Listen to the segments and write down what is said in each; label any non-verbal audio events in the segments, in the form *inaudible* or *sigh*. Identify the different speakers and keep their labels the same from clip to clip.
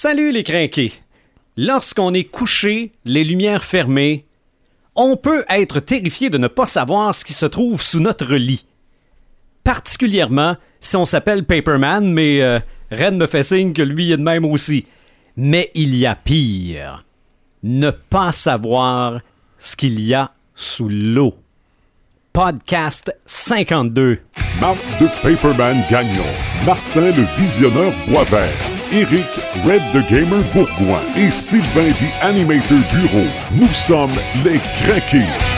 Speaker 1: Salut les crinqués. Lorsqu'on est couché, les lumières fermées, on peut être terrifié de ne pas savoir ce qui se trouve sous notre lit. Particulièrement si on s'appelle Paperman, mais euh, Ren me fait signe que lui est de même aussi. Mais il y a pire. Ne pas savoir ce qu'il y a sous l'eau. Podcast 52.
Speaker 2: Marc de Paperman Gagnon, Martin le Visionneur Boisvert, Eric Red the Gamer Bourgoin et Sylvain the Animator Bureau. Nous sommes les Craqués.
Speaker 1: «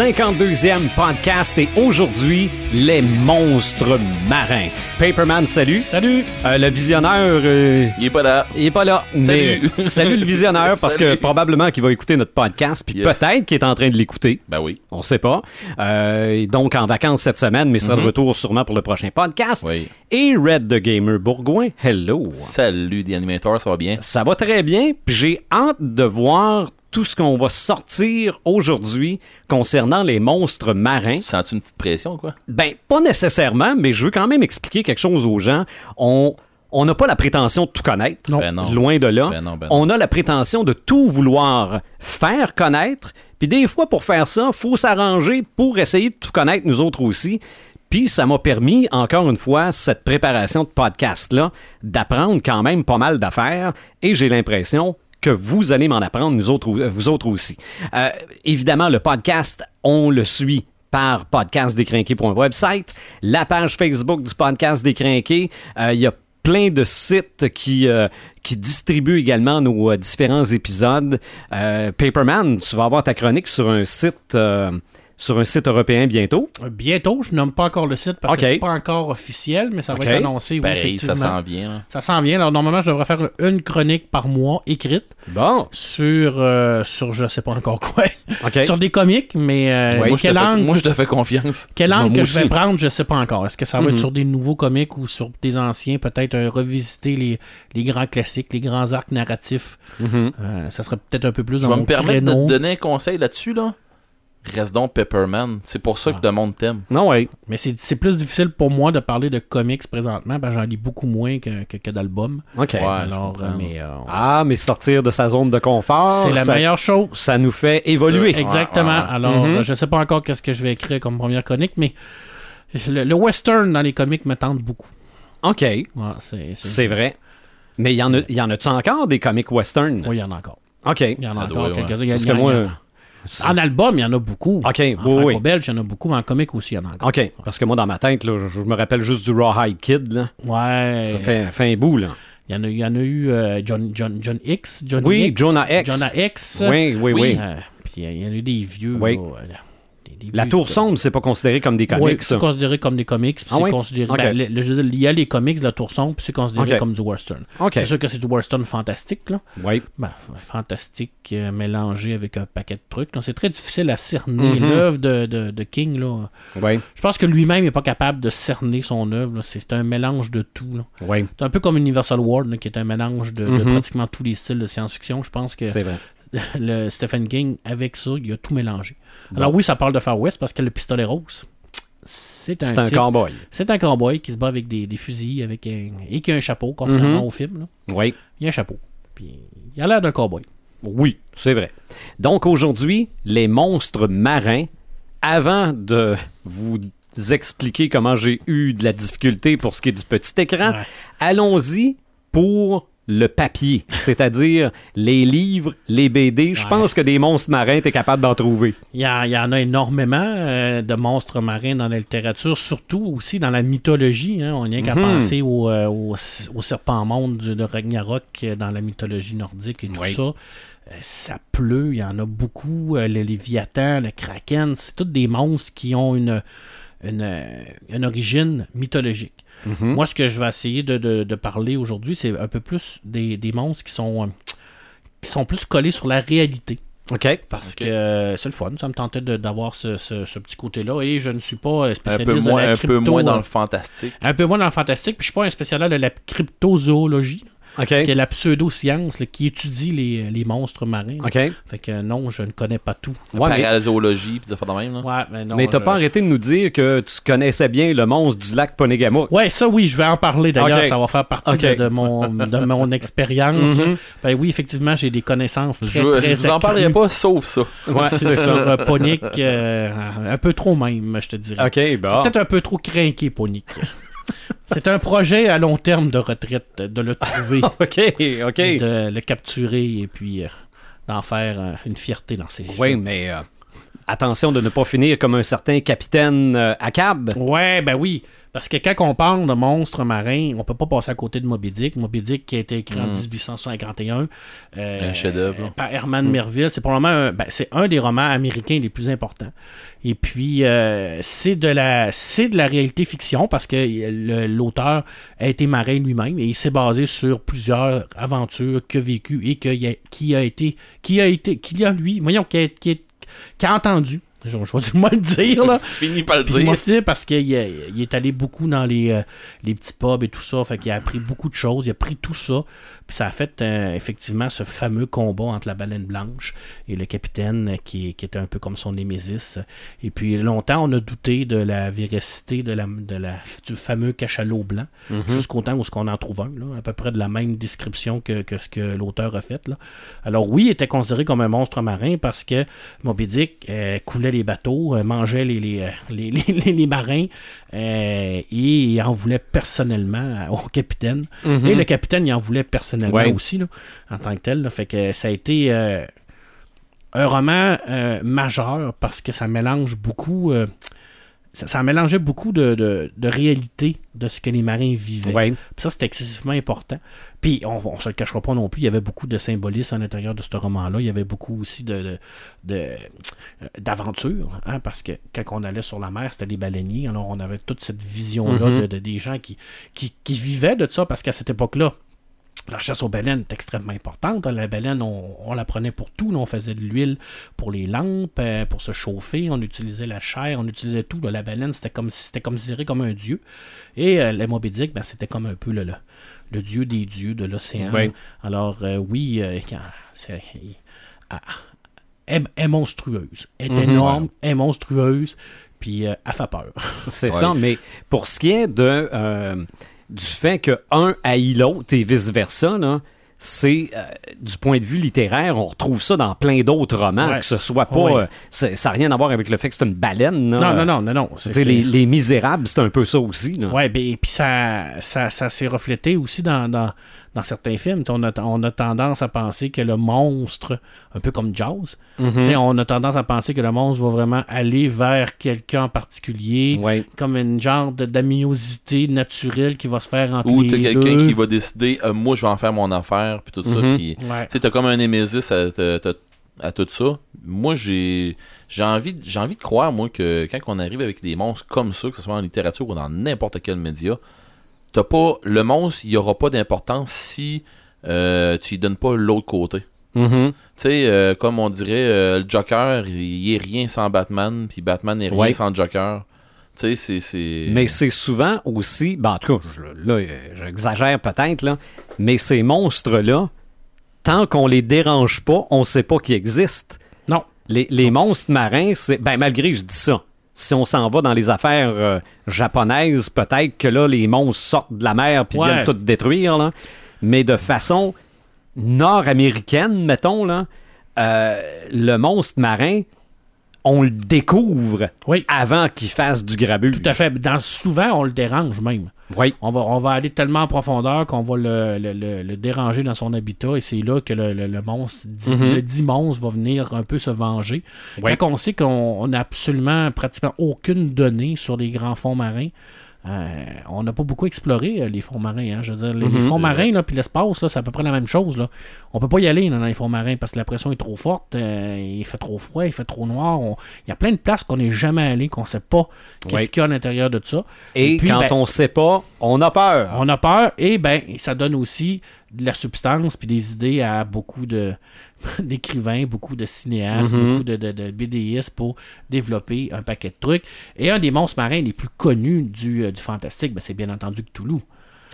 Speaker 1: 52e podcast et aujourd'hui, les monstres marins. Paperman, salut.
Speaker 3: Salut!
Speaker 1: Euh, le visionnaire, euh,
Speaker 4: Il est pas là.
Speaker 1: il est pas là. Mais,
Speaker 4: Salut. *laughs*
Speaker 1: salut le visionnaire *laughs* parce que probablement qu'il va écouter notre podcast puis
Speaker 4: Yes.
Speaker 1: peut-être qu'il est en train de l'écouter.
Speaker 4: Ben oui.
Speaker 1: On sait pas. Euh, donc en vacances cette semaine, mais il sera de retour sûrement pour le prochain podcast.
Speaker 4: Mhm. Oui.
Speaker 1: Et Red the Gamer Bourgoin, hello.
Speaker 4: Salut, The Animator, ça va bien?
Speaker 1: Ça va très bien, puis j'ai hâte de voir tout ce qu'on va sortir aujourd'hui concernant les monstres marins.
Speaker 4: Sens-tu une petite pression, quoi?
Speaker 1: Ben, pas nécessairement, mais je veux quand même expliquer quelque chose aux gens. On on n'a pas la prétention de tout connaître,
Speaker 4: Ben non.
Speaker 1: loin de là.
Speaker 4: Ben non, ben.
Speaker 1: On a la prétention de tout vouloir faire connaître. Puis des fois, pour faire ça, faut s'arranger pour essayer de tout connaître nous autres aussi. Puis ça m'a permis, encore une fois, cette préparation de podcast-là, d'apprendre quand même pas mal d'affaires. Et j'ai l'impression que vous allez m'en apprendre, nous autres, vous autres aussi. Euh, évidemment, le podcast, on le suit par podcastdécrinqué.website, la page Facebook du podcast Décrinqué. Euh, Il y a plein de sites qui, euh, qui distribuent également nos différents épisodes. Paperman, tu vas avoir ta chronique sur un site, sur un site européen bientôt.
Speaker 3: Euh, Bientôt, je nomme pas encore le site parce
Speaker 1: Ok.
Speaker 3: que c'est pas encore officiel, mais ça va être annoncé. oui,
Speaker 4: Pareil, ça
Speaker 3: effectivement.
Speaker 4: s'en vient. là.
Speaker 3: Ça s'en vient. Alors, normalement, je devrais faire une chronique par mois écrite
Speaker 1: Bon,
Speaker 3: sur, euh, sur je sais pas encore quoi.
Speaker 1: OK. *laughs*
Speaker 3: sur des comics, mais euh,
Speaker 1: Ouais.
Speaker 4: Moi, je te
Speaker 3: quel
Speaker 4: fais-
Speaker 3: angle,
Speaker 4: moi, je te fais confiance.
Speaker 3: quel
Speaker 1: Non,
Speaker 3: angle
Speaker 1: moi
Speaker 3: que je vais prendre, je sais pas encore. Est-ce que ça va
Speaker 1: Mhm.
Speaker 3: être sur des nouveaux comics ou sur des anciens, peut-être euh, revisiter les, les grands classiques, les grands arcs narratifs?
Speaker 1: Mhm.
Speaker 3: Euh, ça serait peut-être un peu plus
Speaker 4: Je
Speaker 3: dans
Speaker 4: vais
Speaker 3: mon
Speaker 4: me permettre de te donner un conseil là-dessus, là. Reste donc Pepperman. C'est pour ça que le monde t'aime.
Speaker 1: non, ouais.
Speaker 3: Mais c'est c'est plus difficile pour moi de parler de comics présentement, parce que j'en lis beaucoup moins que, que, que d'albums.
Speaker 1: OK.
Speaker 4: Ouais,
Speaker 3: Alors, euh, mais euh,
Speaker 1: Ah, mais sortir de sa zone de confort,
Speaker 3: c'est la
Speaker 1: ça,
Speaker 3: meilleure chose.
Speaker 1: ça nous fait évoluer.
Speaker 3: Exactement.
Speaker 4: Ouais, ouais, ouais.
Speaker 3: Alors,
Speaker 1: Mhm.
Speaker 3: euh, je sais pas encore qu'est-ce que je vais écrire comme première chronique, mais le, le western dans les comics me tente beaucoup.
Speaker 1: OK,
Speaker 3: Ouais, c'est, c'est-
Speaker 1: c'est vrai. Mais il y en a, il y en a-tu encore des comics western?
Speaker 3: Oui, il y en a encore.
Speaker 1: OK.
Speaker 3: Il y en a
Speaker 4: Ça
Speaker 3: encore
Speaker 4: ouais.
Speaker 3: quelques-uns.
Speaker 1: Parce que
Speaker 3: a-
Speaker 1: moi...
Speaker 3: En album, il y en a beaucoup.
Speaker 1: OK,
Speaker 3: En
Speaker 1: oui,
Speaker 3: franco-belge, il y en a beaucoup, mais en comic aussi, il y en a encore.
Speaker 1: OK, parce que moi, dans ma tête, là, je, je me rappelle juste du Rawhide Kid. Là.
Speaker 3: Ouais.
Speaker 1: Ça fait, fait un bout, là.
Speaker 3: Il y en a, il y en a eu euh, John, John, John X.
Speaker 1: Oui,
Speaker 3: X,
Speaker 1: Jonah X.
Speaker 3: Jonah X.
Speaker 1: Oui, oui, oui.
Speaker 3: Euh, puis il y en a eu des vieux.
Speaker 1: Oui.
Speaker 3: là,
Speaker 1: La Tour Sombre, c'est pas considéré comme des
Speaker 3: Oui,
Speaker 1: comics,
Speaker 3: c'est considéré comme des comics. puis
Speaker 1: Ah
Speaker 3: c'est
Speaker 1: oui?
Speaker 3: considéré.
Speaker 1: Ok.
Speaker 3: ben, le- le- je veux dire, il y a les comics de la Tour Sombre, puis c'est considéré comme du western. C'est sûr que c'est du western fantastique, là.
Speaker 1: Oui.
Speaker 3: Ben, fantastique euh, mélangé avec un paquet de trucs. C'est très difficile à cerner
Speaker 1: Mhm.
Speaker 3: l'œuvre de, de, de King, là.
Speaker 1: Oui.
Speaker 3: Je pense que lui-même n'est pas capable de cerner son œuvre. C'est un mélange de tout. là.
Speaker 1: Oui.
Speaker 3: C'est un peu comme Universal World, là, qui est un mélange de, de
Speaker 1: Mhm.
Speaker 3: pratiquement tous les styles de science-fiction. Je pense que
Speaker 1: C'est vrai.
Speaker 3: Le Stephen King, avec ça, il a tout mélangé.
Speaker 1: Bon.
Speaker 3: Alors oui, ça parle de Far West parce que le pistolet rose, c'est un,
Speaker 1: cowboy.
Speaker 3: c'est un cowboy qui se bat avec des, des fusils avec un, et qui a un chapeau, contrairement
Speaker 1: Mhm.
Speaker 3: au film. là.
Speaker 1: Oui.
Speaker 3: Il a un chapeau. Puis il a l'air d'un cowboy.
Speaker 1: Oui, c'est vrai. Donc aujourd'hui, les monstres marins, avant de vous expliquer comment j'ai eu de la difficulté pour ce qui est du petit écran,
Speaker 3: Ouais.
Speaker 1: allons-y pour le papier, c'est-à-dire les livres, les BD. Je
Speaker 3: Ouais.
Speaker 1: pense que des monstres marins, tu es capable d'en trouver.
Speaker 3: Il y, en, il y en a énormément euh, de monstres marins dans la littérature, surtout aussi dans la mythologie. hein. On n'y a qu'à
Speaker 1: Mhm.
Speaker 3: penser au, euh, au, au serpent monde de, Ragnarok euh, dans la mythologie nordique et tout
Speaker 1: Oui.
Speaker 3: ça. Euh, ça pleut, il y en a beaucoup. Le Léviathan, le Kraken, c'est tous des monstres qui ont une, une, une origine mythologique.
Speaker 1: Mhm.
Speaker 3: Moi, ce que je vais essayer de, de- de parler aujourd'hui, c'est un peu plus des, des monstres qui sont, euh, qui sont plus collés sur la réalité.
Speaker 1: OK.
Speaker 3: Parce que euh, c'est le fun, ça me tentait de- d'avoir ce, ce- ce petit côté-là. Et je ne suis pas euh,
Speaker 4: Un
Speaker 3: spécialiste
Speaker 4: peu
Speaker 3: de
Speaker 4: moins,
Speaker 3: la
Speaker 4: un peu moins dans
Speaker 3: euh,
Speaker 4: le fantastique.
Speaker 3: un peu moins dans le fantastique. Puis je suis pas un spécialiste de la cryptozoologie.
Speaker 1: OK.
Speaker 3: qui est la pseudo-science qui étudie les, les monstres marins.
Speaker 1: OK.
Speaker 3: Fait que non, je ne connais pas tout.
Speaker 1: Ouais, mais,
Speaker 4: Paléozoologie, puis de même. Là.
Speaker 3: Ouais, mais non.
Speaker 1: mais t'as
Speaker 3: je-
Speaker 1: pas arrêté de nous dire que tu connaissais bien le monstre du lac Ponégamouk.
Speaker 3: Ouais, ça oui, je vais en parler d'ailleurs, ça va faire partie de, de mon, de mon *laughs* expérience.
Speaker 1: Mhm.
Speaker 3: Ben oui, effectivement, j'ai des connaissances très,
Speaker 4: Je, je
Speaker 3: très
Speaker 4: vous en parlerai pas, sauf ça.
Speaker 1: Ouais,
Speaker 3: sur,
Speaker 1: c'est ça.
Speaker 3: euh, Ponic, euh, un peu trop même, je te dirais.
Speaker 1: OK, bon.
Speaker 3: Peut-être un peu trop craqué, Ponic. *laughs* C'est un projet à long terme de retraite, de le trouver, *laughs*
Speaker 1: OK, OK.
Speaker 3: de le capturer et puis euh, d'en faire euh, une fierté dans ses
Speaker 1: Oui,
Speaker 3: jeux.
Speaker 1: mais euh, attention de ne pas finir comme un certain capitaine euh, à cab.
Speaker 3: Ouais, ben oui. Parce que quand on parle de monstres marins, on peut pas passer à côté de Moby Dick. Moby Dick qui a été écrit en
Speaker 4: Mm.
Speaker 3: 1851 euh,
Speaker 4: Un chef-d'œuvre, là.
Speaker 3: par Herman Melville. C'est probablement un, ben, c'est un des romans américains les plus importants. Et puis euh, c'est de la c'est de la réalité fiction parce que l'auteur a été marin lui-même et il s'est basé sur plusieurs aventures qu'il a vécues et que qui a été qui a été qu'il a lui voyons qui a, qui a- qui a entendu. Je, je vais du moins le dire là. *laughs*
Speaker 4: Fini par le
Speaker 3: Puis
Speaker 4: dire.
Speaker 3: moi, parce qu'il est, il est allé beaucoup dans les, euh, les petits pubs et tout ça. Fait qu'il a appris beaucoup de choses. Il a pris tout ça. Puis ça a fait euh, effectivement ce fameux combat entre la baleine blanche et le capitaine euh, qui, qui était un peu comme son némésis. Et puis longtemps, on a douté de la véracité de la, de la, du fameux cachalot blanc. Jusqu'au temps où ce qu'on en trouve un, là, à peu près de la même description que, que ce que l'auteur a fait. Là. Alors oui, il était considéré comme un monstre marin parce que Moby Dick euh, coulait les bateaux, euh, mangeait les, les, les, les- les- les marins et il en voulait personnellement au capitaine.
Speaker 1: Mhm.
Speaker 3: Et le capitaine, il en voulait personnellement
Speaker 1: Ouais.
Speaker 3: aussi, là, en tant que tel. là. Fait que ça a été euh, un roman euh, majeur parce que ça mélange beaucoup. euh, ça, ça mélangeait beaucoup de, de, de réalité de ce que les marins vivaient.
Speaker 1: Ouais.
Speaker 3: Ça, c'était excessivement important. Puis, on, on se le cachera pas non plus, il y avait beaucoup de symbolisme à l'intérieur de ce roman-là. Il y avait beaucoup aussi de, de, de- d'aventures, hein, parce que quand on allait sur la mer, c'était des baleiniers. Alors, on avait toute cette vision-là
Speaker 1: Mhm.
Speaker 3: de, de- des gens qui, qui, qui vivaient de ça, parce qu'à cette époque-là, la chasse aux baleines est extrêmement importante. La baleine, on, on la prenait pour tout. On faisait de l'huile pour les lampes, euh, pour se chauffer. On utilisait la chair, on utilisait tout. La baleine, c'était comme c'était considéré comme un dieu. Et euh, le Moby Dick, ben, c'était comme un peu le, le, le dieu des dieux de l'océan.
Speaker 1: Oui.
Speaker 3: Alors, euh, oui, euh, c'est- ah, est monstrueuse. Elle est
Speaker 1: Mhm.
Speaker 3: énorme, elle est monstrueuse, puis euh, elle fait peur.
Speaker 1: C'est
Speaker 4: Ouais.
Speaker 1: ça, mais pour ce qui est de, euh, du fait que un haït l'autre et vice-versa, c'est euh, du point de vue littéraire, on retrouve ça dans plein d'autres romans,
Speaker 3: Ouais.
Speaker 1: que ce soit pas.
Speaker 3: Ouais.
Speaker 1: euh, ça n'a rien à voir avec le fait que c'est une baleine. là.
Speaker 3: Non, non, non, non, non. C'est-
Speaker 1: les, les Misérables, c'est un peu ça aussi. Là.
Speaker 3: Ouais, ben, et puis ça, ça, ça s'est reflété aussi dans, dans, dans certains films. On a, on a tendance à penser que le monstre, un peu comme Jaws,
Speaker 1: Mhm.
Speaker 3: on a tendance à penser que le monstre va vraiment aller vers quelqu'un en particulier,
Speaker 1: Ouais.
Speaker 3: comme une genre d'amiosité naturelle qui va se faire entre
Speaker 4: Ou
Speaker 3: les
Speaker 4: t'as quelqu'un
Speaker 3: deux.
Speaker 4: qui va décider, euh, moi je vais en faire mon affaire, puis tout ça,
Speaker 1: Mhm.
Speaker 4: puis
Speaker 3: Ouais.
Speaker 4: tu t'as comme un némésis à, t'as- à tout ça. Moi, j'ai j'ai envie, j'ai envie de croire, moi, que quand on arrive avec des monstres comme ça, que ce soit en littérature ou dans n'importe quel média, t'as pas le monstre, il y aura pas d'importance si euh, tu lui donnes pas l'autre côté.
Speaker 1: Mhm.
Speaker 4: Tu sais, euh, comme on dirait, euh, le Joker, il est rien sans Batman, puis Batman est rien
Speaker 1: Ouais.
Speaker 4: sans Joker. Tu sais, c'est- c'est...
Speaker 1: Mais c'est souvent aussi, ben, en tout cas, je- là, j'exagère peut-être, là, mais ces monstres-là, tant qu'on les dérange pas, on sait pas qu'ils existent.
Speaker 3: Non.
Speaker 1: Les, les monstres marins, c'est. Ben, malgré que je dis ça. Si on s'en va dans les affaires euh, japonaises, peut-être que là, les monstres sortent de la mer puis
Speaker 3: Ouais.
Speaker 1: viennent tout détruire, là. Mais de façon nord-américaine, mettons, là, euh, le monstre marin, on le découvre
Speaker 3: Oui,
Speaker 1: avant qu'il fasse du grabuge.
Speaker 3: tout à fait. Dans, souvent, on le dérange même.
Speaker 1: Oui.
Speaker 3: On va, on va aller tellement en profondeur qu'on va le, le- le- le déranger dans son habitat et c'est là que le, monstre, dit,
Speaker 1: Mhm.
Speaker 3: le dit monstre va venir un peu se venger. Quand on sait qu'on n'a absolument pratiquement aucune donnée sur les grands fonds marins, euh, on n'a pas beaucoup exploré euh, les fonds marins. hein. Je veux dire, les, les
Speaker 1: Mhm.
Speaker 3: fonds marins là, puis l'espace, c'est à peu près la même chose. Là. On peut pas y aller là, dans les fonds marins parce que la pression est trop forte, euh, il fait trop froid, il fait trop noir. On- Il y a plein de places qu'on n'est jamais allé, qu'on sait pas qu'est-ce qu'il y a à l'intérieur de ça.
Speaker 1: Et,
Speaker 3: puis,
Speaker 1: quand
Speaker 3: ben,
Speaker 1: on sait pas, on a peur.
Speaker 3: on a peur et ben ça donne aussi de la substance puis des idées à beaucoup de *laughs* d'écrivains, beaucoup de cinéastes,
Speaker 1: Mhm.
Speaker 3: beaucoup de, de, de BDistes pour développer un paquet de trucs. Et un des monstres marins les plus connus du, euh, du fantastique, ben, c'est bien entendu Cthulhu.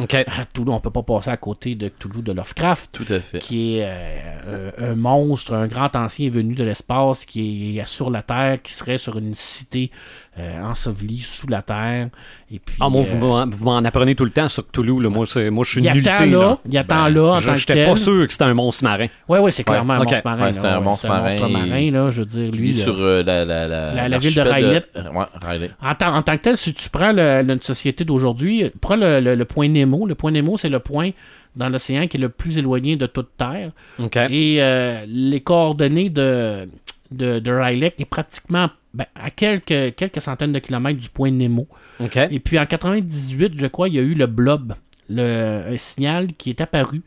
Speaker 1: OK.
Speaker 3: À Cthulhu, on peut pas passer à côté de Cthulhu de Lovecraft
Speaker 4: Tout à fait.
Speaker 3: qui est euh, un, un monstre, un grand ancien venu de l'espace qui est sur la Terre, qui serait sur une cité euh, ensevelie sous la Terre. Et puis,
Speaker 1: Ah, moi,
Speaker 3: euh,
Speaker 1: vous m'en- vous m'en apprenez tout le temps sur Cthulhu. Là. Moi, c'est- moi, je suis
Speaker 3: il
Speaker 1: une nullité.
Speaker 3: là,
Speaker 1: Là.
Speaker 3: il attend
Speaker 4: Ben,
Speaker 3: là en
Speaker 1: Je-
Speaker 3: tant que
Speaker 1: J'étais
Speaker 3: tel.
Speaker 1: pas sûr que c'était un monstre marin.
Speaker 3: Oui, oui, c'est clairement un monstre marin.
Speaker 4: Ouais, c'est
Speaker 3: là,
Speaker 4: un
Speaker 3: ouais,
Speaker 4: monstre
Speaker 3: c'est un monstre
Speaker 4: marin,
Speaker 3: marin, là, je veux dire, lui.
Speaker 4: vit
Speaker 3: euh,
Speaker 4: sur euh, la, la, la,
Speaker 3: la- la ville de
Speaker 4: euh, ouais, Rayleigh.
Speaker 3: En, tant- en tant que tel, si tu prends le- le- notre société d'aujourd'hui, prends le, le- le point Nemo. Le point Nemo, c'est le point dans l'océan qui est le plus éloigné de toute Terre. Et euh, les coordonnées de, de, de est pratiquement ben, à quelques, quelques centaines de kilomètres du point Nemo. Et puis en 98, je crois, il y a eu le blob, le, un signal qui est apparu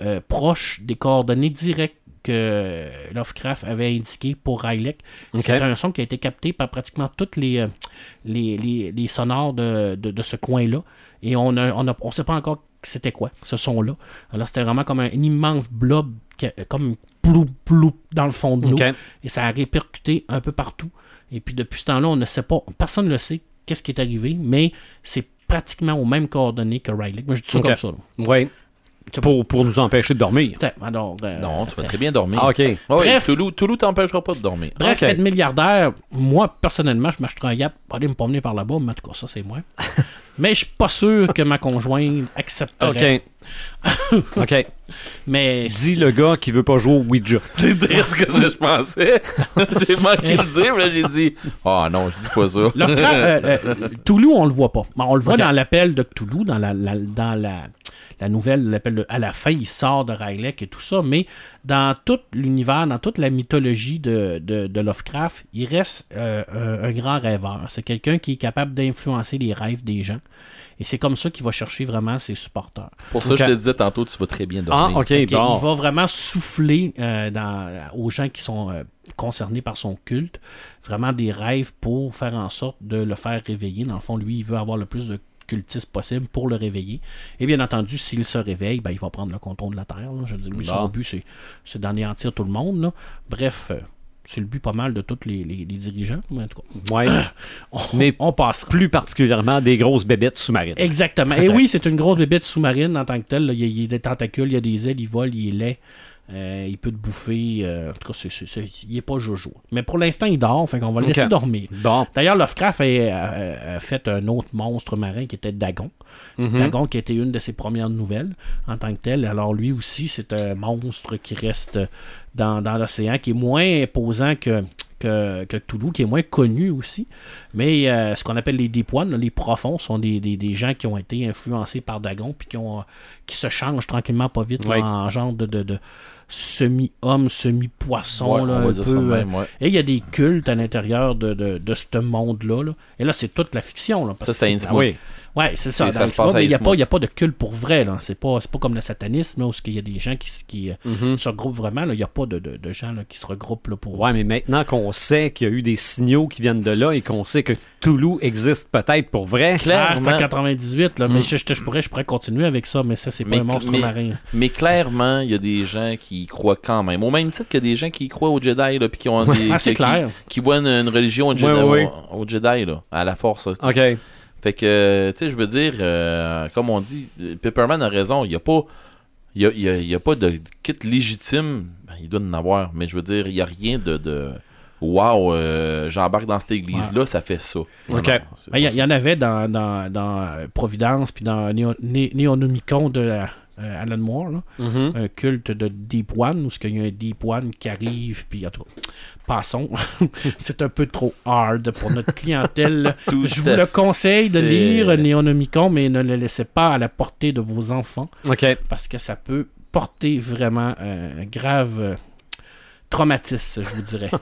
Speaker 3: euh, proche des coordonnées directes que Lovecraft avait indiquées pour Rayleigh.
Speaker 1: Ok.
Speaker 3: C'est un son qui a été capté par pratiquement toutes les, euh, les, les, les sonores de, de, de ce coin-là. Et on ne on a- on sait pas encore c'était quoi, ce son-là. Alors c'était vraiment comme un, immense blob, qui comme plou, plou dans le fond de l'eau. Et ça a répercuté un peu partout. Et puis depuis ce temps-là, on ne sait pas, personne ne le sait, qu'est-ce qui est arrivé, mais c'est pratiquement aux mêmes coordonnées que Riley. Moi, je dis ça comme ça. là.
Speaker 1: Oui. Pour, pour nous empêcher de dormir.
Speaker 3: Alors, euh,
Speaker 4: Non, tu vas très bien dormir.
Speaker 1: Ah, OK.
Speaker 3: Bref.
Speaker 4: Toulouse, Toulouse t'empêchera pas de dormir.
Speaker 3: Bref,
Speaker 1: Ok.
Speaker 3: être milliardaire, moi, personnellement, je m'achèterais un yacht pour aller me promener par là-bas, mais en tout cas, ça, c'est moi. *laughs* mais je suis pas sûr que ma conjointe accepterait.
Speaker 1: OK. OK.
Speaker 3: Mais
Speaker 1: Dis le gars qui veut pas jouer au Ouija. *laughs*
Speaker 4: C'est dire ce que je pensais. *laughs* j'ai manqué de le dire, mais là, j'ai dit Oh non, je dis pas ça.
Speaker 3: Lovecraft, euh, euh, Toulouse, on le voit pas. Bon, on le voit dans l'appel de Toulouse, dans la, la- dans la, la nouvelle, l'appel de- à la fin, il sort de Rayleigh et tout ça, mais dans tout l'univers, dans toute la mythologie de, de- de Lovecraft, il reste euh, un, un grand rêveur. C'est quelqu'un qui est capable d'influencer les rêves des gens. Et c'est comme ça qu'il va chercher vraiment ses supporters.
Speaker 4: Pour ça,
Speaker 1: Ok.
Speaker 4: je te disais tantôt, tu vas très bien
Speaker 1: Ah,
Speaker 4: dormir.
Speaker 1: OK.
Speaker 3: Fait qu'il-
Speaker 1: Bon.
Speaker 3: Il va vraiment souffler euh, dans- aux gens qui sont euh, concernés par son culte, vraiment des rêves pour faire en sorte de le faire réveiller. Dans le fond, lui, il veut avoir le plus de cultistes possible pour le réveiller. Et bien entendu, s'il se réveille, ben, il va prendre le contrôle de la Terre. là. Je veux dire, lui, son but, c'est, c'est d'anéantir tout le monde. là. Bref, euh, c'est le but pas mal de tous les, les- les dirigeants. Mais en tout cas,
Speaker 1: Ouais. *coughs*
Speaker 3: on,
Speaker 1: Mais-
Speaker 3: on passera.
Speaker 1: Plus particulièrement des grosses bébêtes sous-marines.
Speaker 3: Exactement. Et oui, c'est une grosse bébête sous-marine en tant que telle. là. Il, y a, il y a des tentacules, il y a des ailes, il vole, il est laid. Euh, il peut te bouffer. euh, en tout cas, c'est, il est pas jojo. Mais pour l'instant, il dort. Fait qu'on va le laisser dormir.
Speaker 1: Bon.
Speaker 3: D'ailleurs, Lovecraft a, fait un autre monstre marin qui était Dagon.
Speaker 1: Mhm.
Speaker 3: Dagon qui était une de ses premières nouvelles en tant que tel. Alors lui aussi, c'est un monstre qui reste dans, dans l'océan, qui est moins imposant que, que, que Toulouse, qui est moins connu aussi. Mais euh, ce qu'on appelle les là, les profonds, sont des, des- des gens qui ont été influencés par Dagon, puis qui, ont, qui se changent tranquillement pas vite là, en genre de, de, de semi-homme, semi-poisson.
Speaker 4: Ouais,
Speaker 3: un peu, euh,
Speaker 4: même, ouais.
Speaker 3: et il y a des cultes à l'intérieur de, de, de ce monde-là. là. Et là, c'est toute la fiction. Là, parce
Speaker 4: Ça, c'est.
Speaker 3: Ouais, c'est ça. Il n'y a,
Speaker 4: Innsmouth.
Speaker 3: pas- il y a pas de culte pour vrai. là. C'est pas, c'est pas comme le satanisme, là, où il y a des gens qui, euh,
Speaker 1: Mhm.
Speaker 3: se regroupent vraiment. Il n'y a pas de, de- de gens là, qui se regroupent là, pour.
Speaker 1: Ouais, mais maintenant qu'on sait qu'il y a eu des signaux qui viennent de là et qu'on sait que Toulouse existe peut-être pour vrai.
Speaker 3: Ah, c'est en
Speaker 4: Clairement.
Speaker 3: 98, là, mais
Speaker 1: Mm.
Speaker 3: je, je- je pourrais, je pourrais continuer avec ça, mais ça, c'est pas
Speaker 4: Mais-
Speaker 3: un monstre
Speaker 4: mais-
Speaker 3: marin.
Speaker 4: Mais clairement, il y a des gens qui y croient quand même. Au même titre qu'il y a des gens qui y croient au Jedi, là, puis qui ont *laughs* des.
Speaker 3: Ah, c'est
Speaker 4: qui,
Speaker 3: clair.
Speaker 4: Qui, qui voient une, une religion au Jedi,
Speaker 1: Ouais, ouais.
Speaker 4: Au, au Jedi, là, à la force. là.
Speaker 1: OK.
Speaker 4: Fait que, tu sais, je veux dire, euh, comme on dit, Pepperman a raison, il n'y a pas. Il y a, y a- il y a pas de kit légitime. Ben, il doit en avoir, mais je veux dire, il n'y a rien de. de Wow, euh, j'embarque dans cette église-là, ça fait ça.
Speaker 1: Ok.
Speaker 3: Ben, Il y, en avait dans, dans, dans euh, Providence, puis dans Néo- Né- Néonomicon de euh, Alan Moore, là.
Speaker 1: Mhm.
Speaker 3: un culte de Deep One, où il y a un Deep One qui arrive, puis en tout cas, passons. *laughs* c'est un peu trop hard pour notre clientèle. *laughs* Je vous le conseille de lire Néonomicon, mais ne le laissez pas à la portée de vos enfants, parce que ça peut porter vraiment un grave euh, traumatisme, je vous dirais. *laughs*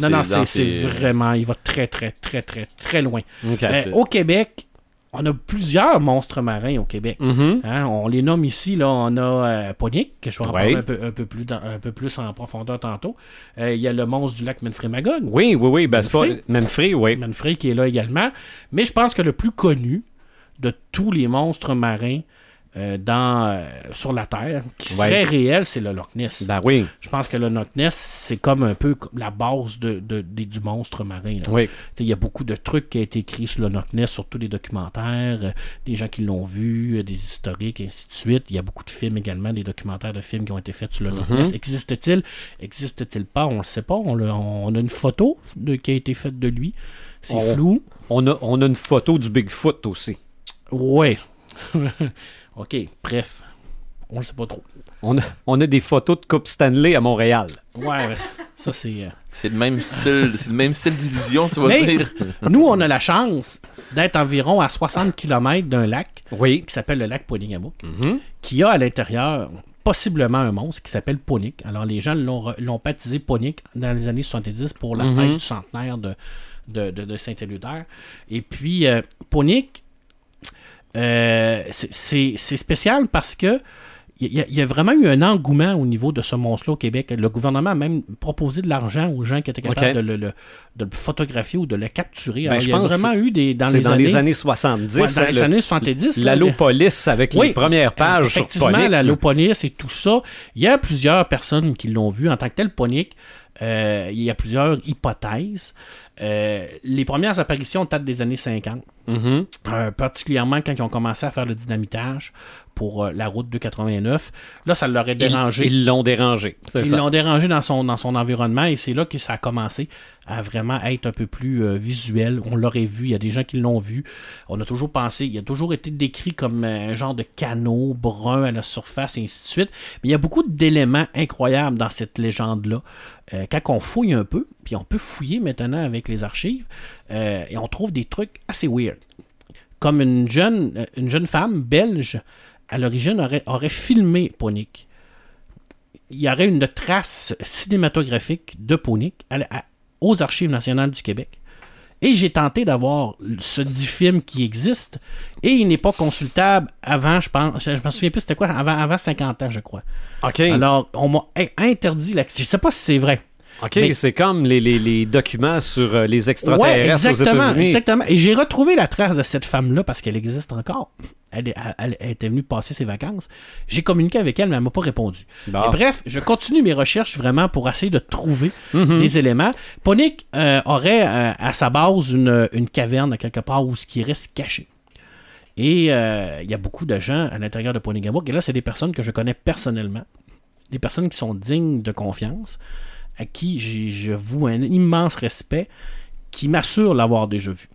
Speaker 4: Non,
Speaker 3: non,
Speaker 4: c'est
Speaker 3: vraiment, il va très, très, très, très, très loin. Euh, au Québec, on a plusieurs monstres marins au Québec.
Speaker 1: Mhm.
Speaker 3: Hein, on les nomme ici, là, on a euh, Pognic, que je vais en
Speaker 1: Ouais.
Speaker 3: parler un peu, un, peu plus dans- un peu plus en profondeur tantôt. Euh, Il y a le monstre du lac Menfrey-Magog,
Speaker 1: Oui, oui, oui. Ben, pas.
Speaker 3: Manfred?
Speaker 1: Manfred, oui.
Speaker 3: Manfrey qui est là également. Mais je pense que le plus connu de tous les monstres marins, euh, dans, euh, sur la Terre qui
Speaker 1: Ouais.
Speaker 3: serait réel, c'est le Loch Ness.
Speaker 1: Ben oui.
Speaker 3: Je pense que le Loch Ness, c'est comme un peu la base de, de- du monstre marin.
Speaker 1: Oui.
Speaker 3: Il y a beaucoup de trucs qui ont été écrits sur le Loch Ness, surtout des documentaires, euh, des gens qui l'ont vu, des historiques, et ainsi de suite. Il y a beaucoup de films également, des documentaires de films qui ont été faits sur le Loch
Speaker 1: Mhm.
Speaker 3: Ness. Existe-t-il? Existe-t-il pas? On ne le sait pas. On, le- on a une photo de- qui a été faite de lui. C'est
Speaker 1: On-
Speaker 3: flou.
Speaker 1: On a, on a une photo du Bigfoot aussi.
Speaker 3: Ouais. *laughs* ok, bref. On ne sait pas trop.
Speaker 1: On a, on a des photos de Coupe Stanley à Montréal.
Speaker 3: Ouais, ça c'est. euh,
Speaker 4: C'est le même style, c'est le même style d'illusion, tu vas
Speaker 3: Mais-
Speaker 4: dire.
Speaker 3: Nous, on a la chance d'être environ à 60 km d'un lac
Speaker 1: Oui.
Speaker 3: qui s'appelle le lac Polygamook,
Speaker 1: Mhm.
Speaker 3: qui a à l'intérieur possiblement un monstre qui s'appelle Ponic. Alors, les gens l'ont re- l'ont baptisé Ponic dans les années 70 pour la
Speaker 1: Mhm.
Speaker 3: fête du centenaire de, de, de- de Saint-Éludaire. Et puis, euh, Ponic, euh, c'est- spécial parce que il y, a- il y a vraiment eu un engouement au niveau de ce monstre-là au Québec. Le gouvernement a même proposé de l'argent aux gens qui étaient capables de, le, le- de le photographier ou de le capturer.
Speaker 1: Ben,
Speaker 3: Alors,
Speaker 1: je
Speaker 3: il y a
Speaker 1: pense
Speaker 3: vraiment eu des dans
Speaker 1: C'est
Speaker 3: les
Speaker 1: dans
Speaker 3: années,
Speaker 1: les années 70.
Speaker 3: Ouais, dans les
Speaker 1: le-
Speaker 3: années 70. là,
Speaker 1: L'Allopolis avec
Speaker 3: Oui,
Speaker 1: les premières pages sur
Speaker 3: Loponis et tout ça. Il y a plusieurs personnes qui l'ont vu en tant que tel Ponic. Euh, il y a plusieurs hypothèses. Euh, les premières apparitions datent des années 50,
Speaker 1: Mhm.
Speaker 3: euh, particulièrement quand ils ont commencé à faire le dynamitage pour euh, la route 289. Là, ça leur
Speaker 1: Ils-
Speaker 3: dérangé.
Speaker 1: Ils l'ont dérangé.
Speaker 3: Ils l'ont dérangé dans son, dans son environnement et c'est là que ça a commencé à vraiment être un peu plus visuel. On l'aurait vu, il y a des gens qui l'ont vu. On a toujours pensé, il a toujours été décrit comme un genre de canot brun à la surface et ainsi de suite. Mais il y a beaucoup d'éléments incroyables dans cette légende-là. Euh, quand on fouille un peu, puis on peut fouiller maintenant avec les archives, euh, et on trouve des trucs assez weird. Comme une jeune, euh, femme belge, à l'origine, aurait, filmé Ponic il y aurait une trace cinématographique de Ponic à- à- aux Archives nationales du Québec. Et j'ai tenté d'avoir ce dit film qui existe et il n'est pas consultable avant, je pense, je me souviens plus c'était quoi, avant, avant 50 ans, je crois.
Speaker 1: OK.
Speaker 3: Alors, on m'a in- interdit l'accès. Je sais pas si c'est vrai.
Speaker 1: OK,
Speaker 3: mais-
Speaker 1: c'est comme les, les- les documents sur euh, les
Speaker 3: Ouais,
Speaker 1: extraterrestres aux
Speaker 3: exactement,
Speaker 1: États-Unis.
Speaker 3: exactement. Et j'ai retrouvé la trace de cette femme-là parce qu'elle existe encore. Elle, est- elle- elle était venue passer ses vacances. J'ai communiqué avec elle, mais elle m'a pas répondu.
Speaker 1: Bon.
Speaker 3: Bref, je continue mes recherches vraiment pour essayer de trouver
Speaker 1: Mhm.
Speaker 3: des éléments. Ponic euh, aurait euh, à sa base une, une caverne à quelque part où ce qui reste caché. Et euh, il y a beaucoup de gens à l'intérieur de Ponigamuk. Et là, c'est des personnes que je connais personnellement. Des personnes qui sont dignes de confiance, à qui je voue un immense respect, qui m'assurent l'avoir déjà vu.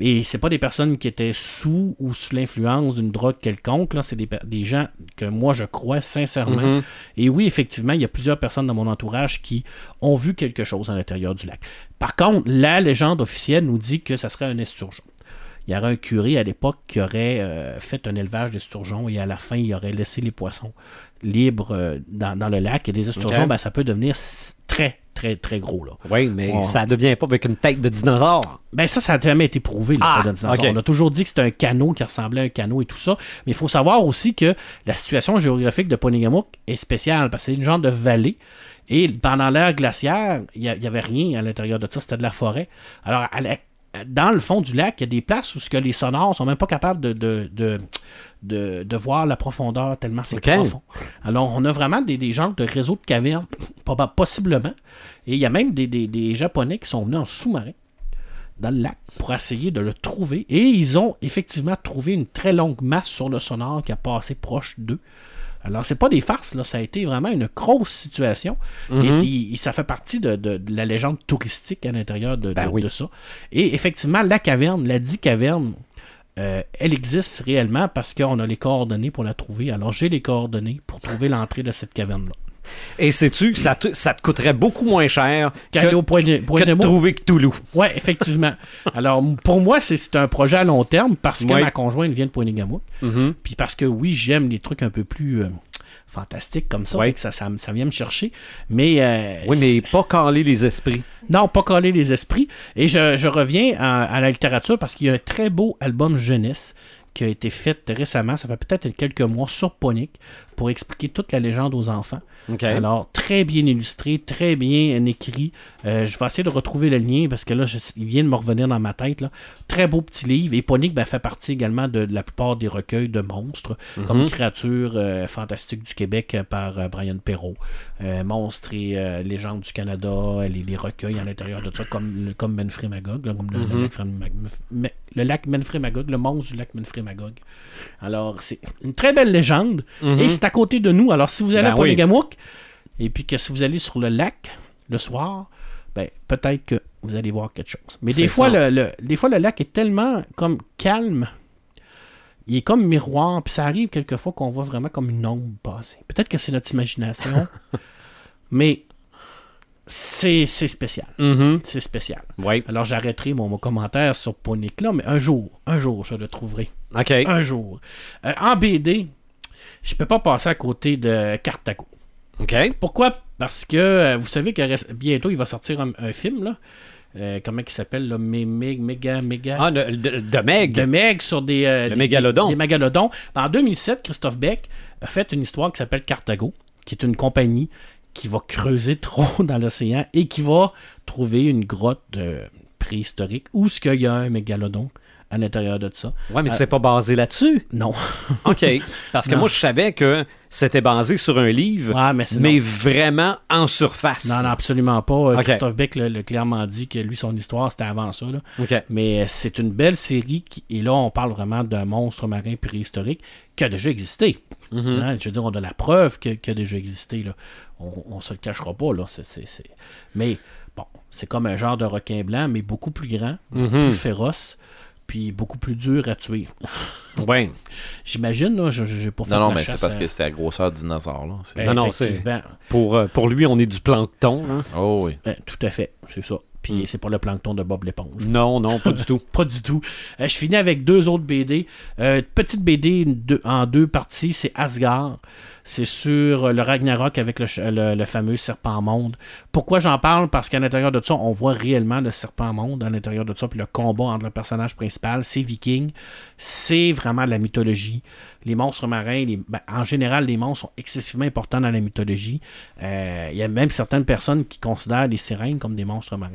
Speaker 3: Et c'est pas des personnes qui étaient sous ou sous l'influence d'une drogue quelconque. Là, c'est des, des gens que moi je crois sincèrement.
Speaker 1: Mhm.
Speaker 3: Et oui, effectivement, il y a plusieurs personnes dans mon entourage qui ont vu quelque chose à l'intérieur du lac. Par contre, la légende officielle nous dit que ça serait un esturgeon. Il y aurait un curé à l'époque qui aurait euh, fait un élevage d'esturgeons et à la fin, il aurait laissé les poissons libres euh, dans, dans le lac. Et des esturgeons, ben, ça peut devenir très, très, très gros. Là.
Speaker 1: Oui, mais ça devient pas avec une tête de dinosaure.
Speaker 3: Ben ça, ça n'a jamais été prouvé.
Speaker 1: Ah,
Speaker 3: de dinosaure. On a toujours dit que c'était un canot qui ressemblait à un canot et tout ça. Mais il faut savoir aussi que la situation géographique de Ponigamuk est spéciale parce que c'est une genre de vallée. Et pendant l'ère glaciaire, il n'y avait rien à l'intérieur de ça, c'était de la forêt. Alors, à la- dans le fond du lac, il y a des places où ce que les sonores sont même pas capables de, de, de, de- de voir la profondeur tellement c'est profond. Alors, on a vraiment des, des genres de réseaux de cavernes, possiblement. Et il y a même des, des- des Japonais qui sont venus en sous-marin dans le lac pour essayer de le trouver. Et ils ont effectivement trouvé une très longue masse sur le sonore qui a passé proche d'eux. Alors, c'est pas des farces, là. Ça a été vraiment une grosse situation. Et, et- et ça fait partie de, de- de la légende touristique à l'intérieur de,
Speaker 1: Ben oui.
Speaker 3: de ça. Et effectivement, la caverne, la dit caverne, euh, elle existe réellement parce qu'on a les coordonnées pour la trouver. Alors, j'ai les coordonnées pour trouver l'entrée de cette caverne-là.
Speaker 1: Et sais-tu, ça te, ça te coûterait beaucoup moins cher
Speaker 3: Qu'aller
Speaker 1: que,
Speaker 3: au point de, point
Speaker 1: que
Speaker 3: de
Speaker 1: de
Speaker 3: mot.
Speaker 1: trouver Cthulhu.
Speaker 3: Ouais, effectivement. *laughs* Alors, pour moi, c'est- un projet à long terme parce que ma conjointe vient de Poinégamouk.
Speaker 1: Mhm.
Speaker 3: Puis parce que oui, j'aime les trucs un peu plus euh, fantastiques comme ça.
Speaker 1: Ouais.
Speaker 3: Que ça, ça, me- ça vient me chercher. Mais. euh,
Speaker 1: Oui, mais pas caler les esprits.
Speaker 3: Non, pas coller les esprits. Et je, je reviens à, à la littérature parce qu'il y a un très beau album jeunesse qui a été fait récemment, ça fait peut-être quelques mois, sur Ponic, pour expliquer toute la légende aux enfants. Alors, très bien illustré, très bien écrit. Euh, je vais essayer de retrouver le lien parce que là, je- il vient de me revenir dans ma tête. Là. Très beau petit livre. Et Ponic ben, fait partie également de, la plupart des recueils de monstres, comme Créatures euh, fantastiques du Québec euh, par euh, Brian Perrault. Euh, monstres et euh, légendes du Canada, les, les recueils à l'intérieur de ça, comme, le- comme Menfrey Magog, là, comme le, lac le Menfrey Magog, le monstre du lac Menfrey Magog. Alors, c'est une très belle légende. Et c'est à côté de nous. Alors, si vous allez
Speaker 1: Ben
Speaker 3: à
Speaker 1: oui.
Speaker 3: Et puis que si vous allez sur le lac le soir, ben, peut-être que vous allez voir quelque chose. Mais des fois, le, le- des fois, le lac est tellement comme calme. Il est comme miroir, puis ça arrive quelquefois qu'on voit vraiment comme une ombre passer. Peut-être que c'est notre imagination, *laughs* mais c'est spécial.
Speaker 1: Mhm.
Speaker 3: C'est spécial.
Speaker 1: Oui.
Speaker 3: Alors j'arrêterai mon, mon commentaire sur Ponic là, mais un jour, un jour, je le trouverai.
Speaker 1: OK.
Speaker 3: Un jour. Euh, en BD, je peux pas passer à côté de Cartago.
Speaker 1: OK.
Speaker 3: Pourquoi? Parce que euh, vous savez que bientôt il va sortir un, un film là. Euh, comment il s'appelle là? Mé- Méga Méga
Speaker 1: Ah, de, de- de Meg.
Speaker 3: de Meg sur des, euh,
Speaker 1: Le
Speaker 3: des-
Speaker 1: mégalodon.
Speaker 3: des mégalodons. En 2007, Christophe Beck a fait une histoire qui s'appelle Cartago, qui est une compagnie qui va creuser trop *laughs* dans l'océan et qui va trouver une grotte euh, préhistorique où ce qu'il y a un mégalodon à l'intérieur de ça.
Speaker 1: Ouais, mais c'est pas basé là-dessus.
Speaker 3: Non. *laughs*
Speaker 1: OK. Parce que
Speaker 3: Non.
Speaker 1: moi, je savais que c'était basé sur un livre,
Speaker 3: Ouais, mais
Speaker 1: vraiment en surface.
Speaker 3: Non, non, absolument pas. Euh. Christophe Beck l'a l'a clairement dit que lui, son histoire, c'était avant ça. là.
Speaker 1: OK.
Speaker 3: Mais euh, c'est une belle série qui- et là, on parle vraiment d'un monstre marin préhistorique qui a déjà existé.
Speaker 1: Mhm.
Speaker 3: Hein, je veux dire, on a la preuve qu'il a déjà existé. Là. On, on se le cachera pas. Là. Mais bon, c'est comme un genre de requin blanc, mais beaucoup plus grand, beaucoup
Speaker 1: Mhm.
Speaker 3: plus féroce, puis beaucoup plus dur à tuer.
Speaker 1: Ouais.
Speaker 3: J'imagine, là, je j'ai pas fait
Speaker 4: Non, non,
Speaker 3: la
Speaker 4: mais c'est parce
Speaker 3: à-
Speaker 4: que c'était la grosseur du dinosaure. Là. C'est-
Speaker 1: Non, non, c'est-. Pour, euh, pour lui, on est du plancton. hein.
Speaker 4: Oh oui.
Speaker 3: Euh, tout à fait, c'est ça. Puis
Speaker 1: Mm.
Speaker 3: c'est pas le plancton de Bob l'éponge.
Speaker 1: Non, non, pas du *laughs* tout.
Speaker 3: Pas du tout. Euh, je finis avec deux autres BD. Euh, petite BD une- deux- en deux parties, c'est Asgard. C'est sur le Ragnarok avec le, ch- le- le fameux serpent monde. Pourquoi j'en parle? Parce qu'à l'intérieur de ça, on voit réellement le serpent monde à l'intérieur de ça, puis le combat entre le personnage principal, c'est Viking. C'est vraiment la mythologie. Les monstres marins, les- ben, en général, les monstres sont excessivement importants dans la mythologie. Euh, Il y a même certaines personnes qui considèrent les sirènes comme des monstres marins.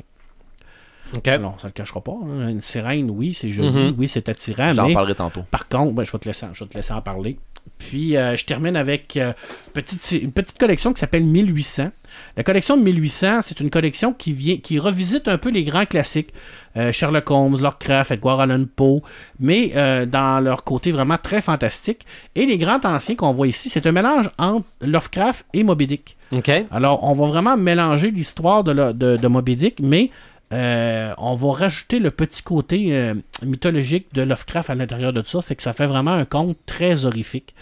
Speaker 3: Alors, ça ne le cachera pas. hein. Une sirène, oui, c'est joli,
Speaker 1: Mhm.
Speaker 3: oui, c'est attirant,
Speaker 4: J'en
Speaker 3: mais
Speaker 4: parlerai tantôt.
Speaker 3: par contre, ben, je, vais te laisser, je vais te laisser en parler. Puis, euh, je termine avec euh, petite, une petite collection qui s'appelle 1800. La collection de 1800, c'est une collection qui, vient, qui revisite un peu les grands classiques. Euh, Sherlock Holmes, Lovecraft, Edgar Allan Poe, mais dans leur côté vraiment très fantastique. Et les grands anciens qu'on voit ici, c'est un mélange entre Lovecraft et Moby Dick.
Speaker 1: OK.
Speaker 3: Alors, on va vraiment mélanger l'histoire de, de Moby Dick, mais euh, on va rajouter le petit côté euh, mythologique de Lovecraft à l'intérieur de ça, fait que ça fait vraiment un conte très horrifique.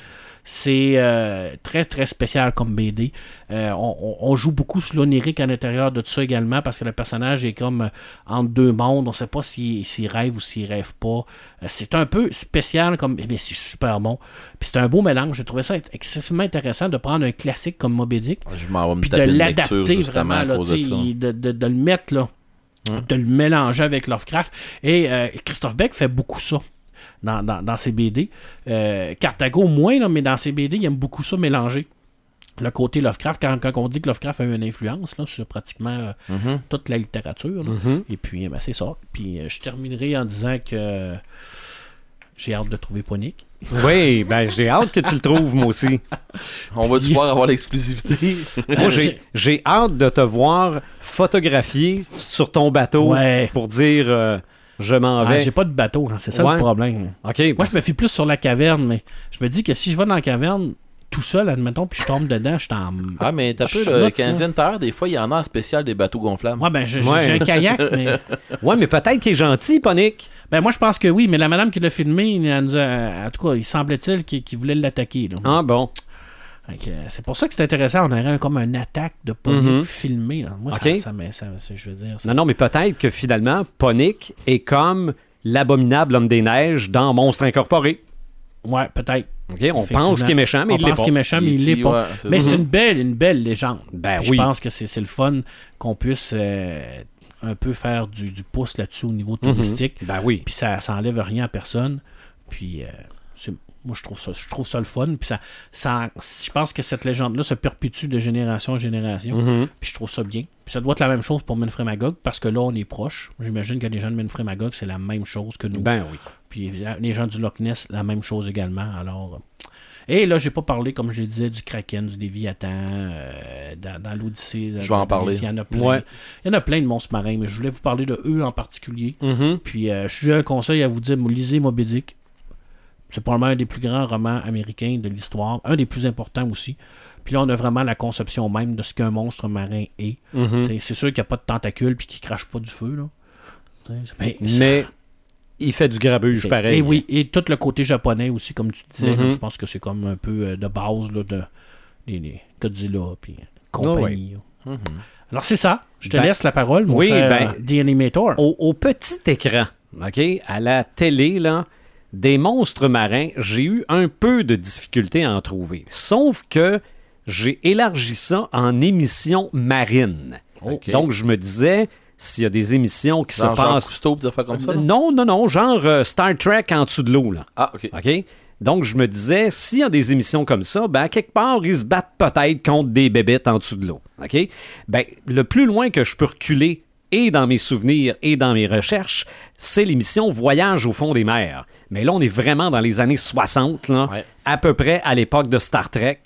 Speaker 3: C'est euh, très très spécial comme BD. On, joue beaucoup sur l'onirique à l'intérieur de ça également parce que le personnage est comme entre deux mondes. On ne sait pas s'il rêve ou s'il rêve pas. C'est un peu spécial comme. Mais c'est super bon. Puis c'est un beau mélange. J'ai trouvé ça excessivement intéressant de prendre un classique comme Moby Dick
Speaker 4: Je
Speaker 3: puis de l'adapter vraiment, là,
Speaker 4: de
Speaker 3: le mettre là,
Speaker 4: Hum.
Speaker 3: de le mélanger avec Lovecraft. Et euh, Christophe Beck fait beaucoup ça dans, dans, dans ses BD. Euh, Cartago moins, là, mais dans ses BD, il aime beaucoup ça mélanger. Le côté Lovecraft, quand, quand on dit que Lovecraft a eu une influence là, sur pratiquement euh,
Speaker 4: Mhm.
Speaker 3: toute la littérature. là.
Speaker 1: Mhm.
Speaker 3: Et puis, eh ben, c'est ça. Puis, euh, je terminerai en disant que j'ai hâte de trouver Ponic.
Speaker 1: Oui, ben j'ai hâte que tu le trouves, moi aussi. *laughs*
Speaker 4: On va pouvoir avoir l'exclusivité. *laughs*
Speaker 1: Moi, j'ai j'ai hâte de te voir photographier sur ton bateau
Speaker 3: Ouais.
Speaker 1: pour dire euh, je m'en
Speaker 3: Ah,
Speaker 1: vais.
Speaker 3: j'ai pas de bateau, hein, c'est ça
Speaker 1: Ouais.
Speaker 3: le problème.
Speaker 1: OK.
Speaker 3: Moi,
Speaker 1: parce-
Speaker 3: je me fie plus sur la caverne, mais je me dis que si je vais dans la caverne tout seul, admettons, puis je tombe dedans, je suis en.
Speaker 4: Ah, mais t'as peu, le
Speaker 3: note,
Speaker 4: Canadian Tire, des fois, il y en a en spécial des bateaux gonflables.
Speaker 3: Ouais, ben, j'ai
Speaker 1: Ouais.
Speaker 3: un kayak, *laughs* mais.
Speaker 1: Ouais, mais peut-être qu'il est gentil, Ponic.
Speaker 3: Ben, moi, je pense que oui, mais la madame qui l'a filmé, elle nous a- en tout cas, il semblait-il qu'il voulait l'attaquer. là.
Speaker 1: Ah bon.
Speaker 3: Euh, C'est pour ça que c'est intéressant. On aurait comme une attaque de police
Speaker 1: Mhm.
Speaker 3: filmée. Là. Moi,
Speaker 1: Ok.
Speaker 3: ça, ça, ça- ça- je veux dire. ça-
Speaker 1: Non, non, mais peut-être que finalement, Ponic est comme l'abominable homme des neiges dans Monstre Incorporé.
Speaker 3: Ouais, peut-être.
Speaker 1: On pense qu'il est méchant, mais
Speaker 3: On
Speaker 1: il l'est
Speaker 3: pense
Speaker 1: pas.
Speaker 3: qu'il est méchant, mais il l'est pas.
Speaker 4: ouais, c'est
Speaker 3: Mais
Speaker 4: ça.
Speaker 3: c'est une belle, une belle légende.
Speaker 1: Ben oui.
Speaker 3: Je pense que c'est c'est le fun qu'on puisse euh, un peu faire du, du pouce là-dessus au niveau
Speaker 1: Mhm.
Speaker 3: touristique.
Speaker 1: Ben oui.
Speaker 3: Puis ça, ça enlève rien à personne. Puis euh, c'est Moi, je trouve ça, je trouve ça le fun. Puis ça, ça, je pense que cette légende-là se perpétue de génération en génération.
Speaker 1: Mhm.
Speaker 3: Puis je trouve ça bien. Puis ça doit être la même chose pour Manfred Magog parce que là, on est proche. J'imagine que les gens de Manfred Magog, c'est la même chose que nous.
Speaker 1: Ben oui.
Speaker 3: Puis les gens du Loch Ness, la même chose également. Alors. euh, Et là, j'ai pas parlé, comme je le disais, du Kraken, du Léviathan, euh, dans, dans l'Odyssée.
Speaker 4: Je vais en parler.
Speaker 3: Il y en a plein.
Speaker 1: Ouais.
Speaker 3: Il y en a plein de monstres marins, mais je voulais vous parler de eux en particulier.
Speaker 1: Mhm.
Speaker 3: Puis euh, je suis un conseil à vous dire, lisez Moby Dick. C'est probablement un des plus grands romans américains de l'histoire, un des plus importants aussi. Puis là, on a vraiment la conception même de ce qu'un monstre marin est.
Speaker 1: Mhm.
Speaker 3: C'est sûr qu'il n'y a pas de tentacules puis qu'il crache pas du feu. Là. Mais,
Speaker 1: il fait du grabuge pareil.
Speaker 3: Et oui, et tout le côté japonais aussi, comme tu disais,
Speaker 1: Mhm.
Speaker 3: là, je pense que c'est comme un peu euh, de base là, de les, les Godzilla puis compagnie. là.
Speaker 4: Mhm.
Speaker 3: Alors c'est ça. Je te
Speaker 1: Ben,
Speaker 3: laisse la parole, mon
Speaker 1: oui,
Speaker 3: cher
Speaker 1: ben,
Speaker 3: The Animator.
Speaker 1: Au, au petit écran, OK, à la télé, là, des monstres marins, j'ai eu un peu de difficulté à en trouver. Sauf que j'ai élargi ça en émissions marines. Donc, je me disais, s'il y a des émissions qui
Speaker 4: Genre
Speaker 1: se
Speaker 4: Jean
Speaker 1: passent...
Speaker 4: Cousteau, des affaires comme ça.
Speaker 1: non, non, non, genre euh, Star Trek en dessous de l'eau, là.
Speaker 4: Ah, ok.
Speaker 1: OK? Donc, je me disais, s'il y a des émissions comme ça, ben, à quelque part, ils se battent peut-être contre des bébêtes en dessous de l'eau. OK? Ben, le plus loin que je peux reculer, et dans mes souvenirs et dans mes recherches, c'est l'émission Voyage au fond des mers. Mais là, on est vraiment dans les années 60, là,
Speaker 4: Ouais.
Speaker 1: à peu près à l'époque de Star Trek.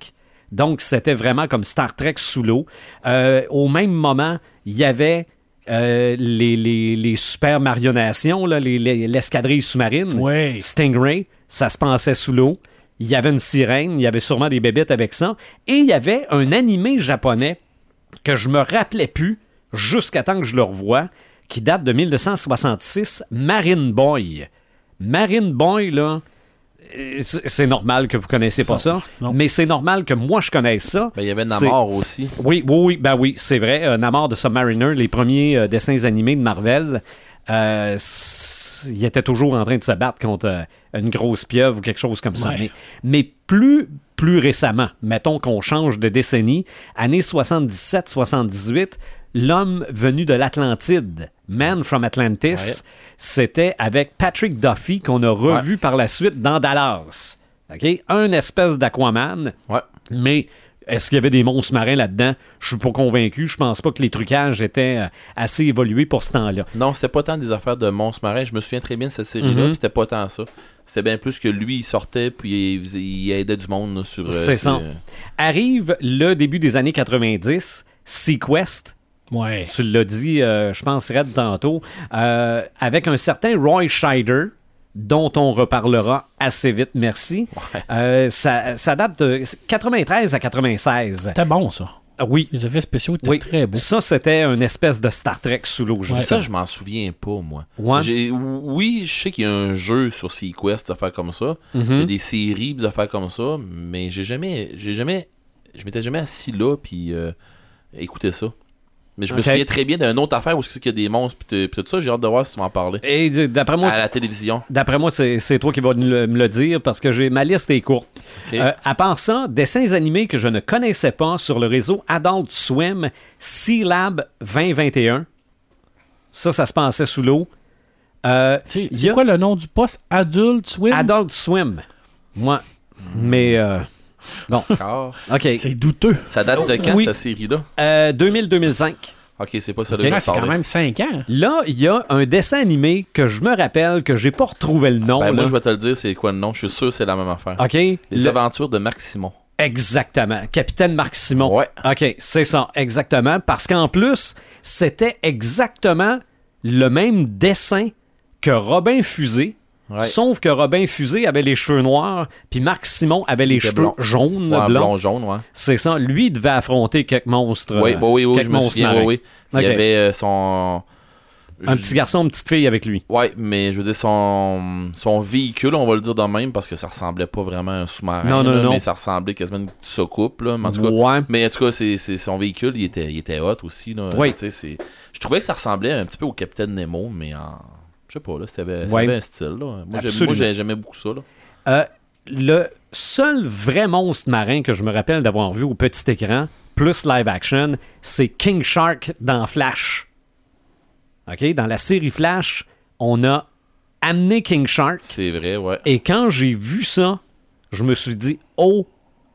Speaker 1: Donc, c'était vraiment comme Star Trek sous l'eau. Euh, au même moment, il y avait euh, les, les- les super marionnations, les- l'escadrille sous-marine.
Speaker 3: Ouais.
Speaker 1: Stingray, ça se passait sous l'eau. Il y avait une sirène, il y avait sûrement des bébêtes avec ça. Et il y avait un animé japonais que je me rappelais plus jusqu'à temps que je le revoie, qui date de 1966, Marine Boy. Marine Boy, là, euh, c'est normal que vous connaissez pas ça, mais c'est normal que moi je connaisse ça.
Speaker 4: Ben, il y avait Namor aussi.
Speaker 1: oui, oui, oui, ben oui, c'est vrai. Euh, Namor de Submariner, les premiers euh, dessins animés de Marvel, euh, il était toujours en train de se battre contre euh, une grosse pieuvre ou quelque chose comme ça.
Speaker 3: Ouais.
Speaker 1: Mais, mais plus, plus récemment, mettons qu'on change de décennie, années 77-78, l'homme venu de l'Atlantide, Man from Atlantis,
Speaker 4: Ouais.
Speaker 1: c'était avec Patrick Duffy qu'on a revu par la suite dans Dallas. OK? Un espèce d'Aquaman.
Speaker 4: Ouais.
Speaker 1: Mais est-ce qu'il y avait des monstres marins là-dedans? Je suis pas convaincu. Je pense pas que les trucages étaient euh, assez évolués pour ce temps-là.
Speaker 4: Non, c'était pas tant des affaires de monstres marins. Je me souviens très bien de cette série-là,
Speaker 1: Mhm.
Speaker 4: puis c'était pas tant ça. C'était bien plus que lui, il sortait, puis il, aidait du monde là, sur. euh,
Speaker 1: C'est ça. Arrive le début des années 90, Sequest,
Speaker 3: Ouais.
Speaker 1: tu l'as dit, euh, je pense, Red, tantôt, euh, avec un certain Roy Scheider, dont on reparlera assez vite, merci.
Speaker 4: Ouais.
Speaker 1: Euh, ça, ça date de 93 à 96.
Speaker 3: C'était bon, ça.
Speaker 1: Oui,
Speaker 3: Les effets spéciaux étaient
Speaker 1: oui.
Speaker 3: très beaux.
Speaker 1: Ça, c'était une espèce de Star Trek sous l'eau.
Speaker 4: Ça,
Speaker 1: justement.
Speaker 4: je m'en souviens pas, moi.
Speaker 1: Ouais.
Speaker 4: J'ai- Oui, je sais qu'il y a un jeu sur Sequest, des affaires comme ça. Il y a des séries, des affaires comme ça, mais j'ai jamais. J'ai jamais. Je m'étais jamais assis là, puis euh, écouté ça. Mais je me souviens très bien d'une autre affaire où c'est qu'il y a des monstres, puis tout ça. J'ai hâte de voir si tu vas en parler.
Speaker 1: Et d'après moi,
Speaker 4: À la télévision.
Speaker 1: D'après moi, c'est toi qui vas me le dire parce que j'ai ma liste est courte. Euh, à part ça, dessins animés que je ne connaissais pas sur le réseau Adult Swim, Sea Lab 2021. Ça, ça se passait sous l'eau. Euh,
Speaker 3: Tu sais,
Speaker 1: il y
Speaker 3: C'est
Speaker 1: a
Speaker 3: quoi le nom du poste? Adult Swim?
Speaker 1: Adult Swim. Moi. Mais euh, bon,
Speaker 4: D'accord.
Speaker 1: OK.
Speaker 3: C'est douteux.
Speaker 4: Ça date de quand,
Speaker 1: Oui.
Speaker 4: cette série-là?
Speaker 1: Euh, 2000-2005.
Speaker 4: Ok, c'est pas ça je
Speaker 3: Ah, c'est quand même 5 ans.
Speaker 1: Là, il y a un dessin animé que je me rappelle que j'ai pas retrouvé le nom.
Speaker 4: Ben, moi,
Speaker 1: là.
Speaker 4: je vais te le dire, c'est quoi le nom? Je suis sûr que c'est la même affaire.
Speaker 1: OK.
Speaker 4: Les
Speaker 1: Le-
Speaker 4: aventures de Marc Simon.
Speaker 1: Exactement. Capitaine Marc Simon.
Speaker 4: Ouais.
Speaker 1: OK, c'est ça, exactement. Parce qu'en plus, c'était exactement le même dessin que Robin Fusé.
Speaker 4: Ouais.
Speaker 1: Sauf que Robin Fusé avait les cheveux noirs, puis Marc Simon avait les cheveux
Speaker 4: blond.
Speaker 1: jaunes,
Speaker 4: Ouais,
Speaker 1: blancs.
Speaker 4: jaune, ouais.
Speaker 1: C'est ça. Lui, il devait affronter quelques monstres.
Speaker 4: Oui, oui, oui,
Speaker 1: quelques
Speaker 4: je me souviens, oui, oui. Il avait euh, son...
Speaker 1: Un petit garçon, une petite fille avec lui.
Speaker 4: Ouais, mais je veux dire, son, son véhicule, on va le dire de même, parce que ça ressemblait pas vraiment à un sous-marin.
Speaker 1: Non, non,
Speaker 4: là,
Speaker 1: non.
Speaker 4: Mais ça ressemblait quasiment à une soucoupe, là. Mais en tout cas,
Speaker 1: Ouais.
Speaker 4: mais en tout cas, c'est, c'est- son véhicule, il était, il était hot aussi, là.
Speaker 1: Oui.
Speaker 4: Tu sais, c'est- Je trouvais que ça ressemblait un petit peu au Capitaine Nemo, mais en... Je sais pas, là, c'était,
Speaker 1: Ouais.
Speaker 4: un style, là. Moi, j'aimais beaucoup ça, là.
Speaker 1: Euh, le seul vrai monstre marin que je me rappelle d'avoir vu au petit écran, plus live action, c'est King Shark dans Flash. OK? Dans la série Flash, on a amené King Shark.
Speaker 4: C'est vrai, ouais.
Speaker 1: Et quand j'ai vu ça, je me suis dit, oh,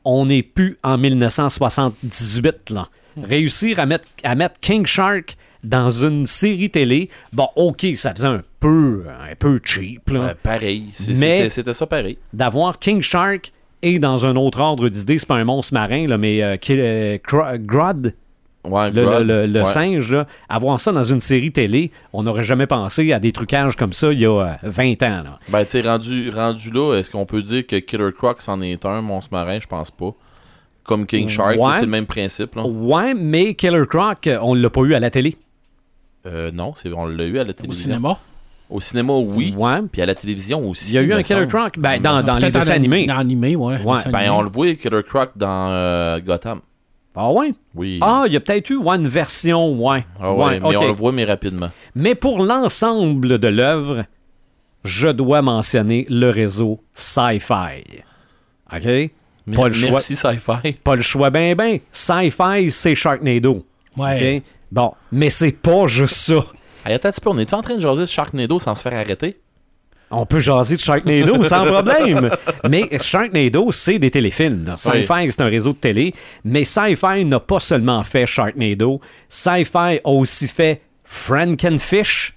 Speaker 1: on n'est plus en 1978, là. Réussir à mettre, à mettre King Shark dans une série télé, bon, OK, ça faisait un peu, un peu cheap, là.
Speaker 4: Euh, pareil.
Speaker 1: Mais-
Speaker 4: C'était ça pareil.
Speaker 1: D'avoir King Shark et dans un autre ordre d'idée, c'est pas un monstre marin, là, mais euh, qui- euh,
Speaker 4: Ouais,
Speaker 1: le,
Speaker 4: Grodd,
Speaker 1: le- le
Speaker 4: ouais.
Speaker 1: singe, là, avoir ça dans une série télé, on n'aurait jamais pensé à des trucages comme ça il y a euh, 20 ans. Là.
Speaker 4: Ben, tu sais, rendu, rendu là, est-ce qu'on peut dire que Killer Croc c'en est un, monstre marin? Je pense pas. Comme King Shark,
Speaker 1: Ouais.
Speaker 4: c'est le même principe. Là.
Speaker 1: Ouais, mais Killer Croc, euh, on l'a pas eu à la télé.
Speaker 4: Euh, non, c'est- on l'a eu à la
Speaker 3: Au
Speaker 4: télévision.
Speaker 3: cinéma?
Speaker 4: Au cinéma, oui.
Speaker 1: Ouais.
Speaker 4: Puis à la télévision aussi.
Speaker 1: Il y a eu un Killer
Speaker 4: semble.
Speaker 1: Croc ben, dans, dans les dessins animés.
Speaker 3: Dans animé, ouais.
Speaker 1: Ouais.
Speaker 4: Ben,
Speaker 3: animé.
Speaker 4: on le voit, Killer Croc, dans euh, Gotham.
Speaker 1: Ah ouais?
Speaker 4: Oui.
Speaker 1: Ah, il y a peut-être eu ouais, une version, ouais.
Speaker 4: Ah ouais, mais on le voit, mais rapidement.
Speaker 1: Mais pour l'ensemble de l'œuvre, je dois mentionner le réseau Sci-Fi. OK?
Speaker 4: Mais-
Speaker 1: Pas le choix.
Speaker 4: Merci, Sci-Fi.
Speaker 1: Pas le choix ben ben. Sci-Fi, c'est Sharknado.
Speaker 3: Ouais.
Speaker 1: OK? Bon, mais c'est pas juste ça.
Speaker 4: Hey, attends un petit peu, on est en train de jaser ce Sharknado sans se faire arrêter?
Speaker 1: On peut jaser de Sharknado *laughs* sans problème. Mais Sharknado, c'est des téléfilms. Sci-Fi, c'est un réseau de télé. Mais Sci-Fi n'a pas seulement fait Sharknado. Sci-Fi a aussi fait Frankenfish,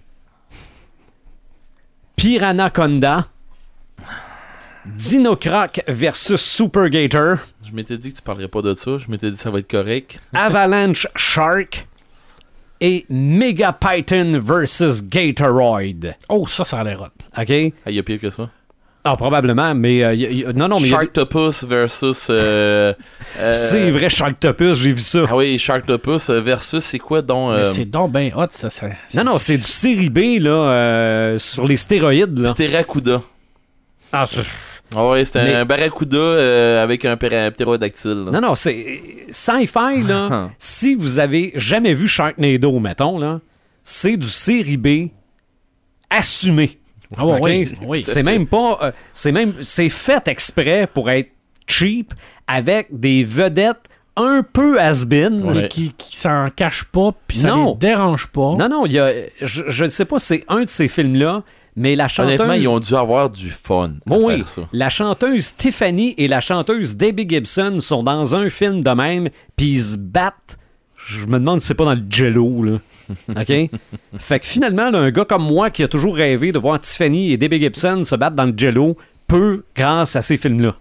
Speaker 1: Piranhaconda, Dinocroc versus Super Gator,
Speaker 4: Je m'étais dit que tu parlerais pas de ça. Je m'étais dit que ça va être correct.
Speaker 1: Avalanche Shark et Mega Python versus Gatoroid.
Speaker 3: Oh, ça, ça a l'air hot.
Speaker 1: OK?
Speaker 4: Ah, il y a pire que ça.
Speaker 1: Ah, probablement, mais... euh, y a- y a- non, non, mais... a-
Speaker 4: Sharktopus versus. euh, *laughs* euh,
Speaker 1: C'est vrai, Sharktopus, j'ai vu ça.
Speaker 4: Ah oui, Sharktopus versus, c'est quoi donc
Speaker 3: Mais
Speaker 4: euh,
Speaker 3: c'est donc bien hot, ça. ça
Speaker 1: Non, non, c'est du série B, là, euh, sur les stéroïdes, là.
Speaker 4: Pterocuda.
Speaker 1: Ah, c'est-
Speaker 4: Ah ouais, c'était
Speaker 1: Mais-
Speaker 4: un barracuda euh, avec un ptérodactyle.
Speaker 1: non, non, c'est... Sci-fi, là, si vous avez jamais vu Sharknado, mettons, là, c'est du série B assumé.
Speaker 3: Ah ouais, oui, oui.
Speaker 1: C'est même pas... euh, c'est même... C'est fait exprès pour être cheap, avec des vedettes un peu has-been.
Speaker 4: Ouais.
Speaker 3: Qui, qui s'en cache pas, puis ça les dérange pas.
Speaker 1: Non, non, il y a... Je, je ne sais pas, c'est un de ces films-là, mais la chanteuse...
Speaker 4: Honnêtement, ils ont dû avoir du fun. à
Speaker 1: oui,
Speaker 4: faire ça.
Speaker 1: la chanteuse Tiffany et la chanteuse Debbie Gibson sont dans un film de même, puis ils se battent. Je me demande si c'est pas dans le jello, là. *laughs* OK? fait que finalement, là, un gars comme moi qui a toujours rêvé de voir Tiffany et Debbie Gibson se battre dans le jello peut grâce à ces films-là.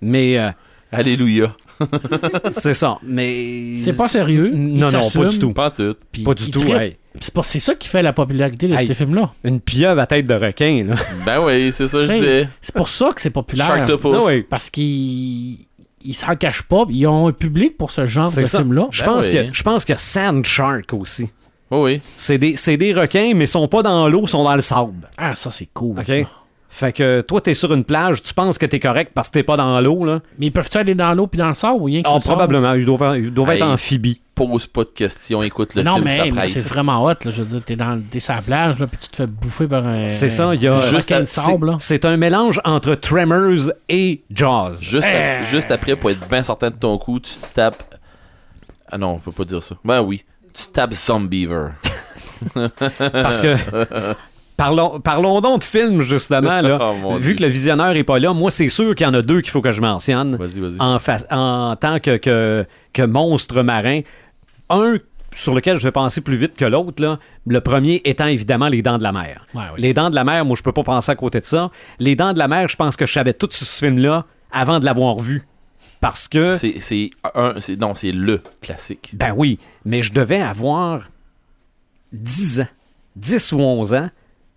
Speaker 1: Mais euh,
Speaker 4: Alléluia. *laughs*
Speaker 1: c'est ça. Mais.
Speaker 3: C'est pas sérieux.
Speaker 1: Non, non, pas du tout.
Speaker 4: Pas tout.
Speaker 1: Pas du tout. hey.
Speaker 3: C'est ça qui fait la popularité de
Speaker 1: Hey.
Speaker 3: ces films-là.
Speaker 1: Une pieuvre à tête de requin, là.
Speaker 4: Ben oui, c'est ça que je disais.
Speaker 3: C'est pour ça que c'est populaire.
Speaker 4: Sharktopus.
Speaker 1: Ah ouais.
Speaker 3: Parce qu'ils ils s'en cachent pas. Ils ont un public pour ce genre de film-là.
Speaker 1: Je pense
Speaker 4: oui.
Speaker 1: que je pense qu'il y a Sand Shark aussi.
Speaker 4: Oui, oui.
Speaker 1: C'est des, c'est des requins, mais ils sont pas dans l'eau, ils sont dans le sable.
Speaker 3: Ah, ça, c'est cool.
Speaker 1: OK?
Speaker 3: ça.
Speaker 1: Fait que toi, t'es sur une plage, tu penses que t'es correct parce que t'es pas dans l'eau, là?
Speaker 3: Mais ils peuvent-tu aller dans l'eau puis dans le sable ou rien que sable?
Speaker 1: probablement. Ils doivent, ils doivent être
Speaker 4: Hey.
Speaker 1: amphibies.
Speaker 4: Pose pas de questions, écoute le
Speaker 3: non,
Speaker 4: film,
Speaker 3: mais, mais c'est vraiment hot. Là. Je veux dire, t'es, dans, t'es sur la plage là, puis tu te fais bouffer par un.
Speaker 1: C'est ça, il y a-
Speaker 3: un
Speaker 4: Juste à-
Speaker 3: sable. là.
Speaker 1: C'est un mélange entre Tremors et Jaws.
Speaker 4: Juste, ap- juste après, pour être bien certain de ton coup, tu tapes. Ah non, on peut pas dire ça. Ben oui. Tu tapes Zombiever.
Speaker 1: Parce que. *laughs* Parlons, parlons donc de films, justement, là. *laughs*
Speaker 4: Oh,
Speaker 1: Vu
Speaker 4: Dieu.
Speaker 1: que le visionneur est pas là, moi, c'est sûr qu'il y en a deux qu'il faut que je mentionne.
Speaker 4: Vas-y, vas-y.
Speaker 1: en, fa- en tant que, que, que monstre marin. Un sur lequel je vais penser plus vite que l'autre, là. le premier étant évidemment les dents de la mer.
Speaker 3: Ouais, oui.
Speaker 1: Les dents de la mer, moi je peux pas penser à côté de ça. Les dents de la mer, je pense que je savais tout sur ce film-là avant de l'avoir vu. Parce que,
Speaker 4: C'est, c'est un, c'est, non, c'est le classique.
Speaker 1: ben oui, mais je devais avoir 10 ans, 10 ou 11 ans.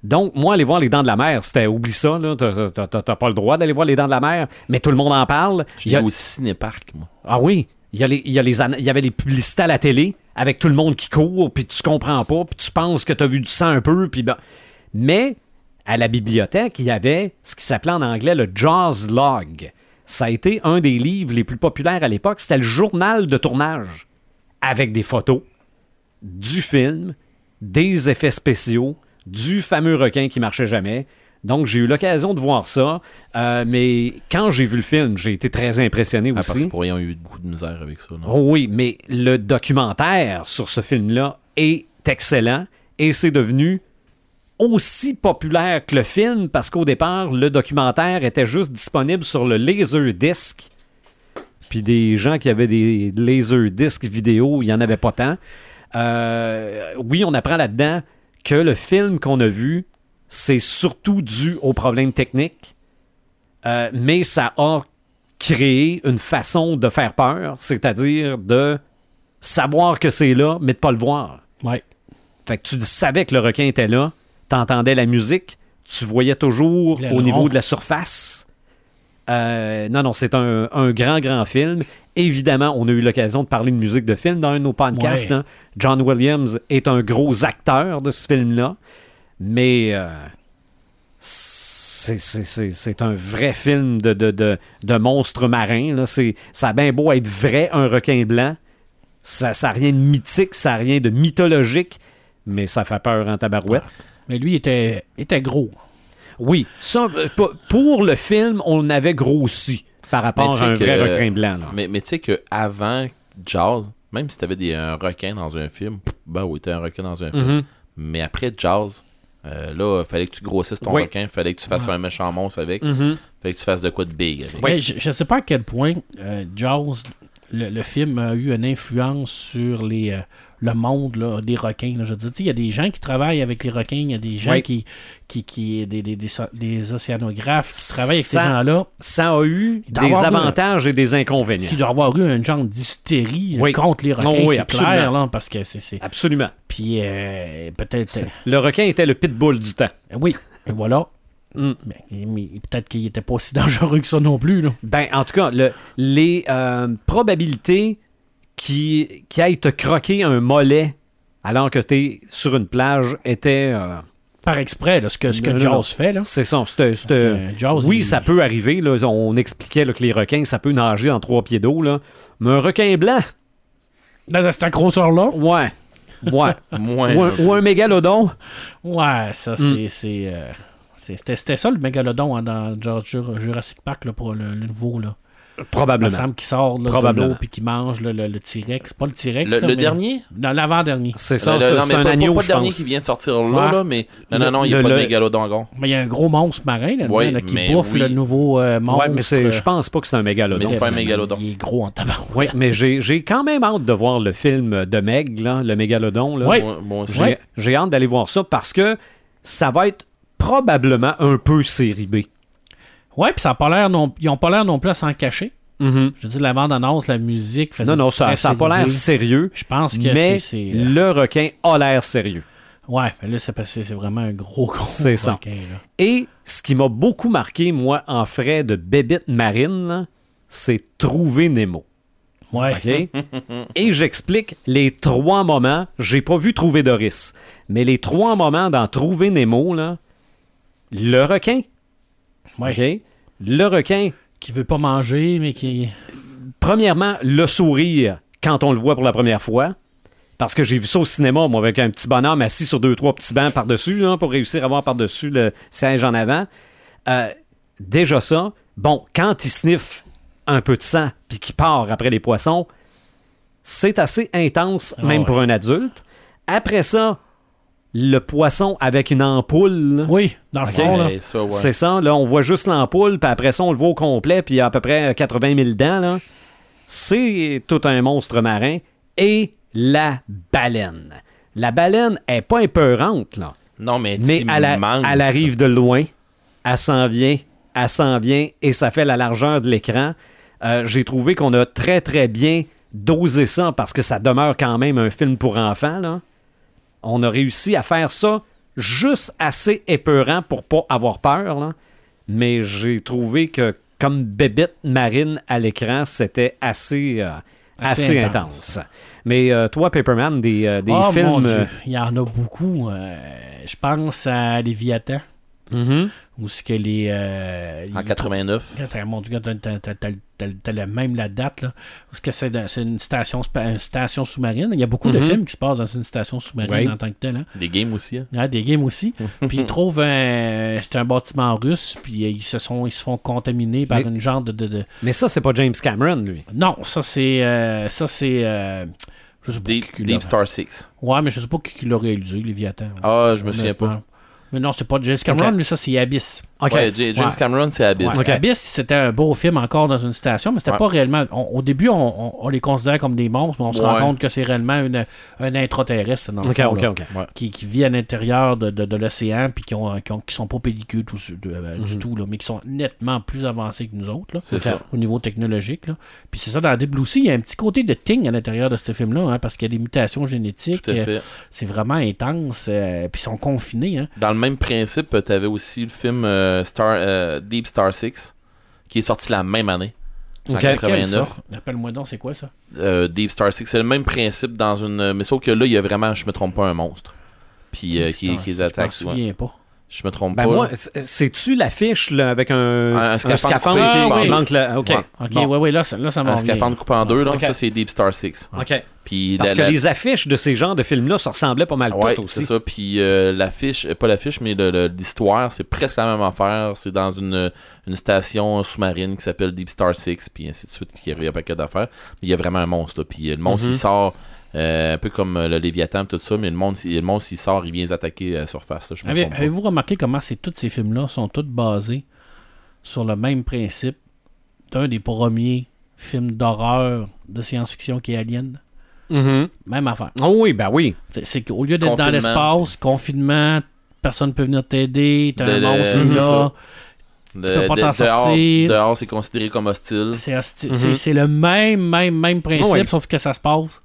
Speaker 1: Donc, moi, aller voir les dents de la mer, c'était oublie ça, là. T'as- pas le droit d'aller voir les dents de la mer, mais tout le monde en parle. Il y
Speaker 4: J'ai
Speaker 1: a-
Speaker 4: au cinéparc, moi.
Speaker 1: Ah oui, il y, a les- il y, a les an- il y avait les publicités à la télé avec tout le monde qui court, puis tu comprends pas, puis tu penses que tu as vu du sang un peu, puis ben... Mais à la bibliothèque, il y avait ce qui s'appelait en anglais le Jaws Log. Ça a été un des livres les plus populaires à l'époque. C'était le journal de tournage avec des photos du film, des effets spéciaux, du fameux requin qui marchait jamais. Donc, j'ai eu l'occasion de voir ça. Euh, mais quand j'ai vu le film, j'ai été très impressionné
Speaker 4: Ah, parce
Speaker 1: aussi.
Speaker 4: que pour rien, on a eu beaucoup de misère avec ça. non?
Speaker 1: Oh oui, mais le documentaire sur ce film-là est excellent et c'est devenu aussi populaire que le film parce qu'au départ, le documentaire était juste disponible sur le Laserdisc. Puis des gens qui avaient des Laserdisc vidéo, il n'y en avait pas tant. Euh, oui, on apprend là-dedans que le film qu'on a vu, c'est surtout dû aux problèmes techniques, euh, mais ça a créé une façon de faire peur, c'est-à-dire de savoir que c'est là, mais de pas le voir.
Speaker 3: Ouais.
Speaker 1: Fait que tu savais que le requin était là, t'entendais la musique, tu voyais toujours
Speaker 3: Le
Speaker 1: au niveau de la surface. Euh, non, non, c'est un, un grand, grand film. Évidemment, on a eu l'occasion de parler de musique de film dans un de nos podcasts.
Speaker 3: Ouais.
Speaker 1: hein. John Williams est un gros acteur de ce film-là, mais euh, c'est- un vrai film de, de, de, de monstre marin. là. Ça a bien beau être vrai, un requin blanc. Ça n'a rien de mythique, ça n'a rien de mythologique, mais ça fait peur en tabarouette.
Speaker 3: Mais lui, il était, était gros.
Speaker 1: Oui, ça, euh, pour le film, on avait grossi par rapport à un vrai requin blanc. là.
Speaker 4: Mais, mais tu sais qu'avant Jaws, même si t'avais des, un requin dans un film, ben oui, t'as un requin dans un film.
Speaker 1: Mhm.
Speaker 4: Mais après Jaws, euh, là, fallait que tu grossisses ton
Speaker 1: Oui.
Speaker 4: requin, fallait que tu fasses un méchant monstre avec,
Speaker 1: Mhm.
Speaker 4: fallait que tu fasses de quoi de big avec.
Speaker 3: Mais je ne sais pas à quel point euh, Jaws, le, le film, a eu une influence sur les, euh, le monde là, des requins. là. Je veux il y a des gens qui travaillent avec les requins, il y a des gens
Speaker 1: Oui.
Speaker 3: qui, qui, qui des, des, des, des océanographes qui travaillent avec
Speaker 1: Ça-
Speaker 3: ces gens-là.
Speaker 1: Ça a eu
Speaker 3: Il
Speaker 1: des
Speaker 3: avoir eu-
Speaker 1: avantages et des inconvénients.
Speaker 3: qu'il doit avoir eu un genre d'hystérie
Speaker 1: Oui.
Speaker 3: contre les requins,
Speaker 1: Oh oui,
Speaker 3: c'est
Speaker 1: absolument.
Speaker 3: clair, là, parce que c'est...
Speaker 1: Absolument.
Speaker 3: Puis euh, peut-être... euh,
Speaker 1: Le requin était le pitbull du temps.
Speaker 3: oui, et voilà.
Speaker 1: Mm.
Speaker 3: Mais, mais peut-être qu'il était pas aussi *laughs* dangereux que ça non plus. Là.
Speaker 1: Ben, en tout cas, le- les euh, probabilités qui, qui aille te croquer un mollet alors que tu es sur une plage étaient. euh,
Speaker 3: Par exprès, là, ce que, ce que Jaws fait. Là.
Speaker 1: c'est ça.
Speaker 3: que Jaws,
Speaker 1: oui,
Speaker 3: il-
Speaker 1: ça peut arriver. là. on expliquait là, que les requins, ça peut nager en trois pieds d'eau. là. Mais un requin blanc,
Speaker 3: Dans cette grosseur-là,
Speaker 1: ouais. Ouais. *laughs*
Speaker 4: Moins.
Speaker 1: ou, un, ou un mégalodon.
Speaker 3: Ouais, ça,
Speaker 1: Mm.
Speaker 3: c'est. c'est, euh, c'est- C'était c'était ça le mégalodon hein, dans Jur- Jur- Jurassic Park là, pour le, le nouveau. Là. Il me
Speaker 1: Probablement.
Speaker 3: semble qu'il sort là, de
Speaker 1: Probablement.
Speaker 3: l'eau puis qu'il mange là, le, le T-Rex. Pas le T-Rex.
Speaker 4: Le,
Speaker 3: là,
Speaker 4: le
Speaker 3: mais-
Speaker 4: dernier?
Speaker 3: Non, l'avant-dernier.
Speaker 1: C'est ça,
Speaker 4: non,
Speaker 1: c'est un
Speaker 4: pas,
Speaker 1: agneau,
Speaker 4: pas le dernier
Speaker 1: pense.
Speaker 4: qui vient de sortir là,
Speaker 3: Ouais.
Speaker 4: là, mais non, non, non, il n'y a
Speaker 1: le-
Speaker 4: pas
Speaker 1: le-
Speaker 4: de mégalodon encore.
Speaker 3: Mais il y a un gros monstre marin là,
Speaker 4: Ouais,
Speaker 3: là, qui bouffe
Speaker 4: oui.
Speaker 3: le nouveau euh, monstre.
Speaker 1: Ouais, mais c'est, je pense pas que c'est un mégalodon.
Speaker 4: Mais c'est pas un mégalodon.
Speaker 3: Il est gros en tabac.
Speaker 1: Oui, mais j'ai, j'ai quand même hâte de voir le film de Meg, là, le mégalodon. Là. J'ai hâte d'aller voir ça parce que ça va être probablement un peu série B.
Speaker 3: Ouais, puis ça a pas l'air non, ils ont pas l'air non plus à s'en cacher.
Speaker 1: Mhm.
Speaker 3: Je veux dire, la bande-annonce, la musique.
Speaker 1: Non, non, ça n'a pas l'air sérieux,
Speaker 3: Je pense que
Speaker 1: mais
Speaker 3: c'est. euh,
Speaker 1: le requin a l'air sérieux.
Speaker 3: Ouais, mais là, c'est que c'est vraiment un gros, gros *laughs*
Speaker 1: C'est ça.
Speaker 3: requin, là.
Speaker 1: Et ce qui m'a beaucoup marqué, moi, en frais de bébite marine, c'est trouver Nemo.
Speaker 3: Ouais. *laughs*
Speaker 1: Et j'explique les trois moments. J'ai pas vu Trouver Doris, mais les trois moments dans Trouver Nemo, là, le requin.
Speaker 3: Ouais.
Speaker 1: OK? Le requin,
Speaker 3: Qui veut pas manger, mais qui.
Speaker 1: premièrement, le sourire quand on le voit pour la première fois. Parce que j'ai vu ça au cinéma, moi, avec un petit bonhomme assis sur deux, trois petits bancs par-dessus, pour réussir à voir par-dessus le siège en avant. Euh, déjà ça, bon, quand il sniffe un peu de sang puis qu'il part après les poissons, c'est assez intense,
Speaker 3: Ah
Speaker 1: même
Speaker 3: ouais.
Speaker 1: pour un adulte. Après ça, le poisson avec une ampoule, là,
Speaker 3: Oui, dans le fond, là.
Speaker 4: Ouais, ça, ouais.
Speaker 1: c'est ça, là, on voit juste l'ampoule, puis après ça, on le voit au complet, puis il y a à peu près 80 000 dents, là. C'est tout un monstre marin. Et la baleine. La baleine est pas épeurante, là.
Speaker 4: Non, mais,
Speaker 1: Mais elle, a- elle arrive de loin, elle s'en vient, elle s'en vient, et ça fait la largeur de l'écran. Euh, J'ai trouvé qu'on a très, très bien dosé ça, parce que ça demeure quand même un film pour enfants, là. On a réussi à faire ça juste assez épeurant pour pas avoir peur, là. Mais j'ai trouvé que comme bébête marine à l'écran, c'était assez, euh,
Speaker 3: Assez
Speaker 1: assez,
Speaker 3: intense.
Speaker 1: intense. Mais euh, toi, Paperman, des, euh, des
Speaker 3: oh, mon
Speaker 1: films...
Speaker 3: Dieu,
Speaker 1: euh,
Speaker 3: il y en a beaucoup. je pense à Léviathan,
Speaker 1: mhm.
Speaker 3: Où ce que les... euh,
Speaker 4: En
Speaker 3: il-
Speaker 4: 89.
Speaker 3: Quand mon Dieu, t'as- même la date, là. Parce que c'est une station, une station sous-marine. Il y a beaucoup de
Speaker 1: Mhm.
Speaker 3: films qui se passent dans une station sous-marine en tant que tel. Hein.
Speaker 4: Des games aussi. hein.
Speaker 3: Il y a des games aussi. *laughs* puis ils trouvent un. C'est un bâtiment russe, puis euh, ils se, sont, ils se font contaminer par
Speaker 1: Mais-
Speaker 3: une genre de. de- de-
Speaker 1: Mais ça, c'est pas James Cameron, lui.
Speaker 3: Non, ça c'est. euh, ça c'est. euh, je sais pas
Speaker 4: Deep,
Speaker 3: qui
Speaker 4: Deep Star 6.
Speaker 3: Ouais, mais je sais pas qui qui l'a réalisé, Léviathan.
Speaker 4: Ah, je me souviens pas.
Speaker 3: Mais non, c'est pas James Cameron, mais ça, c'est Abyss.
Speaker 1: OK.
Speaker 4: Ouais, James
Speaker 3: Ouais.
Speaker 4: Cameron, c'est Abyss.
Speaker 3: Ouais,
Speaker 1: Ok.
Speaker 3: Abyss, c'était un beau film encore dans une station, mais c'était
Speaker 4: Ouais.
Speaker 3: pas réellement. on- au début, on, on- on les considère comme des monstres, mais on se rend compte que c'est réellement une, un intraterrestre, dans le
Speaker 1: OK,
Speaker 3: fond,
Speaker 1: OK,
Speaker 3: là,
Speaker 1: OK.
Speaker 3: Qui, qui vit à l'intérieur de, de- de l'océan, puis qui, ont, qui, ont- qui sont pas pellicules tout- de- euh,
Speaker 1: Mhm.
Speaker 3: du tout, là, mais qui sont nettement plus avancés que nous autres. Là.
Speaker 4: C'est
Speaker 1: Ok.
Speaker 4: ça.
Speaker 3: au niveau technologique. Là. Puis c'est ça, dans Deep Blue Sea, il y a un petit côté de Ting à l'intérieur de ce film-là, hein, parce qu'il y a des mutations génétiques.
Speaker 4: Tout à
Speaker 3: euh,
Speaker 4: fait.
Speaker 3: c'est vraiment intense. euh, puis ils sont confinés. Hein.
Speaker 4: Dans le même principe, tu avais aussi le film euh, Star, euh, Deep Star 6, qui est sorti la même année. En
Speaker 1: Ok.
Speaker 3: Quel,
Speaker 4: 89.
Speaker 3: ça? Appelle-moi donc, c'est quoi ça?
Speaker 4: Euh, Deep Star 6, c'est le même principe dans une. Mais sauf que là, il y a vraiment, je me trompe pas, un monstre. Puis euh, qui, qui les
Speaker 3: Je m'en
Speaker 4: attaque. ouais.
Speaker 3: souviens pas.
Speaker 4: Je me trompe
Speaker 1: Ben
Speaker 4: pas.
Speaker 1: moi,
Speaker 4: là.
Speaker 1: c'est-tu l'affiche là, avec un,
Speaker 4: Un
Speaker 1: un
Speaker 4: scaphandre
Speaker 1: qui,
Speaker 3: Ah,
Speaker 1: qui
Speaker 3: oui.
Speaker 1: manque le. OK.
Speaker 4: Ouais.
Speaker 3: Ok,
Speaker 1: Bon.
Speaker 3: ouais, ouais, là, ça, là, ça
Speaker 4: un scaphandre coupé en deux, là,
Speaker 1: Ok.
Speaker 4: ça c'est Deep Star 6.
Speaker 1: OK.
Speaker 4: Puis
Speaker 1: Parce
Speaker 4: la-
Speaker 1: que
Speaker 4: la-
Speaker 1: les affiches de ces genres de films-là se ressemblaient pas mal
Speaker 4: Ouais,
Speaker 1: toutes
Speaker 4: c'est
Speaker 1: aussi.
Speaker 4: ça. Puis euh, l'affiche, pas l'affiche, mais le- le- l'histoire, c'est presque la même affaire. C'est dans une, une station sous-marine qui s'appelle Deep Star 6, puis ainsi de suite. Puis il y a un paquet d'affaires. Mais il y a vraiment un monstre. là. Puis euh, le monstre,
Speaker 1: Mhm.
Speaker 4: il sort euh, un peu comme euh, le Léviathan, tout ça. Mais le il- le monstre, il sort, il vient les attaquer à la surface.
Speaker 3: Avez-. Avez-vous remarqué comment c'est tous ces films-là sont tous basés sur le même principe d'un des premiers films d'horreur de science-fiction qui est Alien?
Speaker 1: Mhm.
Speaker 3: Même affaire.
Speaker 1: Oh oui, ben oui.
Speaker 3: C'est c'est qu'au lieu d'être dans l'espace, confinement, personne ne peut venir t'aider, t'as
Speaker 4: De-
Speaker 3: un monstre
Speaker 4: c'est
Speaker 3: là.
Speaker 4: ça.
Speaker 3: peux pas t'en
Speaker 4: dehors,
Speaker 3: sortir.
Speaker 4: dehors, c'est considéré comme hostile.
Speaker 3: C'est hosti-
Speaker 1: Mhm.
Speaker 3: c'est- c'est le même, même, même principe,
Speaker 1: Oh oui.
Speaker 3: sauf que ça se passe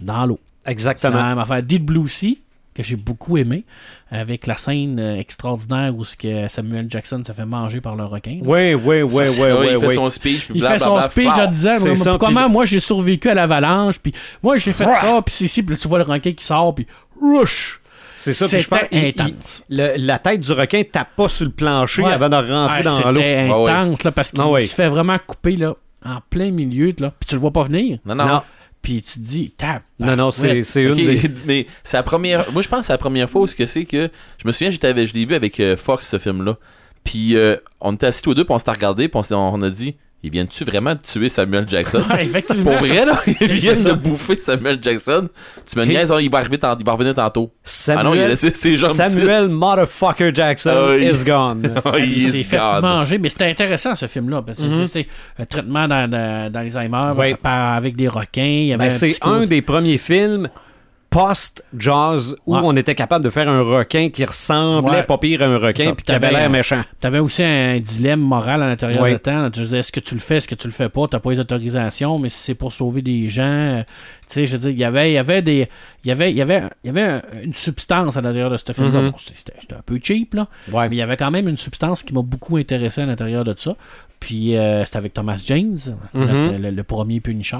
Speaker 3: dans l'eau. C'est
Speaker 1: Exactement.
Speaker 3: la même affaire. Deep Blue Sea, que j'ai beaucoup aimé, avec la scène euh, extraordinaire où ce que Samuel Jackson se fait manger par le requin.
Speaker 1: Oui, oui, oui, oui,
Speaker 4: c'est-
Speaker 1: oui,
Speaker 4: il fait son speech, puis
Speaker 3: Il fait son speech en disant
Speaker 1: C'est
Speaker 3: mais
Speaker 1: ça,
Speaker 3: comment
Speaker 1: puis-
Speaker 3: moi j'ai survécu à l'avalanche, puis moi j'ai fait ça, puis c'est ici, puis là, tu vois le requin qui sort, puis rush!
Speaker 1: C'est ça, puis je pense
Speaker 3: C'était
Speaker 1: il- il-
Speaker 3: intense.
Speaker 1: le- la tête du requin tape pas sur le plancher
Speaker 3: Ouais.
Speaker 1: avant de rentrer
Speaker 3: Ouais,
Speaker 1: dans l'eau.
Speaker 3: C'était intense, là, parce qu'il
Speaker 1: Ah ouais.
Speaker 3: se fait vraiment couper, là, en plein milieu, là, puis tu le vois pas venir,
Speaker 4: Non, non.
Speaker 1: Non.
Speaker 3: Puis tu te dis, tape.
Speaker 1: Non, non, c'est c'est une des... *laughs*
Speaker 4: mais c'est la première. Moi, je pense que c'est la première fois où ce que c'est que. Je me souviens, j'étais avec- je l'ai vu avec euh, Fox, ce film-là. Puis euh, on était assis tous les deux, puis on s'est regardé, puis on, on a dit Ils viennent-tu vraiment de tuer Samuel Jackson?
Speaker 3: Ouais, *laughs* effectivement.
Speaker 4: Pour vrai, là? *laughs* Ils viennent de bouffer Samuel Jackson. Tu me niaises, hein, il va, arriver tant- il va revenir tantôt.
Speaker 1: Samuel,
Speaker 4: Ah non, il a laissé ses jambes
Speaker 1: Samuel Motherfucker Jackson
Speaker 4: Ah oui.
Speaker 1: is gone. *laughs*
Speaker 4: Oh,
Speaker 3: il s'est
Speaker 4: est
Speaker 3: fait manger, mais c'était intéressant ce film-là, parce que
Speaker 1: Mhm.
Speaker 3: c'était un traitement dans, dans, dans les Alzheimer avec des requins.
Speaker 1: Ben, c'est un des premiers films post-Jaws où
Speaker 3: Ouais.
Speaker 1: on était capable de faire un requin qui ressemblait
Speaker 3: Ouais.
Speaker 1: pas pire à un requin puis qui avait l'air méchant.
Speaker 3: T'avais aussi un dilemme moral à l'intérieur de temps. Tu Est-ce que tu le fais, est-ce que tu le fais pas? T'as pas les autorisations, mais si c'est pour sauver des gens. euh, Tu sais, je veux dire, il y avait, il y avait des. Il y avait, il y avait, il y avait un- une substance à l'intérieur de ce film-là.
Speaker 1: Mhm.
Speaker 3: Bon, c'était un peu cheap, là. Mais il y avait quand même une substance qui m'a beaucoup intéressé à l'intérieur de ça. Puis euh, c'était avec Thomas James,
Speaker 1: Mhm.
Speaker 3: notre- le, le premier Punisher.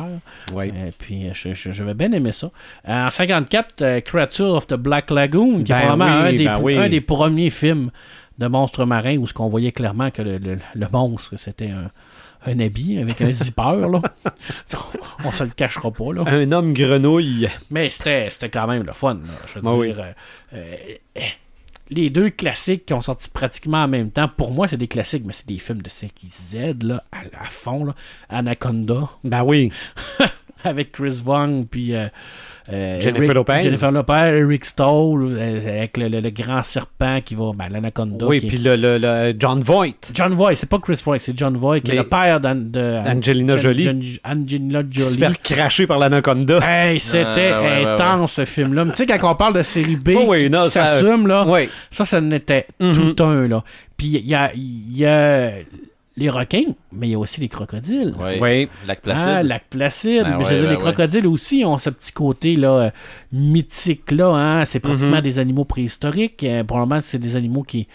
Speaker 1: Ouais.
Speaker 3: Euh, puis euh, je- bien aimé ça. Euh, en 54, euh, Creature of the Black Lagoon, qui est
Speaker 1: Ben
Speaker 3: probablement
Speaker 1: oui,
Speaker 3: un, des,
Speaker 1: ben oui.
Speaker 3: un des premiers films de monstres marins où ce qu'on voyait clairement que le, monstre c'était un, un habit avec un zipper là. *laughs* On se le cachera pas là.
Speaker 1: Un homme grenouille.
Speaker 3: Mais c'était quand même le fun. là. Je veux
Speaker 1: oui.
Speaker 3: dire, euh, euh, eh, les deux classiques qui ont sorti pratiquement en même temps, pour moi, c'est des classiques, mais c'est des films de série Z là, à, à fond. Là. Anaconda,
Speaker 1: Ben oui. *laughs*
Speaker 3: avec Chris Wong, puis euh, euh,
Speaker 1: Jennifer
Speaker 3: Eric-
Speaker 1: Lopez?
Speaker 3: Jennifer Lopez, Eric Stoll, euh, avec le, le- le grand serpent qui va, ben, l'Anaconda.
Speaker 1: oui,
Speaker 3: qui est-
Speaker 1: puis le, le- le John Voight.
Speaker 3: John Voight, c'est pas Chris Voight, c'est John Voight, qui est le père d'An- de,
Speaker 1: D'Angelina Jolie.
Speaker 3: Angelina
Speaker 1: Qui se
Speaker 3: Jolie.
Speaker 1: fait cracher par l'anaconda.
Speaker 3: Hey, c'était
Speaker 4: Ah, ouais, ouais,
Speaker 3: intense ce film-là. Mais Tu sais, quand on parle de série B,
Speaker 1: Oh oui, non,
Speaker 3: qui
Speaker 1: ça-
Speaker 3: s'assume, là,
Speaker 1: Oui.
Speaker 3: ça, ça n'était
Speaker 1: Mhm.
Speaker 3: tout un, là. Puis il y a, il y a les requins, mais il y a aussi les crocodiles.
Speaker 4: Ouais.
Speaker 1: Oui.
Speaker 4: Lac Placide.
Speaker 3: Ah, Lac Placide.
Speaker 4: Ben
Speaker 3: Mais je
Speaker 4: ouais,
Speaker 3: veux dire,
Speaker 4: ben
Speaker 3: les
Speaker 4: ouais.
Speaker 3: crocodiles aussi ont ce petit côté là euh, mythique là. Hein? C'est pratiquement
Speaker 1: Mhm.
Speaker 3: des animaux préhistoriques. Euh, probablement, c'est des animaux qui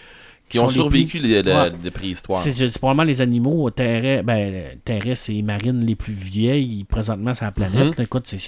Speaker 4: qui ont
Speaker 3: les
Speaker 4: survécu les,
Speaker 3: Ouais.
Speaker 4: les préhistoires.
Speaker 3: C'est c'est probablement les animaux terrestres, ben, euh, terrestres et marines les plus vieilles présentement sur la planète.
Speaker 1: Mhm.
Speaker 3: Écoute, c'est-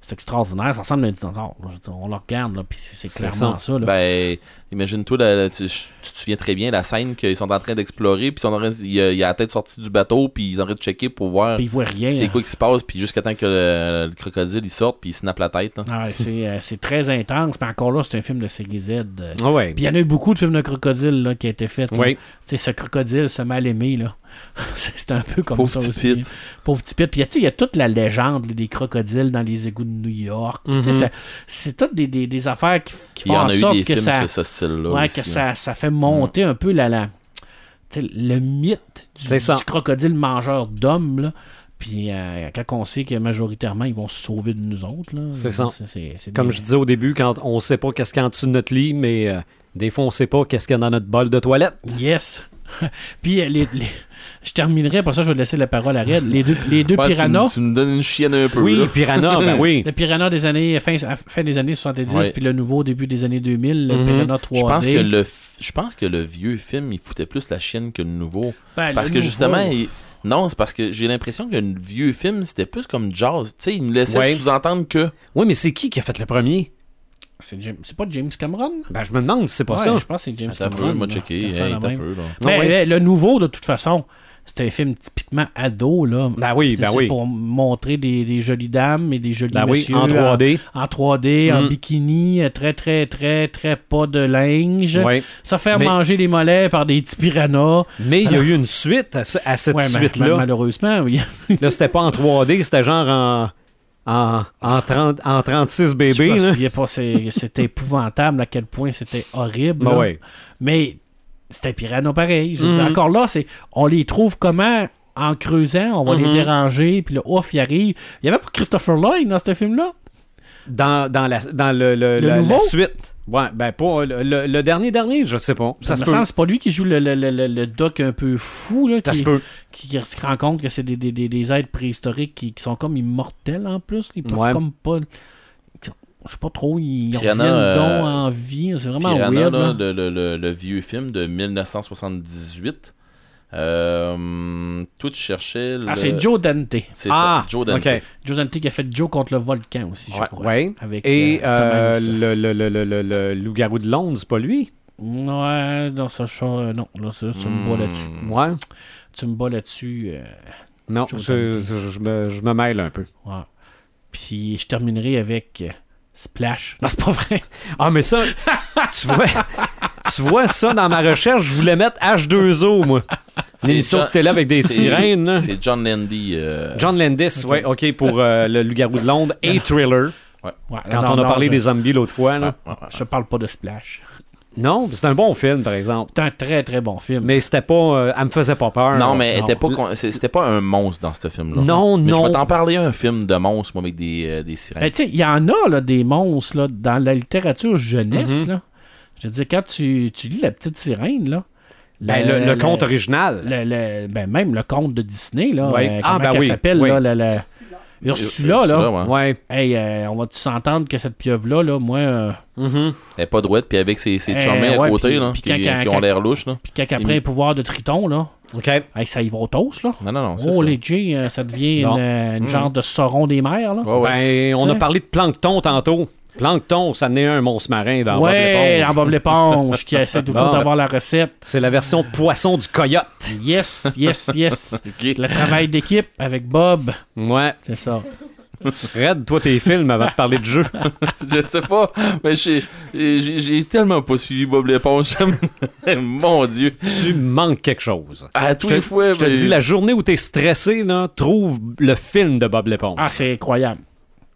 Speaker 3: c'est extraordinaire. Ça ressemble à un dinosaure. là. On le regarde, là, puis c'est clairement ça. là.
Speaker 4: Ben, imagine-toi, tu, tu te souviens très bien la scène qu'ils sont en train d'explorer, puis ils sont en train de- il y a, y a la tête sortie du bateau, puis ils sont en train de checker pour voir
Speaker 3: Puis ils voient rien.
Speaker 4: c'est
Speaker 3: hein.
Speaker 4: quoi qui se passe, puis jusqu'à temps que le, le crocodile il sorte, puis il snappe la tête.
Speaker 3: Ah ouais, c'est euh, c'est très intense. Mais encore là, c'est un film de série Z. euh.
Speaker 1: Ah ouais.
Speaker 3: Puis il y en a eu beaucoup de films de crocodiles là, qui ont été faits. là.
Speaker 1: Oui.
Speaker 3: Tu sais, ce crocodile, ce mal-aimé, là. *laughs* c'est un peu comme
Speaker 4: Pauvre
Speaker 3: ça
Speaker 4: petit
Speaker 3: aussi. Pauvre petit Pete. Puis tu sais, il y a toute la légende là, des crocodiles dans les égouts de New York. Tu sais,
Speaker 1: Mhm.
Speaker 3: ça- C'est toutes des, des, des affaires qui, font
Speaker 4: en
Speaker 3: sorte que ça,
Speaker 4: ce
Speaker 3: ouais,
Speaker 4: aussi,
Speaker 3: que
Speaker 4: hein.
Speaker 3: ça, ça fait monter un peu la, le mythe du,
Speaker 1: ça.
Speaker 3: crocodile mangeur d'hommes. là. Puis euh, quand on sait que majoritairement, ils vont se sauver de nous autres. là,
Speaker 1: C'est ça. Comme
Speaker 3: des-
Speaker 1: je disais au début, quand on sait pas qu'est-ce qu'il y a en dessous de notre lit, mais euh, des fois, on sait pas qu'est-ce qu'il y a dans notre bol de toilette.
Speaker 3: Yes. *laughs* Puis euh, les, les- *laughs* je terminerai, pour ça je vais laisser la parole à Red. Les deux, les deux
Speaker 4: Ouais, tu
Speaker 3: piranhas.
Speaker 4: Tu, me donnes une chienne un peu.
Speaker 1: Oui,
Speaker 4: là.
Speaker 1: Piranha, ben *laughs* oui.
Speaker 3: Le Piranha des années fin, fin des années 70,
Speaker 4: Ouais.
Speaker 3: puis le nouveau début des années 2000, le
Speaker 1: Mhm.
Speaker 3: Piranha 3D.
Speaker 4: Je pense, que le, je pense que le vieux film, il foutait plus la chienne que le nouveau.
Speaker 3: Ben, le
Speaker 4: Parce que
Speaker 3: nouveau-
Speaker 4: justement, il- non, c'est parce que j'ai l'impression que le vieux film, c'était plus comme Jazz. Tu sais, il nous laissait
Speaker 1: Ouais.
Speaker 4: sous-entendre que.
Speaker 1: Oui, mais c'est qui qui a fait le premier?
Speaker 3: C'est James- pas James Cameron?
Speaker 1: Ben, je me demande si c'est pas
Speaker 3: Ouais,
Speaker 1: ça.
Speaker 3: Je pense que c'est James
Speaker 4: Attends peu,
Speaker 3: Cameron. là,
Speaker 4: checké. Hey, peu, là.
Speaker 3: Mais
Speaker 1: ouais.
Speaker 3: mais le nouveau, de toute façon, c'est un film typiquement ado. Là.
Speaker 1: Ben oui,
Speaker 3: C'est-
Speaker 1: ben
Speaker 3: c'est
Speaker 1: oui.
Speaker 3: pour montrer des, des jolies dames et des jolis
Speaker 1: Ben oui,
Speaker 3: messieurs
Speaker 1: en 3D.
Speaker 3: En, en 3D, en
Speaker 1: Mm.
Speaker 3: bikini, euh, très, très, très, très pas de linge.
Speaker 1: Ouais.
Speaker 3: Ça faire
Speaker 1: Mais-
Speaker 3: manger les mollets par des petits piranhas.
Speaker 1: Mais il y a eu une suite à, ce- à cette
Speaker 3: Ouais,
Speaker 1: suite-là.
Speaker 3: ma- malheureusement, oui.
Speaker 1: Là, c'était pas en 3D, c'était genre en, en, en, 30, en 36
Speaker 3: Je
Speaker 1: bébés.
Speaker 3: me
Speaker 1: là.
Speaker 3: souviens pas, c'est- c'était épouvantable à quel point c'était horrible.
Speaker 1: Ben ouais.
Speaker 3: Mais c'était piranha pareil. Je
Speaker 1: Mhm.
Speaker 3: encore là, c'est on les trouve comment? En creusant, on va
Speaker 1: Mhm.
Speaker 3: les déranger, puis là, ouf, il arrive. Il y avait pas Christopher Lloyd dans ce film-là?
Speaker 1: Dans, dans, la, dans le, le-
Speaker 3: Le
Speaker 1: la,
Speaker 3: nouveau?
Speaker 1: la suite. Ouais, ben pas le, le- le dernier dernier, je sais pas. Ça
Speaker 3: me
Speaker 1: se peut.
Speaker 3: semble que c'est pas lui qui joue le, le, le, le- le doc un peu fou, là,
Speaker 1: Ça
Speaker 3: qui,
Speaker 1: se peut.
Speaker 3: qui, qui se rend compte que c'est des, des, des, des êtres préhistoriques qui, qui sont comme immortels en plus. Ils peuvent
Speaker 1: Ouais.
Speaker 3: comme pas. Je sais pas trop, ils
Speaker 4: Piranha,
Speaker 3: reviennent
Speaker 4: euh,
Speaker 3: donc en vie. C'est vraiment
Speaker 4: Piranha,
Speaker 3: weird.
Speaker 4: là,
Speaker 3: là.
Speaker 4: le, le- le- le vieux film de 1978. Euh, tout cherchait.
Speaker 3: Ah,
Speaker 4: le-
Speaker 3: c'est Joe Dante.
Speaker 4: C'est
Speaker 1: Ah,
Speaker 4: ça, Joe Dante.
Speaker 1: ok.
Speaker 3: Joe Dante qui a fait Joe contre le volcan aussi, je
Speaker 4: Ouais.
Speaker 3: crois.
Speaker 1: Ouais.
Speaker 3: Avec,
Speaker 1: Et
Speaker 3: euh,
Speaker 1: euh, le, le, le, le, le- le loup-garou de Londres, c'est pas lui?
Speaker 3: Ouais, non, ça, ça, euh, non, là, ça, tu me bats
Speaker 4: Hmm.
Speaker 3: là-dessus.
Speaker 1: Ouais.
Speaker 3: Tu me bats là-dessus. euh,
Speaker 1: Non, je,
Speaker 3: Dante.
Speaker 1: je- je me, je me mêle un peu.
Speaker 3: ouais. Puis je terminerai avec Splash. Non, c'est pas vrai.
Speaker 1: Ah, mais ça, *laughs* tu vois, tu vois ça dans ma recherche, je voulais mettre H2O, moi. Une
Speaker 4: C'est
Speaker 1: émission de télé avec des sirènes.
Speaker 4: C'est John Landy. euh,
Speaker 1: John Landis, ouais, ok, pour euh, le loup-garou de Londres et Thriller.
Speaker 3: Ouais,
Speaker 1: Quand
Speaker 3: non,
Speaker 1: on a
Speaker 3: non,
Speaker 1: parlé
Speaker 3: je,
Speaker 1: des zombies l'autre fois, là.
Speaker 3: Je parle pas de Splash.
Speaker 1: Non, c'est un bon film, par exemple.
Speaker 3: C'est un très très bon film.
Speaker 1: Mais c'était pas. euh, elle me faisait pas peur.
Speaker 4: Non,
Speaker 1: là.
Speaker 4: mais
Speaker 3: non.
Speaker 4: était pas c'était pas un monstre dans ce film-là.
Speaker 1: Non,
Speaker 4: Mais
Speaker 1: non.
Speaker 4: Je vais t'en parler un film de monstre, moi, avec des, euh, des sirènes.
Speaker 3: Ben, tu sais, il y en a là, des monstres là, dans la littérature jeunesse.
Speaker 1: Mhm.
Speaker 3: là. Je veux dire, quand tu, tu lis La Petite Sirène, là,
Speaker 1: Ben, le, le conte original.
Speaker 3: le- le- ben, même le conte de Disney, là,
Speaker 1: Ouais.
Speaker 3: euh,
Speaker 1: Ah,
Speaker 3: comment
Speaker 1: ben oui,
Speaker 3: s'appelle,
Speaker 1: oui.
Speaker 3: là, la, la- Ursula, là.
Speaker 4: ouais.
Speaker 1: Ouais.
Speaker 3: Hey, euh, on va-tu s'entendre que cette pieuvre-là, là, moi, euh,
Speaker 1: Mhm.
Speaker 4: Elle est pas droite, puis avec ses, ses
Speaker 3: Eh,
Speaker 4: à
Speaker 3: ouais,
Speaker 4: côté,
Speaker 3: puis-
Speaker 4: là, qui,
Speaker 3: quand-
Speaker 4: qui ont l'air louches, là.
Speaker 3: puis quand après un pouvoir de Triton, là,
Speaker 1: OK.
Speaker 3: hey, ça y va au toast, là.
Speaker 4: Non, non, non,
Speaker 3: Oh,
Speaker 4: ça.
Speaker 3: les J, euh, ça devient une, une
Speaker 4: Mm.
Speaker 3: genre de sauron des mers, là.
Speaker 4: Ouais, ouais.
Speaker 1: Ben, on a parlé de plancton tantôt. Plancton, ça n'est un monstre marin dans Bob
Speaker 3: ouais,
Speaker 1: l'éponge.
Speaker 3: dans Bob l'éponge, qui essaie toujours
Speaker 1: Bon.
Speaker 3: d'avoir la recette.
Speaker 1: C'est la version poisson du coyote.
Speaker 3: Yes, yes, yes. *laughs*
Speaker 4: Ok.
Speaker 3: Le travail d'équipe avec Bob,
Speaker 1: Ouais.
Speaker 3: c'est ça.
Speaker 1: Red, toi, tes films avant de parler de jeu. *laughs*
Speaker 4: Je sais pas, mais j'ai j'ai- j'ai tellement pas suivi Bob l'éponge. *laughs* Mon Dieu.
Speaker 1: tu manques quelque chose.
Speaker 4: À tous les fois,
Speaker 1: je te
Speaker 4: mais-
Speaker 1: dis, la journée où t'es stressé, là, trouve le film de Bob l'éponge.
Speaker 3: Ah, c'est incroyable.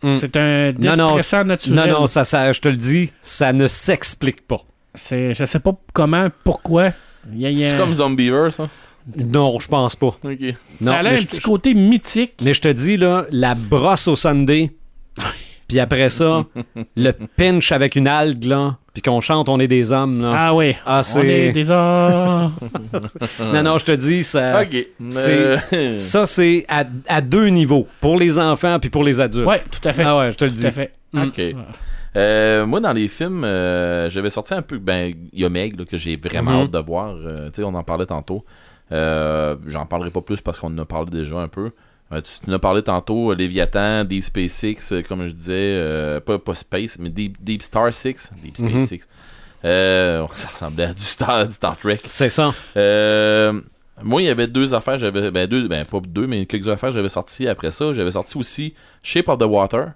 Speaker 1: Mm.
Speaker 3: C'est un
Speaker 1: Non, non,
Speaker 3: déstressant naturel.
Speaker 1: non, non, ça, ça, je te le dis, ça ne s'explique pas.
Speaker 3: C'est, je sais pas comment, pourquoi. Il y a- il y a-
Speaker 4: C'est comme Zombieverse, hein?
Speaker 1: Non, je pense pas. Non,
Speaker 3: ça a un petit côté mythique.
Speaker 1: Mais je te dis, là, la brosse au Sunday, *laughs* puis après ça, *laughs* le pinch avec une algue, là, puis qu'on chante On est des hommes, là.
Speaker 3: Ah oui.
Speaker 1: Ah,
Speaker 3: On est
Speaker 1: c'est...
Speaker 3: des hommes. *laughs*
Speaker 1: Non, non, je te dis, ça,
Speaker 4: Ok.
Speaker 1: c'est-
Speaker 4: Euh,
Speaker 1: ça c'est à, à deux niveaux, pour les enfants puis pour les adultes.
Speaker 3: ouais, tout à fait.
Speaker 1: Ah ouais, je te le
Speaker 3: tout
Speaker 1: dis.
Speaker 3: à fait.
Speaker 4: Ok. Euh, moi, dans les films, euh, j'avais sorti un peu. Ben, il y a Meg là, que j'ai vraiment
Speaker 1: Mhm.
Speaker 4: hâte de voir. Euh, tu sais, on en parlait tantôt. Euh, J'en parlerai pas plus parce qu'on en a parlé déjà un peu. Euh, tu tu en as parlé tantôt, euh, Léviathan, Deep Space Six, euh, comme je disais, euh, pas, pas Space, mais Deep, Deep Star Six. Deep Space
Speaker 1: Mhm.
Speaker 4: Six. Euh, *laughs* ça ressemblait à du Star, du Star Trek.
Speaker 1: C'est ça.
Speaker 4: Euh, moi, il y avait deux affaires, j'avais ben deux, ben pas deux, mais quelques affaires j'avais sorti après ça. J'avais sorti aussi Shape of the Water.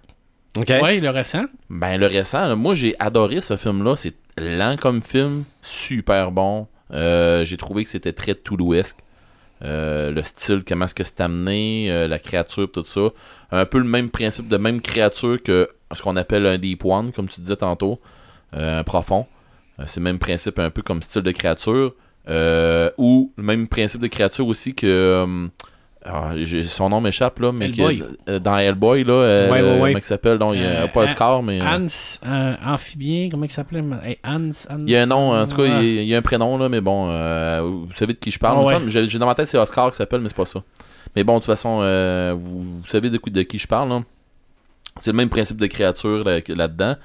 Speaker 1: OK?
Speaker 3: Ouais, le récent.
Speaker 4: Ben le récent, là, moi j'ai adoré ce film-là. C'est lent comme film, super bon. Euh, j'ai trouvé que c'était très Toulouesque. Euh, le style, comment est-ce que c'est amené, euh, la créature, tout ça. Un peu le même principe de même créature que ce qu'on appelle un Deep One, comme tu disais tantôt, euh, un profond. C'est le même principe un peu comme style de créature. Ou le même principe de créature aussi que... ah, son nom m'échappe là, mais
Speaker 3: Hellboy.
Speaker 4: euh, dans Hellboy là, euh,
Speaker 1: Ouais, ouais, ouais.
Speaker 4: comment il s'appelle, donc il a
Speaker 3: Euh,
Speaker 4: pas Oscar, mais
Speaker 3: Hans, euh, amphibien, comment il s'appelait? Hey, Hans, Hans,
Speaker 4: il y a un nom, en tout cas, il y a- il y, a un prénom là, mais bon, vous savez de qui je parle. J'ai dans ma tête c'est Oscar qui s'appelle, mais c'est pas ça. Mais bon, de toute façon, vous, vous savez de, qui- de qui je parle. là. C'est le même principe de créature là-dedans.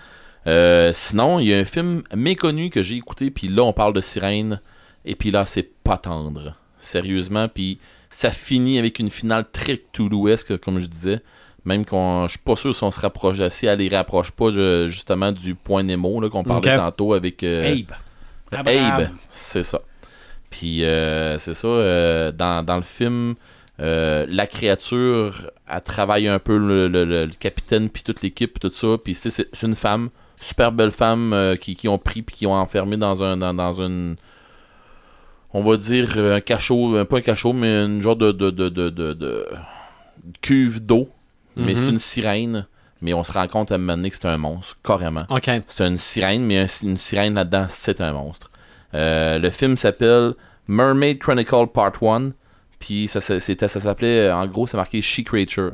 Speaker 4: Sinon, il y a un film méconnu que j'ai écouté, puis là, on parle de sirène, et puis là, c'est pas tendre. Sérieusement, puis ça finit avec une finale très Cthulhuesque, comme je disais. Même qu'on, je suis pas sûr si on se rapproche assez, elle les rapproche pas je- justement du point Nemo là, qu'on parlait tantôt avec euh,
Speaker 3: Abe. Abraham.
Speaker 4: Abe, c'est ça. Puis euh, c'est ça, euh, dans, dans le film, euh, la créature, elle travaille un peu le, le- le- le capitaine, puis toute l'équipe, puis tout ça. Puis c'est, c'est c'est une femme, super belle femme euh, qui, qui ont pris, puis qui ont enfermé dans un dans, dans une. On va dire un cachot, euh, pas un cachot, mais une genre de, de, de, de, de- de cuve d'eau. Mais
Speaker 1: Mhm.
Speaker 4: c'est une sirène. Mais on se rend compte à un moment donné que c'est un monstre, carrément. C'est une sirène, mais un- une sirène là-dedans, c'est un monstre. Euh, le film s'appelle Mermaid Chronicle Part 1. Puis ça, ça, c'était- ça s'appelait, en gros, c'est marqué She Creature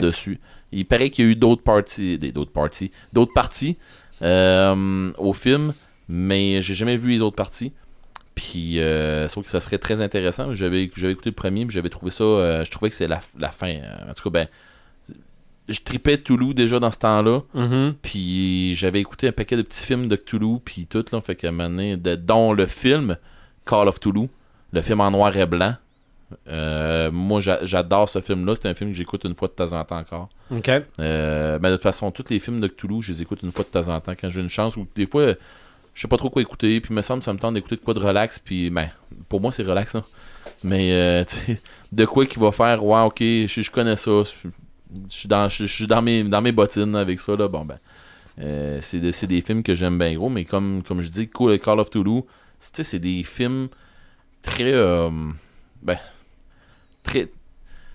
Speaker 4: dessus. Il paraît qu'il y a eu d'autres parties, d'autres parties, d'autres parties euh, au film, mais j'ai jamais vu les autres parties. Puis, euh, sauf que ça serait très intéressant. J'avais, j'avais écouté le premier, puis j'avais trouvé ça. euh, je trouvais que c'est la, la fin. euh, en tout cas, ben, je tripais Toulouse déjà dans ce temps-là.
Speaker 1: Mhm.
Speaker 4: Puis j'avais écouté un paquet de petits films de Cthulhu, puis tout, là, fait qu'à un moment donné, de- dont le film Call of Cthulhu, le film en noir et blanc. Euh, moi, j'a- j'adore ce film-là. C'est un film que j'écoute une fois de temps en temps encore.
Speaker 1: OK.
Speaker 4: Mais de toute façon, tous les films de Cthulhu, je les écoute une fois de temps en temps quand j'ai une chance. Ou des fois, je sais pas trop quoi écouter, puis me semble que ça me tente d'écouter de quoi de relax, puis ben, pour moi, c'est relax, là. Mais, euh, *laughs* de quoi qui va faire, ouais, ok, je, je connais ça, je je suis dans, je, je suis dans, mes, dans mes bottines avec ça, là, bon, ben. euh, c'est de- c'est des films que j'aime bien gros, mais comme, comme je dis, Cool Call of Toulouse, c'est des films très. euh, ben. Très.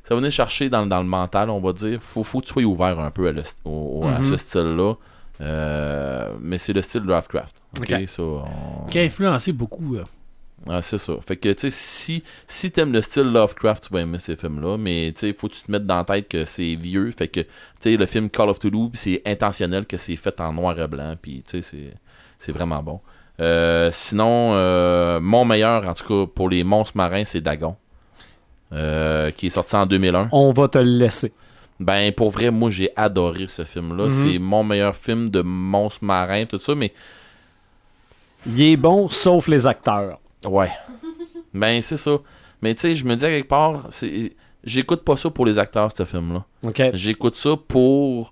Speaker 4: Ça venir chercher dans, dans le mental, on va dire. Faut, faut que tu sois ouvert un peu à, le- au- au- à
Speaker 1: Mhm.
Speaker 4: ce style-là. Euh, mais c'est le style. Ok, on-
Speaker 3: Qui a influencé beaucoup. euh.
Speaker 4: ah, c'est ça. Fait que, tu sais, si, si t'aimes le style Lovecraft, tu vas aimer ces films-là. Mais, tu sais, faut que tu te mettes dans la tête que c'est vieux. Fait que, tu sais, le film Call of Toulouse, c'est intentionnel que c'est fait en noir et blanc. Puis, tu sais, c'est- c'est vraiment bon. Euh, sinon, euh, mon meilleur, en tout cas, pour les monstres marins, c'est Dagon. Euh, qui est sorti en 2001.
Speaker 1: On va te le laisser.
Speaker 4: Ben, pour vrai, moi, j'ai adoré ce film-là.
Speaker 1: Mhm.
Speaker 4: C'est mon meilleur film de monstres marins, tout ça. Mais,
Speaker 1: Il est bon, sauf les acteurs.
Speaker 4: Ouais. *laughs* ben, c'est ça. Mais tu sais, je me dis à quelque part, c'est j'écoute pas ça pour les acteurs, ce film-là.
Speaker 1: OK.
Speaker 4: J'écoute ça pour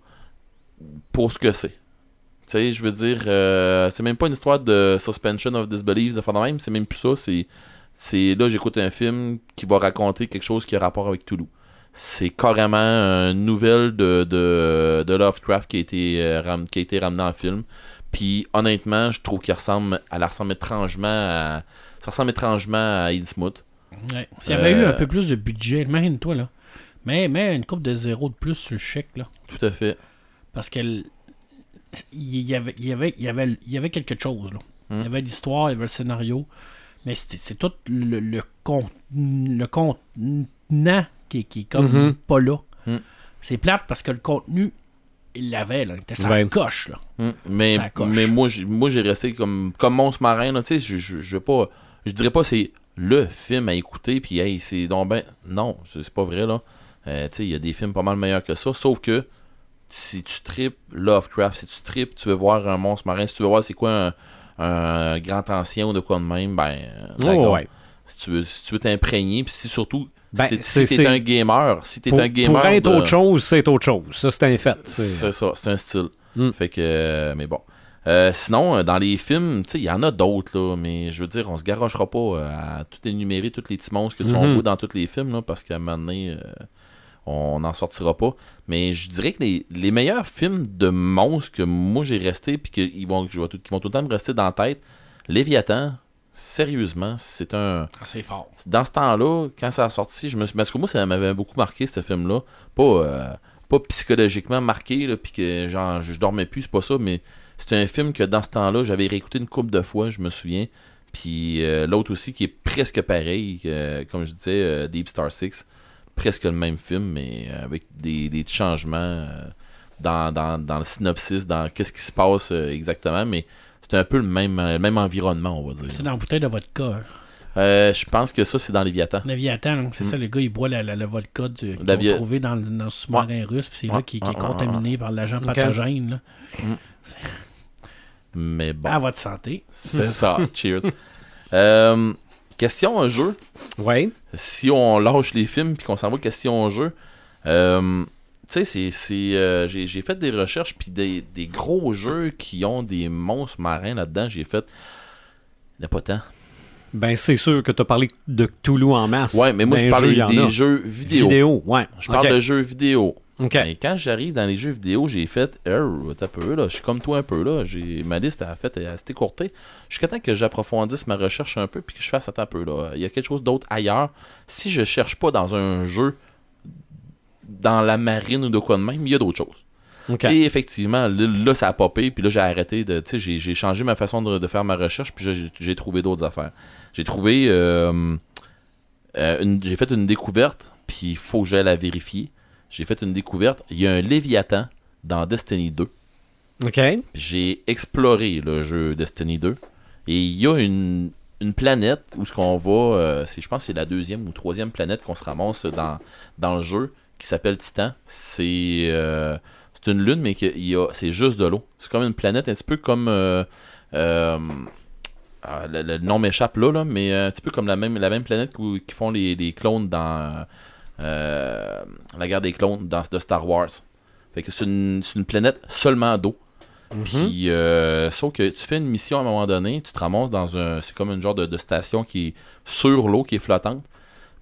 Speaker 4: pour ce que c'est. Tu sais, je veux dire, euh, c'est même pas une histoire de suspension of disbelief, de faire de même, c'est même plus ça. C'est, c'est là, j'écoute un film qui va raconter quelque chose qui a rapport avec Toulouse. C'est carrément une nouvelle de, de, de Lovecraft qui a, été, euh, ram- qui a été ramenée en film. Puis honnêtement, je trouve qu'il ressemble, elle ressemble étrangement à, ça ressemble étrangement à Innsmouth.
Speaker 3: Ouais. S'il y avait
Speaker 4: Euh,
Speaker 3: eu un peu plus de budget, imagine-toi, là. Mais, mais une coupe de zéro de plus sur le chèque, là.
Speaker 4: Tout à fait.
Speaker 3: Parce qu'elle. Il y avait, il y avait, il y avait, il y avait quelque chose, là.
Speaker 4: Hmm.
Speaker 3: Il y avait l'histoire, il y avait le scénario. Mais c'est tout le, le, con- le contenant qui, qui est comme
Speaker 1: Mhm.
Speaker 3: pas là.
Speaker 4: Hmm.
Speaker 3: C'est plate parce que le contenu, il l'avait, là. Il était sa
Speaker 1: Ouais.
Speaker 3: coche, là.
Speaker 4: Mm. Mais,
Speaker 3: coche.
Speaker 4: mais moi, j'ai, moi, j'ai resté comme, comme monstre marin. là, Tu sais, je, je, je vais pas. Je dirais pas c'est le film à écouter. Puis, hey, c'est donc ben. Non, c'est pas vrai, là. Euh, tu sais, il y a des films pas mal meilleurs que ça. Sauf que si tu tripes Lovecraft, si tu tripes, tu veux voir un monstre marin, si tu veux voir c'est quoi un, un grand ancien ou de quoi de même, ben.
Speaker 1: Oh, ouais.
Speaker 4: Si tu veux si tu veux t'imprégner, puis si surtout.
Speaker 1: Ben,
Speaker 4: si t'es, un gamer, si t'es un gamer.
Speaker 1: pour être
Speaker 4: de-
Speaker 1: autre chose, c'est autre chose. Ça, c'est un fait. C'est-
Speaker 4: ça, c'est un style.
Speaker 1: Mm.
Speaker 4: Fait que, euh, mais bon. Euh, sinon, euh, dans les films, tu sais, il y en a d'autres, là, mais je veux dire, on se garochera pas à tout énumérer tous les petits monstres que tu
Speaker 1: Mhm.
Speaker 4: vois dans tous les films, là, parce qu'à un moment donné, euh, on n'en sortira pas. Mais je dirais que les, les meilleurs films de monstres que moi j'ai resté, puis qu'ils vont, je tout- qui vont tout le temps me rester dans la tête, Léviathan, Sérieusement, c'est un.
Speaker 3: Ah, c'est fort.
Speaker 4: Dans ce temps-là, quand ça a sorti, je me suis. Parce que moi, ça m'avait beaucoup marqué, ce film-là. Pas, euh, pas psychologiquement marqué, là, puis que genre, je dormais plus, c'est pas ça, mais c'est un film que dans ce temps-là, j'avais réécouté une couple de fois, je me souviens. Puis euh, l'autre aussi qui est presque pareil, comme je disais, euh, Deep Star 6. Presque le même film, mais avec des, des changements dans, dans, dans le synopsis, dans qu'est-ce qui se passe exactement. Mais c'est un peu le même, euh, le même environnement, on va dire.
Speaker 3: C'est dans la bouteille de vodka. Hein.
Speaker 4: Euh, je pense que ça, c'est dans Léviathan.
Speaker 3: Léviathan, c'est
Speaker 4: Mm.
Speaker 3: ça, le gars, il boit la, la, le vodka du- qu'ils
Speaker 4: Lévi-
Speaker 3: ont trouvé dans, le- dans le sous-marin russe, puis c'est là
Speaker 4: Ouais.
Speaker 3: qui, qui est
Speaker 4: Ah, ah,
Speaker 3: contaminé par l'agent pathogène. Là. *laughs*
Speaker 4: Mais bon,
Speaker 3: À votre santé.
Speaker 4: c'est ça. *laughs* Cheers. Euh, question un jeu.
Speaker 1: Oui.
Speaker 4: si on lâche les films puis qu'on s'en va question au jeu, euh, tu sais, c'est, euh, j'ai, fait des recherches puis des, des gros jeux qui ont des monstres marins là-dedans, j'ai fait. Il n'y a pas tant.
Speaker 1: Ben, c'est sûr que tu as parlé de Cthulhu en masse.
Speaker 4: Ouais, mais moi
Speaker 1: Ben,
Speaker 4: je parle
Speaker 1: jeu,
Speaker 4: des jeux vidéo.
Speaker 1: Vidéo, ouais.
Speaker 4: Je parle de jeux vidéo.
Speaker 1: OK.
Speaker 4: Et quand j'arrive dans les jeux vidéo, j'ai fait. Euh, t'as peu, là. Je suis comme toi un peu, là. J'ai, ma liste a fait, elle s'est écourtée. Jusqu'à temps que j'approfondisse ma recherche un peu puis que je fasse un peu, là. Il y a quelque chose d'autre ailleurs. Si je cherche pas dans un jeu, dans la marine ou de quoi de même, il y a d'autres choses. Et effectivement, là, là, ça a popé, puis là, j'ai arrêté de. Tu sais, j'ai, changé ma façon de, de faire ma recherche, puis j'ai, trouvé d'autres affaires. J'ai trouvé. euh, euh, j'ai fait une découverte, puis il faut que j'aille la vérifier. J'ai fait une découverte. Il y a un Léviathan dans Destiny 2.
Speaker 1: OK.
Speaker 4: Puis J'ai exploré le jeu Destiny 2. Et il y a une, une planète où ce qu'on va. euh, je pense que c'est la deuxième ou troisième planète qu'on se ramasse dans, dans le jeu qui s'appelle Titan. C'est. euh, c'est une lune, mais c'est juste de l'eau. C'est comme une planète un petit peu comme. euh, euh, ah, le, le nom m'échappe là, là, mais un petit peu comme la même, la même planète qui font les, les clones dans la guerre des clones dans, de Star Wars. Fait que c'est une, planète seulement d'eau. Puis, euh, sauf que tu fais une mission à un moment donné, tu te ramasses dans un. C'est comme une genre de, de station qui est sur l'eau, qui est flottante.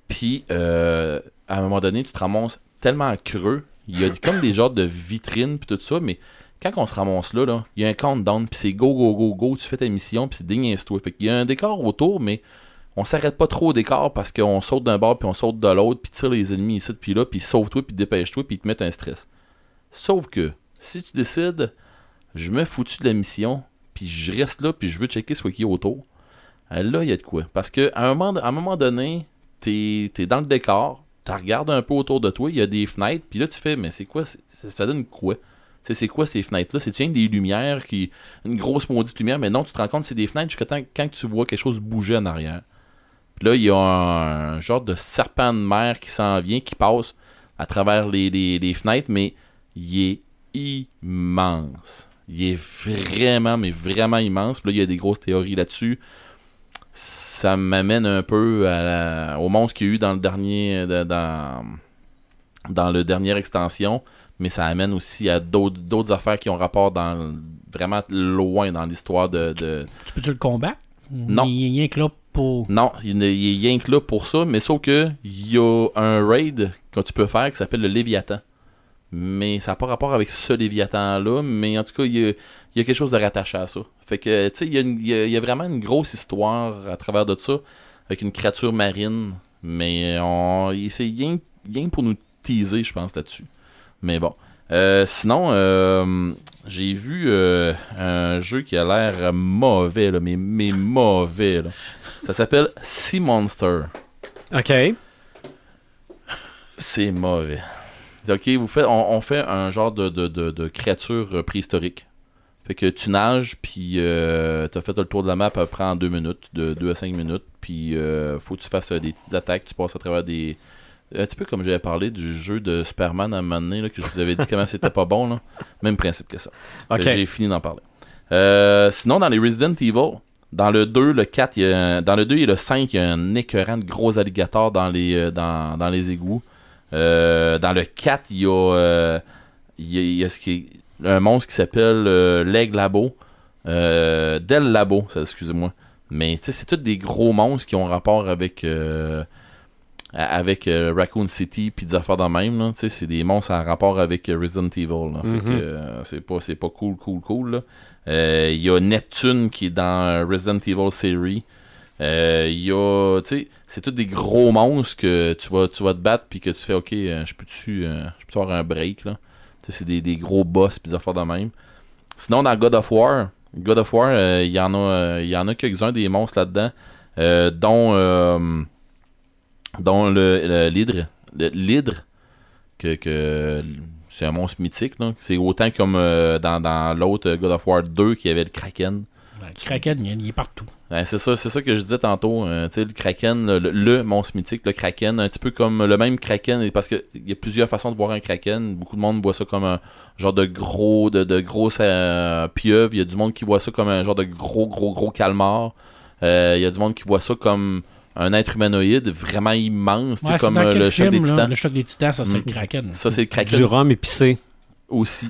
Speaker 4: Puis, à un moment donné, tu te ramasses tellement creux. Il y a comme des genres de vitrines, puis tout ça, mais quand on se ramasse là, il y a un countdown, puis c'est go, go, go, go, tu fais ta mission, puis c'est digne toi Fait qu'il y a un décor autour, mais on s'arrête pas trop au décor parce qu'on saute d'un bord, puis on saute de l'autre, puis tire les ennemis ici, puis là, puis sauve-toi, puis dépêche-toi, puis ils te mettent un stress. Sauf que, si tu décides, je me foutu de la mission, puis je reste là, puis je veux checker ce qu'il y a autour, là, il y a de quoi. Parce que à un moment, un moment donné, t'es es dans le décor, tu regardes un peu autour de toi, il y a des fenêtres, puis là, tu fais, mais c'est quoi, ça, donne quoi? C'est quoi ces fenêtres-là? C'est une des lumières qui. Une grosse maudite lumière, mais non, tu te rends compte c'est des fenêtres jusqu'à quand tu vois quelque chose bouger en arrière. Puis là, il y a un, genre de serpent de mer qui s'en vient, qui passe à travers les, les- les fenêtres, mais il est immense. Il est vraiment, mais vraiment immense. Puis là, il y a des grosses théories là-dessus. Ça m'amène un peu à la- au monstre qu'il y a eu dans le dernier. de- Dans, dans le dernière extension. Mais ça amène aussi à d'autres affaires qui ont rapport dans vraiment loin dans l'histoire de- de,
Speaker 3: Tu peux-tu le combattre?
Speaker 4: Non.
Speaker 3: Il y a rien que là pour.
Speaker 4: non, il il est rien que là pour ça, mais sauf que il y a un raid que tu peux faire qui s'appelle le Léviathan. Mais ça n'a pas rapport avec ce Léviathan-là, mais en tout cas, il y, a, il y a quelque chose de rattaché à ça. Fait que, tu sais, il y, y a- il y a vraiment une grosse histoire à travers de ça, avec une créature marine, mais on, il- c'est rien, rien pour nous teaser, je pense, là-dessus. Mais bon. Euh, sinon, euh, j'ai vu euh, un jeu qui a l'air mauvais, là, mais, mais mauvais. Là. Ça s'appelle Sea Monster.
Speaker 1: OK.
Speaker 4: C'est mauvais. Ok, vous faites, on, on fait un genre de, de, de, de créature euh, préhistorique. Fait que tu nages, puis euh, t'as fait le tour de la map à peu près en 2 minutes, de 2 à 5 minutes, puis euh, faut que tu fasses euh, des petites attaques, tu passes à travers des... Un petit peu comme j'avais parlé du jeu de Superman à un moment donné, là, que je vous avais dit comment c'était pas bon, là. Même principe que ça. J'ai fini d'en parler. Euh, sinon, dans les Resident Evil, dans le 2, le 4, il y a un- dans le 2 et le 5, il y a un écœurant de gros alligators dans les, euh, dans, dans les égouts. Dans le 4, il y a, il y a, il y a ce qui est- un monstre qui s'appelle euh, Leg Labo. Euh, Del Labo, ça, excusez-moi. Mais tu sais, c'est tous des gros monstres qui ont rapport avec euh, avec Raccoon City puis des affaires dans même. Tu sais, c'est des monstres en rapport avec Resident Evil. que, euh, c'est pas, c'est pas cool, cool, cool. Il y a Neptune qui est dans Resident Evil Series. Il y a, tu sais, c'est tous des gros monstres que tu vas, tu vas te battre puis que tu fais, ok, je peux-tu je peux avoir un break là? C'est des, des gros boss puis des de même. Sinon, dans God of War, God of War, euh, il y en a, euh, a quelques-uns des monstres là-dedans, euh, dont, dont le, l'hydre, l'hydre, que, que c'est un monstre mythique. C'est autant comme dans, dans l'autre God of War 2 qui avait le Kraken.
Speaker 3: Le Kraken, il est partout.
Speaker 4: Ouais, c'est ça, c'est ça que je disais tantôt. euh, tu sais, le Kraken, le, monstre mythique, le Kraken, un petit peu comme le même Kraken, parce qu'il y a plusieurs façons de voir un Kraken. Beaucoup de monde voit ça comme un genre de gros, de, de gros euh, pieuvre. Il y a du monde qui voit ça comme un genre de gros, gros, gros calmar. Euh, Il y a du monde qui voit ça comme un être humanoïde vraiment immense, tu sais,
Speaker 3: Ouais, c'est
Speaker 4: comme
Speaker 3: dans
Speaker 4: euh,
Speaker 3: quel
Speaker 4: le choc des
Speaker 3: là?
Speaker 4: titans.
Speaker 3: Le choc des titans, ça, c'est
Speaker 4: Mm.
Speaker 3: le Kraken.
Speaker 4: Ça, c'est le Kraken
Speaker 1: Du rhum épicé.
Speaker 4: Aussi.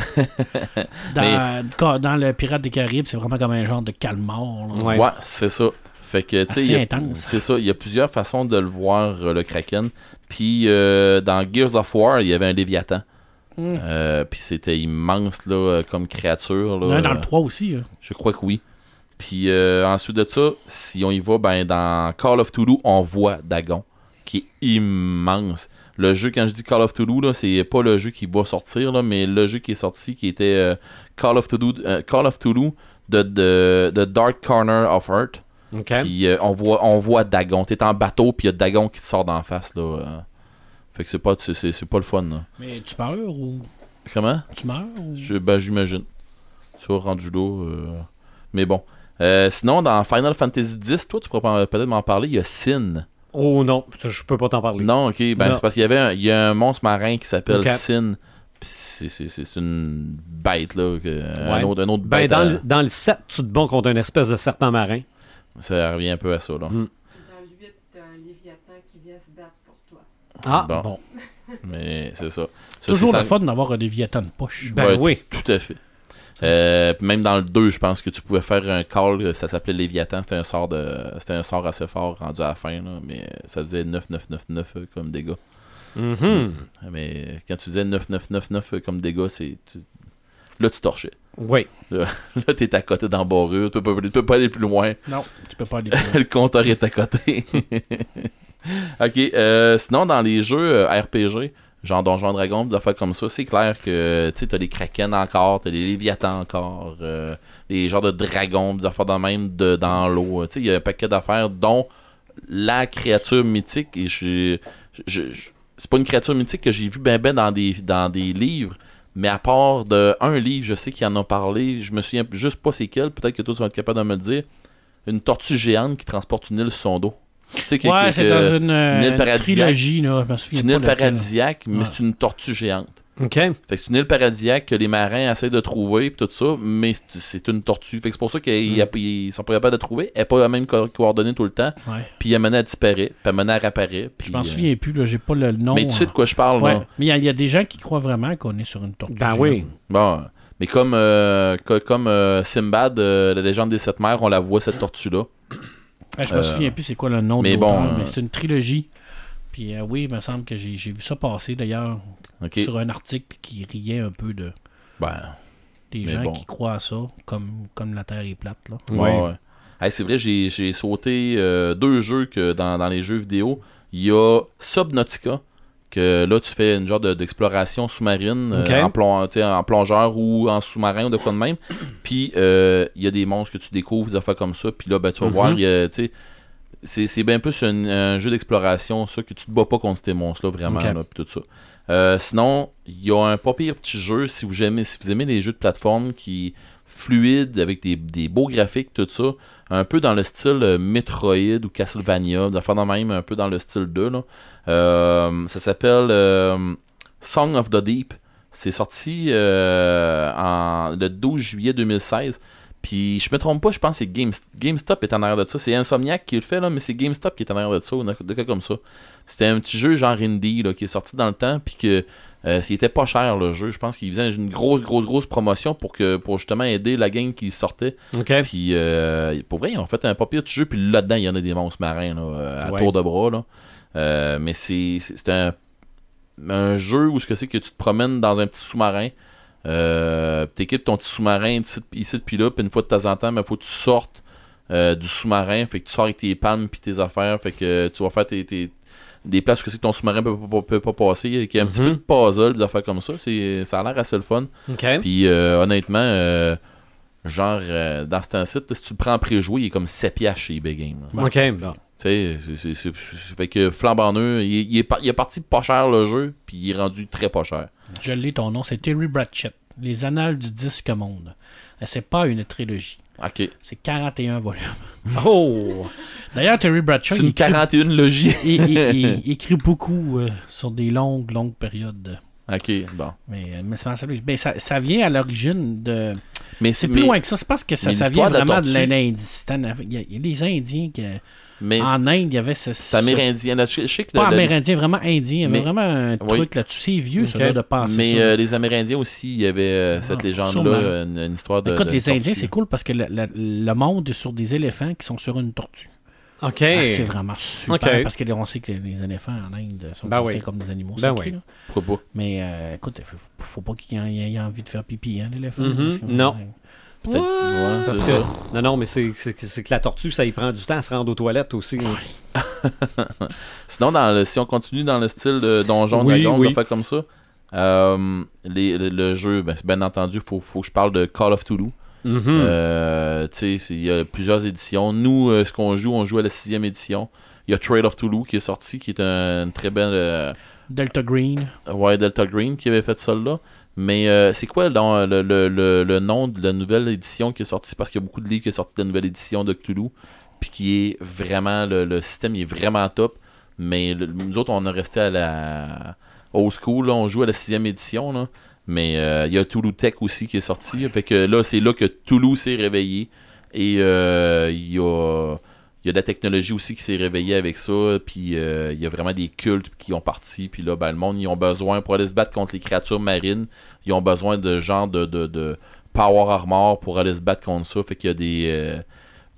Speaker 4: *laughs*
Speaker 3: Dans, dans le Pirate des Caraïbes, c'est vraiment comme un genre de calmar.
Speaker 1: Ouais.
Speaker 4: Ouais, c'est ça. Fait que,
Speaker 3: intense.
Speaker 4: c'est ça. Il y a plusieurs façons de le voir, euh, le Kraken. Puis, euh, dans Gears of War, il y avait un Léviathan.
Speaker 3: Mm.
Speaker 4: Euh, puis c'était immense, là, comme créature. Là,
Speaker 3: dans le 3 aussi. hein.
Speaker 4: Je crois que oui. Puis, euh, ensuite de ça, si on y va, ben, dans Call of Toulouse, on voit Dagon, qui est immense. Le jeu, quand je dis Call of Toulouse, c'est pas le jeu qui va sortir, là, mais le jeu qui est sorti, qui était euh, Call of Toulouse, euh, Call of Toulouse de, de, de Dark Corner of Earth. Puis euh, on voit on voit Dagon. T'es en bateau, puis il y a Dagon qui te sort d'en face. Là. Fait que c'est pas, c'est, pas le fun. Là.
Speaker 3: Mais tu meurs ou?
Speaker 4: Comment?
Speaker 3: Tu meurs ou?
Speaker 4: Je- Ben, j'imagine. Ça, rendu là. euh, Mais bon. Sinon, dans Final Fantasy X, toi, tu pourrais peut-être m'en parler. Il y a Sin.
Speaker 1: Oh non, je peux pas t'en parler.
Speaker 4: Non, ok. Ben, c'est parce qu'il y avait un, il y a un monstre marin qui s'appelle
Speaker 1: Ok.
Speaker 4: Sin. C'est, une bête, là. que- un, autre, un autre
Speaker 1: Ben,
Speaker 4: bête.
Speaker 1: dans,
Speaker 4: à-
Speaker 1: le, dans le 7, tu te bats contre une espèce de serpent marin.
Speaker 4: Ça revient un peu à ça, là.
Speaker 1: Mm.
Speaker 5: Dans le 8, t'as un Léviathan qui vient se battre pour toi.
Speaker 1: Ah,
Speaker 4: Bon.
Speaker 1: bon.
Speaker 4: Mais c'est ça. Ça,
Speaker 3: Toujours
Speaker 4: c'est
Speaker 3: le fun d'avoir un Léviathan de poche.
Speaker 1: Ben
Speaker 4: Ouais,
Speaker 1: oui.
Speaker 4: Tout à fait. Euh, même dans le 2, je pense que tu pouvais faire un call, euh, ça s'appelait Léviathan, c'était un sort de c'était un sort assez fort rendu à la fin, là, mais ça faisait 9999 euh, comme dégâts.
Speaker 1: Mhm.
Speaker 4: Mais quand tu faisais 9999 euh, comme dégâts, c'est tu- là tu torchais.
Speaker 1: Oui.
Speaker 4: Là *laughs* t'es à côté d'embarrure, tu tu peux pas aller plus loin.
Speaker 3: Non, tu peux pas aller. *laughs*
Speaker 4: le compteur est à côté. *laughs* ok, euh, sinon dans les jeux euh, RPG, genre Donjon Dragon, des affaires comme ça, c'est clair que tu t'as les Kraken encore, t'as les Léviathans encore, euh, les genres de dragons, des affaires de même dans l'eau. Il y a un paquet d'affaires dont la créature mythique, et je, c'est pas une créature mythique que j'ai vu ben ben dans des, dans des livres, mais à part de un livre, je sais qu'il en a parlé, je me souviens juste pas c'est quel, peut-être que tu vas être capable de me dire. Une tortue géante qui transporte une île sur son dos. Tu sais,
Speaker 3: Ouais, c'est dans une, euh,
Speaker 4: île
Speaker 3: une
Speaker 4: paradisiaque.
Speaker 3: trilogie, là. Je me
Speaker 4: c'est une île paradisiaque, mais
Speaker 3: Ouais.
Speaker 4: c'est une tortue géante.
Speaker 1: OK.
Speaker 4: Fait que c'est une île paradisiaque que les marins essaient de trouver pis tout ça, mais c'est- une tortue. Fait que c'est pour ça qu'ils
Speaker 3: Mm.
Speaker 4: sont pas capables de trouver. Elle est pas la même co- coordonnée tout le temps.
Speaker 3: Ouais.
Speaker 4: Puis à elle puis à mener elle réapparaît. Puis,
Speaker 3: Je m'en
Speaker 4: euh,
Speaker 3: souviens plus, là. J'ai pas le nom.
Speaker 4: Mais tu sais de quoi je parle,
Speaker 3: Ouais.
Speaker 4: là.
Speaker 3: Mais il y a- il y, a des gens qui croient vraiment qu'on est sur une tortue.
Speaker 1: Ben
Speaker 3: géante.
Speaker 1: oui.
Speaker 4: Bon, mais comme, euh, comme euh, Simbad, euh, la légende des sept mers, on la voit cette tortue-là.
Speaker 3: Ouais, je me
Speaker 4: Euh,
Speaker 3: souviens plus c'est quoi le nom
Speaker 4: mais
Speaker 3: de
Speaker 4: bon, euh,
Speaker 3: mais c'est une trilogie. Puis euh, oui, il me semble que j'ai vu ça passer d'ailleurs sur un article qui riait un peu de
Speaker 4: Ben,
Speaker 3: des gens
Speaker 4: bon.
Speaker 3: qui croient à ça, comme, comme la Terre est plate. Là.
Speaker 4: Ouais.
Speaker 1: Ouais.
Speaker 4: ouais. Hey, c'est vrai, j'ai j'ai sauté euh, deux jeux que dans, dans les jeux vidéo. Il y a Subnautica, que là, tu fais une genre de- d'exploration sous-marine euh, en, en plongeur ou en sous-marin ou de quoi de même. *clears throat* Puis, euh, il y a des monstres que tu découvres, des affaires comme ça. Puis là, ben, tu vas
Speaker 1: Mhm.
Speaker 4: voir, c'est bien plus un, un jeu d'exploration, ça, que tu te bats pas contre ces monstres-là, vraiment, là, puis tout ça. Euh, sinon, il y a un pas pire petit jeu, si vous aimez, si vous aimez les jeux de plateforme qui fluides, avec des, des beaux graphiques, tout ça, un peu dans le style Metroid ou Castlevania, d'affaires de même, un peu dans le style 2, là. Euh, ça s'appelle euh, Song of the Deep. C'est sorti euh, en, le 12 juillet 2016. Puis je me trompe pas, je pense que c'est Game, GameStop est en arrière de ça. C'est Insomniac qui le fait, là, mais c'est GameStop qui est en arrière de ça, ou de cas comme ça. C'était un petit jeu genre indie là, qui est sorti dans le temps, puis que euh, il était pas cher le jeu. Je pense qu'il faisait une grosse, grosse, grosse promotion pour que pour justement aider la gang qui sortait. Puis euh, pour vrai, ils ont fait un pire petit jeu, puis là-dedans, il y en a des monstres marins là, à
Speaker 1: Ouais.
Speaker 4: tour de bras. Là. Euh, mais c'est un, un jeu où ce que c'est que tu te promènes dans un petit sous-marin. Euh, T'équipes ton petit sous-marin ici, ici puis là, puis une fois de temps en temps, il faut que tu sortes euh, du sous-marin. Fait que tu sors avec tes palmes puis tes affaires. Fait que tu vas faire tes, tes- des places que c'est que ton sous-marin peut, pas- peut pas passer. Il y a un petit
Speaker 1: Mhm.
Speaker 4: peu de puzzle, des affaires comme ça. Ça a l'air assez le fun.
Speaker 1: OK.
Speaker 4: Puis euh, honnêtement, euh, genre, euh, dans ce site, si tu le prends en pré-joué, il est comme 7 piastres chez eBay Game. là.
Speaker 1: OK, bon.
Speaker 4: Tu sais, c'est- c'est- c'est- c'est- fait que flambant neuf, il, est- il est il est parti pas cher le jeu, puis il est rendu très pas cher.
Speaker 3: Je l'ai, ton nom, c'est Terry Pratchett. Les Annales du Disque Monde. C'est pas une trilogie.
Speaker 4: Ok.
Speaker 3: C'est 41 volumes. *laughs*
Speaker 1: Oh!
Speaker 3: D'ailleurs, Terry Bradshaw,
Speaker 4: C'est une
Speaker 3: écrit-
Speaker 4: 41 logis. *laughs*
Speaker 3: il- il- il- *laughs* il écrit beaucoup euh, sur des longues, longues périodes.
Speaker 4: ok, bon.
Speaker 3: Mais, euh, mais ça, ça- ben, ça- ça vient à l'origine de.
Speaker 4: Mais
Speaker 3: C'est
Speaker 4: mais-
Speaker 3: plus loin que ça. C'est parce que ça,
Speaker 4: mais
Speaker 3: ça vient vraiment de
Speaker 4: tortue-
Speaker 3: l'Inde. C'est en Afrique. Il y, a, il y a les Indiens qui.
Speaker 4: Mais
Speaker 3: en Inde, il y avait ce.
Speaker 4: c'est amérindien. là, Je, je sais que
Speaker 3: Pas
Speaker 4: le- le-
Speaker 3: amérindien, vraiment indien. Il y avait
Speaker 4: Mais-
Speaker 3: vraiment un
Speaker 4: Oui.
Speaker 3: truc là-dessus. C'est vieux, ça,
Speaker 1: Ok.
Speaker 3: là, de penser
Speaker 4: mais
Speaker 3: ça.
Speaker 4: euh, les Amérindiens aussi, il y avait euh, cette
Speaker 3: Ah,
Speaker 4: légende-là,
Speaker 3: sûrement.
Speaker 4: euh, une, une histoire de.
Speaker 3: Écoute,
Speaker 4: de
Speaker 3: les
Speaker 4: tortue.
Speaker 3: Indiens, c'est cool parce que le, le- le monde est sur des éléphants qui sont sur une tortue.
Speaker 1: OK.
Speaker 3: Ah, c'est vraiment super
Speaker 1: Ok.
Speaker 3: parce qu'on sait que les éléphants en Inde sont
Speaker 1: Ben
Speaker 3: considérés
Speaker 1: oui.
Speaker 3: comme des animaux
Speaker 1: Ben
Speaker 3: sacrés.
Speaker 1: oui.
Speaker 3: là.
Speaker 4: Pourquoi pas?
Speaker 3: Mais euh, écoute, faut, faut pas qu'il ait, il ait envie de faire pipi, hein, l'éléphant.
Speaker 1: Mhm.
Speaker 3: Que-
Speaker 1: Non.
Speaker 4: Peut-être. Ouais,
Speaker 1: Parce
Speaker 4: c'est
Speaker 1: que-
Speaker 4: ça.
Speaker 1: Non, non, mais c'est que la tortue, ça y prend du temps à se rendre aux toilettes aussi. hein. *laughs*
Speaker 4: Sinon, dans le- si on continue dans le style de Donjon
Speaker 1: Oui,
Speaker 4: Dragon,
Speaker 1: oui.
Speaker 4: des affaires comme ça, euh, les- le, le jeu, ben, c'est bien entendu, faut, faut que je parle de Call of Toulouse.
Speaker 1: Mhm.
Speaker 4: Euh, il y a plusieurs éditions. Nous, euh, ce qu'on joue, on joue à la sixième édition. Il y a Trade of Toulouse qui est sorti, qui est un- une très belle.
Speaker 3: Delta Green.
Speaker 4: ouais, Delta Green qui avait fait ça là. Mais euh, c'est quoi dans le, le- le- le nom de la nouvelle édition qui est sortie? Parce qu'il y a beaucoup de livres qui sont sortis de la nouvelle édition de Cthulhu. Puis qui est vraiment. Le, système est vraiment top. Mais nous autres, on est resté à la. Old school, là, on joue à la sixième édition. Là. Mais euh, il y a Toulouse Tech aussi qui est sorti. Fait que là, c'est là que Toulouse s'est réveillé. Et euh, il y a. Il y a de la technologie aussi qui s'est réveillée avec ça, puis euh, il y a vraiment des cultes qui ont parti, puis là, ben, le monde, ils ont besoin, pour aller se battre contre les créatures marines, ils ont besoin de genre de, de, de power armor pour aller se battre contre ça, fait qu'il y a des... euh,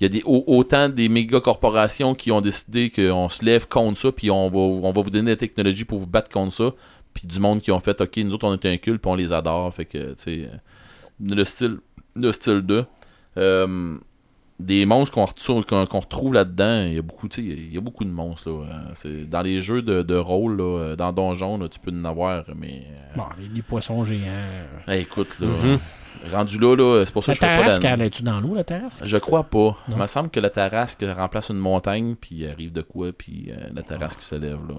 Speaker 4: il y a des, au- autant des méga corporations qui ont décidé qu'on se lève contre ça, puis on va, on va vous donner la technologie pour vous battre contre ça, puis du monde qui ont fait, ok, nous autres on est un culte, puis on les adore, fait que, tu sais, euh, le style, le style 2. Euh, des monstres qu'on retrouve, là-dedans, il y a beaucoup, tu sais, il y a beaucoup de monstres. Là. Euh, c'est- Dans les jeux de, de rôle, là, euh, dans Donjon, là, tu peux en avoir, mais. euh,
Speaker 3: Bon, les, les poissons géants.
Speaker 4: hey, écoute, là,
Speaker 1: Mhm.
Speaker 4: rendu là, là c'est pour ça
Speaker 3: La
Speaker 4: que je fais pas
Speaker 3: terrasse,
Speaker 4: la-
Speaker 3: elle est-tu dans l'eau, la terrasse?
Speaker 4: Je crois pas. Il me semble que la terrasse remplace une montagne, puis il arrive de quoi, puis euh, la terrasse qui se lève. Là.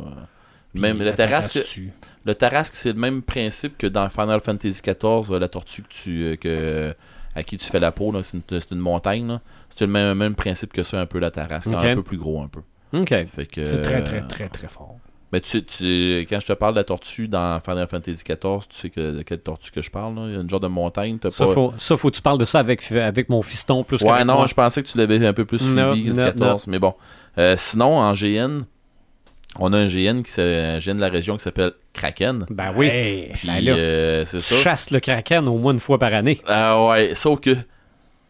Speaker 4: Même la terrasse, que-
Speaker 3: tue.
Speaker 4: le Tarasque, c'est le même principe que dans Final Fantasy XIV, euh, la tortue que tu, euh, que, à qui tu fais la peau, là, c'est, une, c'est une montagne. là. C'est le même, même principe que ça, un peu la Tarasque,
Speaker 1: Ok.
Speaker 4: un peu plus gros un peu.
Speaker 1: OK.
Speaker 3: C'est très,
Speaker 4: euh,
Speaker 3: très, très, très fort.
Speaker 4: Mais tu, tu- quand je te parle de la tortue dans Final Fantasy XIV, tu sais que, de quelle tortue que je parle. Là? Il y a une genre de montagne. T'as
Speaker 1: Ça,
Speaker 4: pas...
Speaker 1: faut, ça, faut que tu parles de ça avec, avec mon fiston plus
Speaker 4: Ouais, non,
Speaker 1: moi.
Speaker 4: je pensais que tu l'avais un peu plus suivi,
Speaker 1: Non,
Speaker 4: le
Speaker 1: non,
Speaker 4: 14, mais bon. Euh, sinon, en GN, on a un GN, qui, un GN de la région qui s'appelle Kraken.
Speaker 1: Ben oui.
Speaker 3: Hey,
Speaker 4: Puis,
Speaker 1: ben là,
Speaker 4: euh, c'est
Speaker 1: tu
Speaker 4: ça.
Speaker 1: chasses le kraken au moins une fois par année.
Speaker 4: Ah ouais, sauf que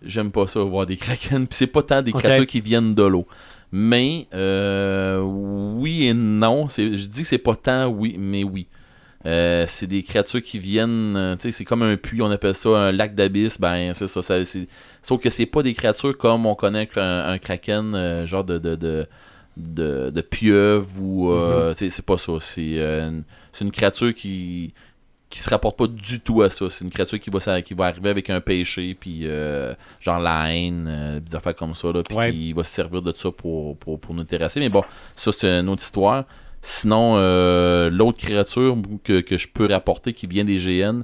Speaker 4: j'aime pas ça, voir des kraken. Puis c'est pas tant des créatures qui viennent de l'eau. Mais euh, oui et non. Je dis que c'est pas tant oui, mais oui. Euh, c'est des créatures qui viennent, euh, tu sais, c'est comme un puits, on appelle ça un lac d'abysse, ben c'est ça, ça sauf que c'est pas des créatures comme on connaît un, un kraken, euh, genre de, de, de, de, de pieuvre ou, tu sais, c'est pas ça, c'est une, c'est une créature qui, qui se rapporte pas du tout à ça. C'est une créature qui va, qui va arriver avec un péché, puis euh, genre la haine, euh, des affaires comme ça, là, puis
Speaker 1: Ouais.
Speaker 4: qui va se servir de ça pour, pour, pour nous terrasser. Mais bon, ça c'est une autre histoire. Sinon, euh, l'autre créature que, que je peux rapporter qui vient des GN,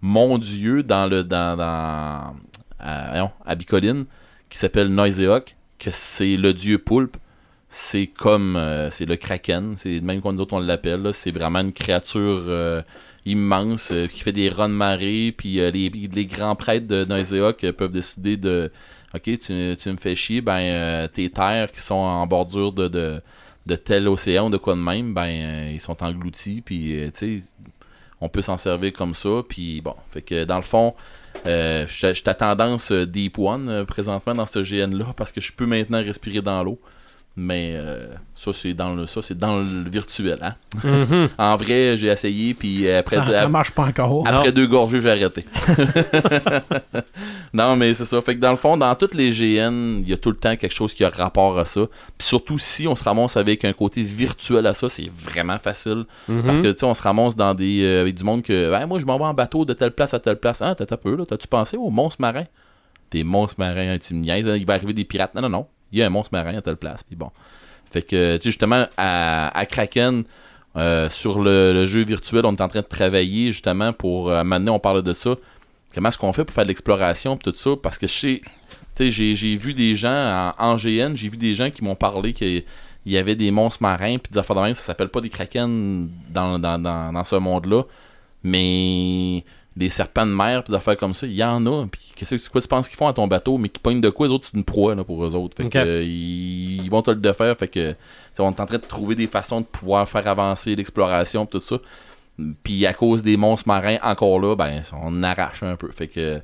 Speaker 4: mon dieu dans le dans, dans à, voyons, à Bicoline, qui s'appelle Noiseok, que c'est le dieu poulpe. C'est comme euh, c'est le kraken, c'est même comme nous autres on l'appelle. C'est vraiment une créature euh, immense euh, qui fait des runs de marée. Puis les, les grands prêtres de Noiseok peuvent décider de Ok, tu, tu me fais chier, ben tes terres qui sont en bordure de, de, de tel océan ou de quoi de même, ben ils sont engloutis, puis tu sais, on peut s'en servir comme ça, puis bon, fait que dans le fond, je tendance Deep One présentement dans ce GN là parce que je peux maintenant respirer dans l'eau. Mais euh, ça, c'est dans le ça c'est dans le virtuel. Hein?
Speaker 1: Mhm. *laughs*
Speaker 4: En vrai, j'ai essayé, puis après,
Speaker 3: Ça, ça marche pas encore.
Speaker 4: après deux gorgées, j'ai arrêté. *laughs* non, mais c'est ça. Fait que dans le fond, dans toutes les GN, il y a tout le temps quelque chose qui a rapport à ça. Puis surtout, si on se ramasse avec un côté virtuel à ça, c'est vraiment facile.
Speaker 1: Mhm.
Speaker 4: Parce que, tu sais, on se ramasse dans des, euh, avec du monde que, Ben, moi, je m'en vais en bateau de telle place à telle place. Ah, t'as un peu, là. T'as-tu pensé aux monstres marins? Des monstres marins, hein, tu me niaises, hein, il va arriver des pirates. Non, non, non. Il y a un monstre marin à telle place. Puis bon. Fait que, tu sais, justement, à, à Kraken, euh, sur le, jeu virtuel, on est en train de travailler, justement, pour. Euh, maintenant, on parle de ça. Comment est-ce qu'on fait pour faire de l'exploration, tout ça? Parce que j'ai- j'ai vu des gens en, GN, j'ai vu des gens qui m'ont parlé qu'il y avait des monstres marins, puis des affaires de même, ça s'appelle pas des kraken dans, dans, dans ce monde-là, mais des serpents de mer, puis des affaires comme ça, il y en a. Puis qu'est-ce que c'est quoi tu penses qu'ils font à ton bateau, mais qui pognent de quoi, les autres, c'est une proie là, pour eux autres. Fait que, euh, ils, ils vont te le défaire, fait que on est en train de trouver des façons de pouvoir faire avancer l'exploration, tout ça. Puis à cause des monstres marins encore là, ben on arrache un peu. Fait que.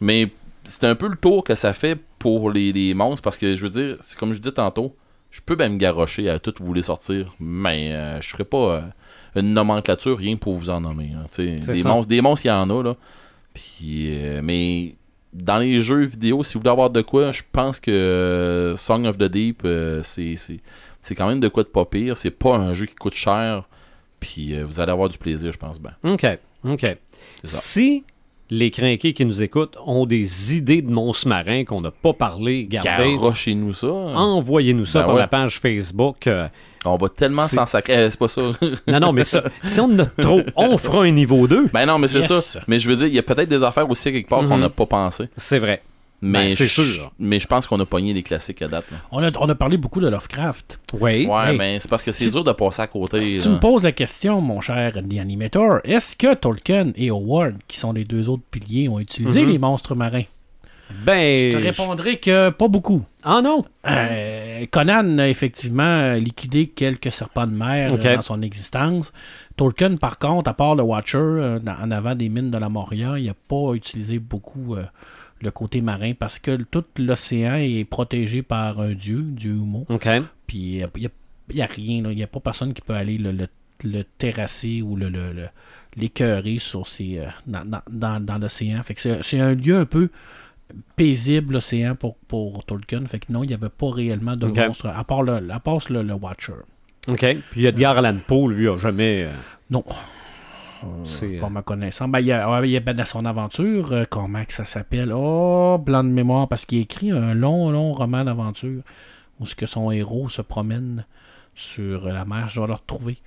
Speaker 4: Mais c'est un peu le tour que ça fait pour les, les monstres parce que je veux dire, c'est comme je dis tantôt, je peux même me garrocher à tout vous les sortir, mais euh, je ferai pas euh, une nomenclature rien pour vous en nommer. hein, des monstres, des monstres, il y en a là. Puis euh, mais dans les jeux vidéo, si vous voulez avoir de quoi, je pense que euh, Song of the Deep, euh, c'est quand même de quoi de pas pire. C'est pas un jeu qui coûte cher. Puis vous allez avoir du plaisir, je pense bien.
Speaker 1: OK. OK. Si les crinqués qui nous écoutent ont des idées de monstres marins qu'on n'a pas parlé, gardez,
Speaker 4: Garochez-nous ça.
Speaker 1: envoyez-nous ça
Speaker 4: Ben
Speaker 1: par
Speaker 4: ouais.
Speaker 1: la page Facebook. euh,
Speaker 4: On va tellement s'en sacrer. Euh, c'est pas ça.
Speaker 1: non, non, mais ça, si on en a trop, on fera un niveau 2.
Speaker 4: ben non, mais c'est
Speaker 3: Yes.
Speaker 4: ça. Mais je veux dire, il y a peut-être des affaires aussi quelque part qu'on
Speaker 1: Mhm.
Speaker 4: n'a pas pensé.
Speaker 1: C'est vrai.
Speaker 4: Mais
Speaker 1: Ben, c'est
Speaker 4: je-
Speaker 1: sûr.
Speaker 4: Mais je pense qu'on a pogné les classiques à date. là.
Speaker 3: On a, on a parlé beaucoup de Lovecraft.
Speaker 1: Oui.
Speaker 4: Ouais,
Speaker 3: hey.
Speaker 4: mais c'est parce que c'est
Speaker 3: Si-
Speaker 4: dur de passer à côté.
Speaker 3: Si
Speaker 4: là.
Speaker 3: tu me poses la question, mon cher The Animator, est-ce que Tolkien et Howard, qui sont les deux autres piliers, ont utilisé
Speaker 1: Mhm.
Speaker 3: les monstres marins?
Speaker 1: Ben.
Speaker 3: Je te répondrai que pas beaucoup.
Speaker 1: Ah non.
Speaker 3: Euh, Conan a effectivement liquidé quelques serpents de mer euh, dans son existence. Tolkien, par contre, à part le Watcher, euh, en avant des mines de la Moria, il n'a pas utilisé beaucoup euh, le côté marin parce que tout l'océan est protégé par un dieu, Dieu Humo.
Speaker 1: OK.
Speaker 3: Puis il n'y a, y a rien, il n'y a pas personne qui peut aller le, le- le terrasser ou le, l'écœurer sur ses, euh, dans, dans- dans- dans l'océan. Fait que c'est, un lieu un peu paisible, l'océan, pour, pour Tolkien. Fait que non, il n'y avait pas réellement de
Speaker 1: Ok.
Speaker 3: monstres, à part le, à part le, le Watcher.
Speaker 1: OK. Puis Edgar Allan Poe, lui, a jamais. euh,
Speaker 3: Non.
Speaker 1: C'est,
Speaker 3: Pas
Speaker 1: euh,
Speaker 3: ma connaissance. Ben, il y a, ouais, il y a ben, dans son aventure, euh, comment que ça s'appelle? Oh, blanc de mémoire, parce qu'il écrit un long, long roman d'aventure où ce que son héros se promène sur la mer. Je dois le retrouver.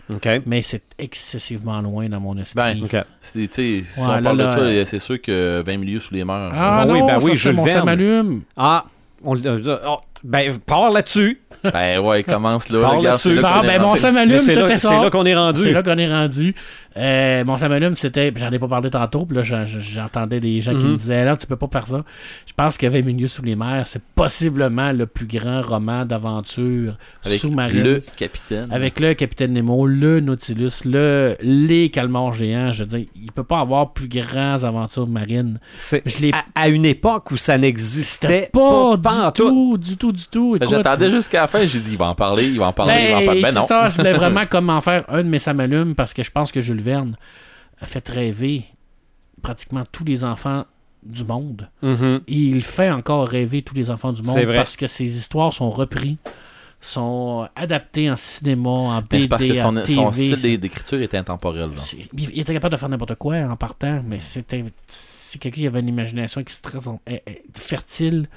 Speaker 3: Mais c'est excessivement loin dans mon esprit.
Speaker 4: Ben. C'est- si
Speaker 3: Ouais,
Speaker 4: on
Speaker 3: là,
Speaker 4: parle
Speaker 3: là,
Speaker 4: de
Speaker 3: euh,
Speaker 4: ça, c'est sûr que 20 milieux sous les mers.
Speaker 3: Ah
Speaker 1: Ben oui,
Speaker 3: non,
Speaker 1: ben
Speaker 3: ça,
Speaker 1: oui,
Speaker 3: c'est
Speaker 1: Jules
Speaker 3: mon
Speaker 1: Verne.
Speaker 3: s'allume.
Speaker 1: Ah. On, euh, oh, ben, parle là-dessus.
Speaker 4: Ben ouais, commence là.
Speaker 1: Parle
Speaker 4: regarde, c'est
Speaker 1: là-dessus.
Speaker 4: là
Speaker 3: Ah,
Speaker 4: c'est
Speaker 3: ben,
Speaker 4: lancé.
Speaker 3: mon Sam
Speaker 1: Mais
Speaker 3: allume,
Speaker 1: c'est là,
Speaker 3: c'était
Speaker 1: c'est
Speaker 3: ça.
Speaker 1: là qu'on est rendu.
Speaker 3: C'est là qu'on est rendu. Euh, mon Sam c'était. J'en ai pas parlé tantôt, puis là, j'en- j'entendais des gens qui
Speaker 1: Mhm.
Speaker 3: me disaient là, tu peux pas faire ça. Je pense que 20 milieux sous les mers, c'est possiblement le plus grand roman d'aventure
Speaker 4: Avec
Speaker 3: sous-marine.
Speaker 4: le capitaine.
Speaker 3: Avec le Capitaine Nemo, le Nautilus, le, les calmars géants. Je veux dire, il peut pas avoir plus grandes aventures marines. Je
Speaker 1: à, à une époque où ça n'existait
Speaker 3: pas,
Speaker 1: pas
Speaker 3: du tout, du tout, du tout.
Speaker 4: Ben, J'attendais jusqu'à la fin, j'ai dit, il va en parler, il va en parler, il va en
Speaker 3: ben,
Speaker 4: parler. Ben non.
Speaker 3: ça, je voulais *laughs* vraiment comme en faire un de mes samalumes parce que je pense que Jules Verne a fait rêver pratiquement tous les enfants du monde.
Speaker 1: Mhm.
Speaker 3: Et il fait encore rêver tous les enfants du monde parce que ses histoires sont reprises, sont adaptées en cinéma, en
Speaker 4: Mais
Speaker 3: BD,
Speaker 4: c'est parce que son,
Speaker 3: en TV.
Speaker 4: son style d'écriture est intemporel.
Speaker 3: il était capable de faire n'importe quoi en partant, mais c'était c'est quelqu'un qui avait une imagination extrêmement eh, eh, fertile.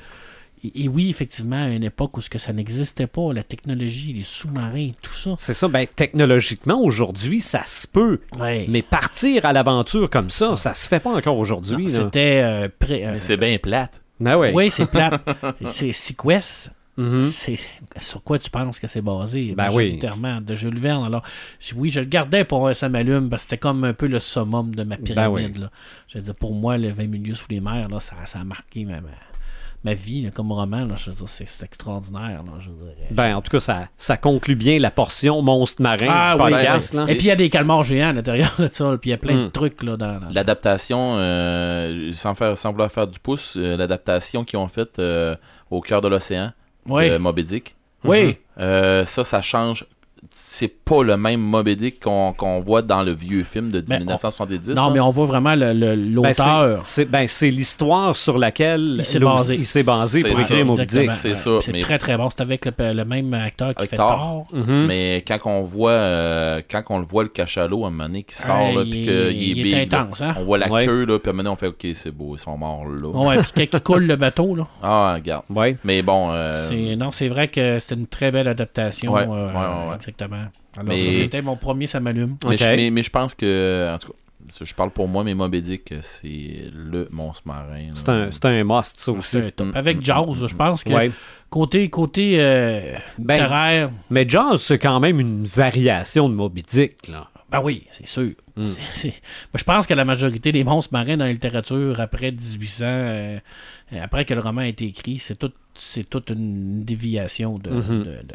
Speaker 3: Et, et oui, effectivement, à une époque où ce que ça n'existait pas, la technologie, les sous-marins, tout ça.
Speaker 1: C'est ça. Ben, technologiquement, aujourd'hui, ça se peut.
Speaker 3: Ouais.
Speaker 1: Mais partir à l'aventure comme ça, ça, se fait pas encore aujourd'hui.
Speaker 3: C'était euh, pré- euh,
Speaker 4: Mais c'est bien plate.
Speaker 1: Ouais.
Speaker 3: Oui, c'est plate. *laughs* c'est Sequest.
Speaker 1: Mhm.
Speaker 3: C'est sur quoi tu penses que c'est basé?
Speaker 1: Ben oui.
Speaker 3: de Jules Verne. Alors, oui, je le gardais pour un ça m'allume parce que c'était comme un peu le summum de ma pyramide.
Speaker 1: Ben oui.
Speaker 3: là. Je veux dire, pour moi, le 20 milieux sous les mers, là, ça, ça a marqué ma, ma, vie là, comme roman. Là, je veux dire, c'est, c'est extraordinaire. Là, je veux dire,
Speaker 1: Ben, en tout cas, ça, ça conclut bien la portion monstre marin
Speaker 3: Ah
Speaker 1: du
Speaker 3: oui,
Speaker 1: podcast.
Speaker 3: Et
Speaker 1: là.
Speaker 3: puis il y a des calmars géants à l'intérieur de ça, puis il y a plein de
Speaker 1: Mm.
Speaker 3: trucs là, dans, dans-
Speaker 4: L'adaptation, euh, sans, faire, sans vouloir faire du pouce, euh, l'adaptation qu'ils ont faite euh, au cœur de l'océan, de Moby Dick,
Speaker 3: Oui.
Speaker 4: Euh, ça, ça change. C'est pas le même Moby Dick qu'on qu'on voit dans le vieux film de
Speaker 3: Ben, on-
Speaker 4: 1970.
Speaker 3: Non,
Speaker 4: là.
Speaker 3: mais on voit vraiment le- le-
Speaker 1: Ben, c'est-
Speaker 3: l'auteur.
Speaker 1: c'est ben, c'est l'histoire sur laquelle
Speaker 3: Il s'est basé.
Speaker 1: il s'est basé
Speaker 4: C'est
Speaker 1: pour écrire Moby. Dick.
Speaker 4: c'est ça,
Speaker 3: C'est très très bon. C'est avec le, le même acteur qui fait.
Speaker 4: Thor.
Speaker 1: Mhm.
Speaker 4: Mais quand on voit euh, quand on le voit le cachalot à un moment donné qui sort là, puis qu'il est
Speaker 3: il est
Speaker 4: big,
Speaker 3: intense, hein?
Speaker 4: on voit la
Speaker 1: Ouais.
Speaker 4: queue là puis à un moment donné, on fait ok c'est beau ils sont morts là
Speaker 3: Ouais, puis quand il coule le bateau, là. *laughs*
Speaker 4: ah regarde
Speaker 1: Ouais.
Speaker 4: mais bon euh,
Speaker 3: C'est- Non, c'est vrai que c'était une très belle adaptation.
Speaker 4: Ouais,
Speaker 3: euh. Exactement. Alors,
Speaker 4: Mais-
Speaker 3: ça, c'était mon premier, ça m'allume.
Speaker 4: mais, je, mais, mais je pense que en tout cas je parle pour moi mais Moby Dick c'est le monstre marin.
Speaker 1: C'est un, c'est un must, ça aussi.
Speaker 4: Mm,
Speaker 3: Avec
Speaker 4: mm,
Speaker 3: Jaws,
Speaker 4: mm,
Speaker 3: je pense que
Speaker 1: Ouais.
Speaker 3: côté, côté euh,
Speaker 1: Ben,
Speaker 3: littéraire,
Speaker 1: Mais Jaws, c'est quand même une variation de Moby Dick. Là.
Speaker 3: ben oui, c'est sûr.
Speaker 1: Mm.
Speaker 3: Moi, je pense que la majorité des monstres marins dans la littérature après 1800, euh, après que le roman a été écrit, c'est tout, c'est toute une déviation de,
Speaker 1: Mhm.
Speaker 3: de, de- de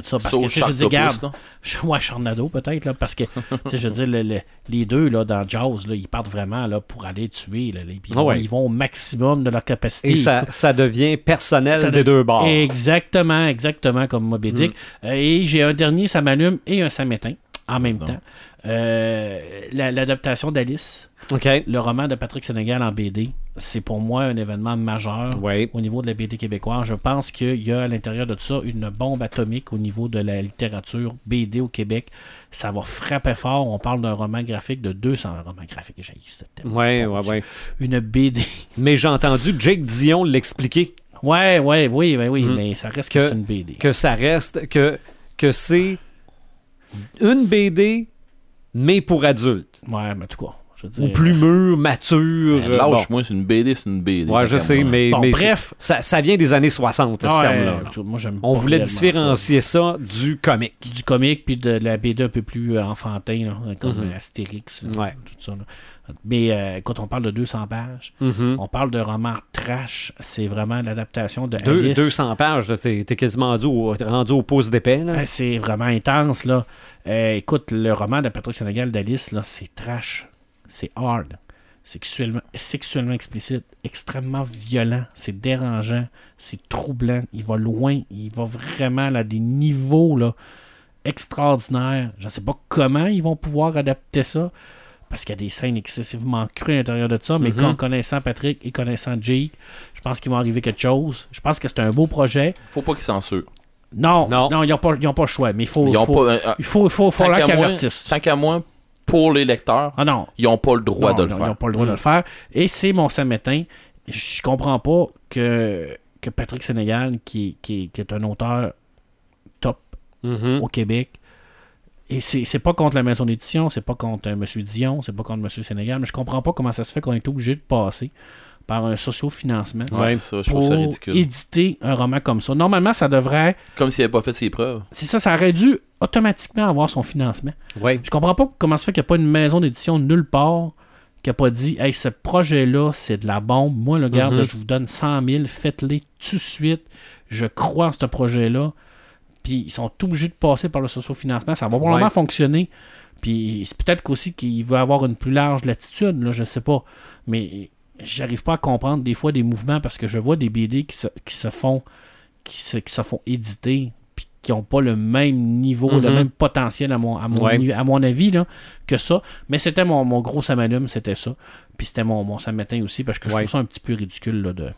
Speaker 3: tout ça. Parce que je dis,
Speaker 4: Sharktopus,
Speaker 3: garde,
Speaker 4: là. *laughs*
Speaker 3: Je- Ouais, Charnado peut-être, là, parce que, tu sais, je veux dire, le- le- les deux, là, dans Jaws, là, ils partent vraiment, là, pour aller tuer, là, les-
Speaker 1: Ah ouais.
Speaker 3: ils vont au maximum de leur capacité.
Speaker 1: Et ça, ça devient personnel
Speaker 3: Ça
Speaker 1: des
Speaker 3: de-
Speaker 1: deux bords.
Speaker 3: Exactement, exactement comme Moby Dick. Euh, Et j'ai un dernier, ça m'allume, et un ça m'éteint, en même temps. Euh, la- L'adaptation d'Alice, Le roman de Patrick Sénégal en BD, c'est pour moi un événement majeur au niveau de la BD québécoise. Je pense qu'il y a à l'intérieur de tout ça une bombe atomique au niveau de la littérature BD au Québec. Ça va frapper fort. On parle d'un roman graphique de 200 romans graphiques.
Speaker 1: Oui,
Speaker 3: Dieu.
Speaker 1: oui.
Speaker 3: Une BD.
Speaker 1: Mais j'ai entendu Jake Dion l'expliquer
Speaker 3: Ouais, ouais, oui, oui, oui,
Speaker 1: Mhm.
Speaker 3: mais ça reste que,
Speaker 1: Que-
Speaker 3: c'est une BD.
Speaker 1: que ça reste, que, que c'est une BD, mais pour adultes.
Speaker 3: Ouais, mais en tout cas, je veux
Speaker 1: Ou plus mûr, mature.
Speaker 4: Ben,
Speaker 1: euh, bon.
Speaker 4: Lâche-moi, c'est une BD, c'est une BD.
Speaker 1: Ouais, je sais,
Speaker 4: moi.
Speaker 1: mais,
Speaker 3: Bon,
Speaker 1: mais
Speaker 3: bref.
Speaker 1: ça, ça vient des années 60, ce
Speaker 3: Ouais,
Speaker 1: terme-là.
Speaker 3: euh, moi, j'aime
Speaker 1: On
Speaker 3: pas
Speaker 1: voulait différencier ça. du comique.
Speaker 3: Du comique puis de la BD un peu plus euh, enfantin, là, comme
Speaker 1: Mhm.
Speaker 3: Astérix,
Speaker 1: Ouais.
Speaker 3: tout ça. là. Mais euh, quand on parle de 200 pages,
Speaker 1: Mhm.
Speaker 3: on parle de roman trash. C'est vraiment l'adaptation de
Speaker 1: Deux-
Speaker 3: Alice.
Speaker 1: 200 pages, t'es t'es quasiment rendu au, rendu au pouce d'épais.
Speaker 3: C'est vraiment intense, là. Euh, écoute, le roman de Patrick Sénégal d'Alice, là, c'est trash. C'est hard. Sexuellement, sexuellement explicite, extrêmement violent, c'est dérangeant, c'est troublant, il va loin, il va vraiment à des niveaux là, extraordinaires. Je ne sais pas comment ils vont pouvoir adapter ça, parce qu'il y a des scènes excessivement crues à l'intérieur de ça, mais
Speaker 1: Mhm.
Speaker 3: quand connaissant Patrick et connaissant Jake, je pense qu'il va arriver quelque chose. Je pense que c'est un beau projet.
Speaker 4: Faut pas qu'ils censurent.
Speaker 3: Non,
Speaker 1: Non.
Speaker 3: non, ils n'ont pas, ils ont pas le choix, mais il faut, faut-
Speaker 4: pas, euh,
Speaker 3: il faut, il faut, faut
Speaker 4: tant
Speaker 3: leur
Speaker 4: qu'à
Speaker 3: qu'ils
Speaker 4: moi-
Speaker 3: avertissent.
Speaker 4: tant qu'à moi, pour les lecteurs,
Speaker 3: Ah non,
Speaker 4: ils ont pas le droit
Speaker 3: non,
Speaker 4: de le
Speaker 3: non,
Speaker 4: faire.
Speaker 3: Ils n'ont pas le droit de le faire. Et c'est mon samétain. Je comprends pas que, que Patrick Sénégal, qui, qui, qui est un auteur top
Speaker 1: Mhm.
Speaker 3: au Québec, et c'est c'est pas contre la maison d'édition, c'est pas contre euh, M. Dion, c'est pas contre M. Sénégal, mais je comprends pas comment ça se fait qu'on est obligé de passer par un socio-financement
Speaker 4: Ouais, ça, je trouve
Speaker 3: pour
Speaker 4: ça ridicule.
Speaker 3: éditer un roman comme ça. Normalement, ça devrait...
Speaker 4: Comme s'il avait pas fait ses preuves.
Speaker 3: C'est ça, ça aurait dû automatiquement avoir son financement.
Speaker 1: Ouais.
Speaker 3: Je comprends pas comment ça fait qu'il n'y a pas une maison d'édition nulle part qui a pas dit Hey, ce projet-là, c'est de la bombe. Moi, le gars,
Speaker 1: Mhm.
Speaker 3: je vous donne 100 000, faites-les tout de suite. Je crois en ce projet-là. Puis ils sont obligés de passer par le socio-financement. Ça va probablement
Speaker 1: Ouais.
Speaker 3: fonctionner. Puis c'est peut-être qu'aussi qu'il veut avoir une plus large latitude, là, je sais pas. Mais j'arrive pas à comprendre des fois des mouvements parce que je vois des BD qui se, qui se font qui se, qui se font éditer puis qui n'ont pas le même niveau, le
Speaker 1: Mhm.
Speaker 3: même potentiel à mon, à mon,
Speaker 1: Ouais.
Speaker 3: à mon avis là, que ça. Mais c'était mon, mon gros samalume, c'était ça. Puis c'était mon, mon aussi parce que je
Speaker 1: Ouais.
Speaker 3: trouve ça un petit peu ridicule là, de,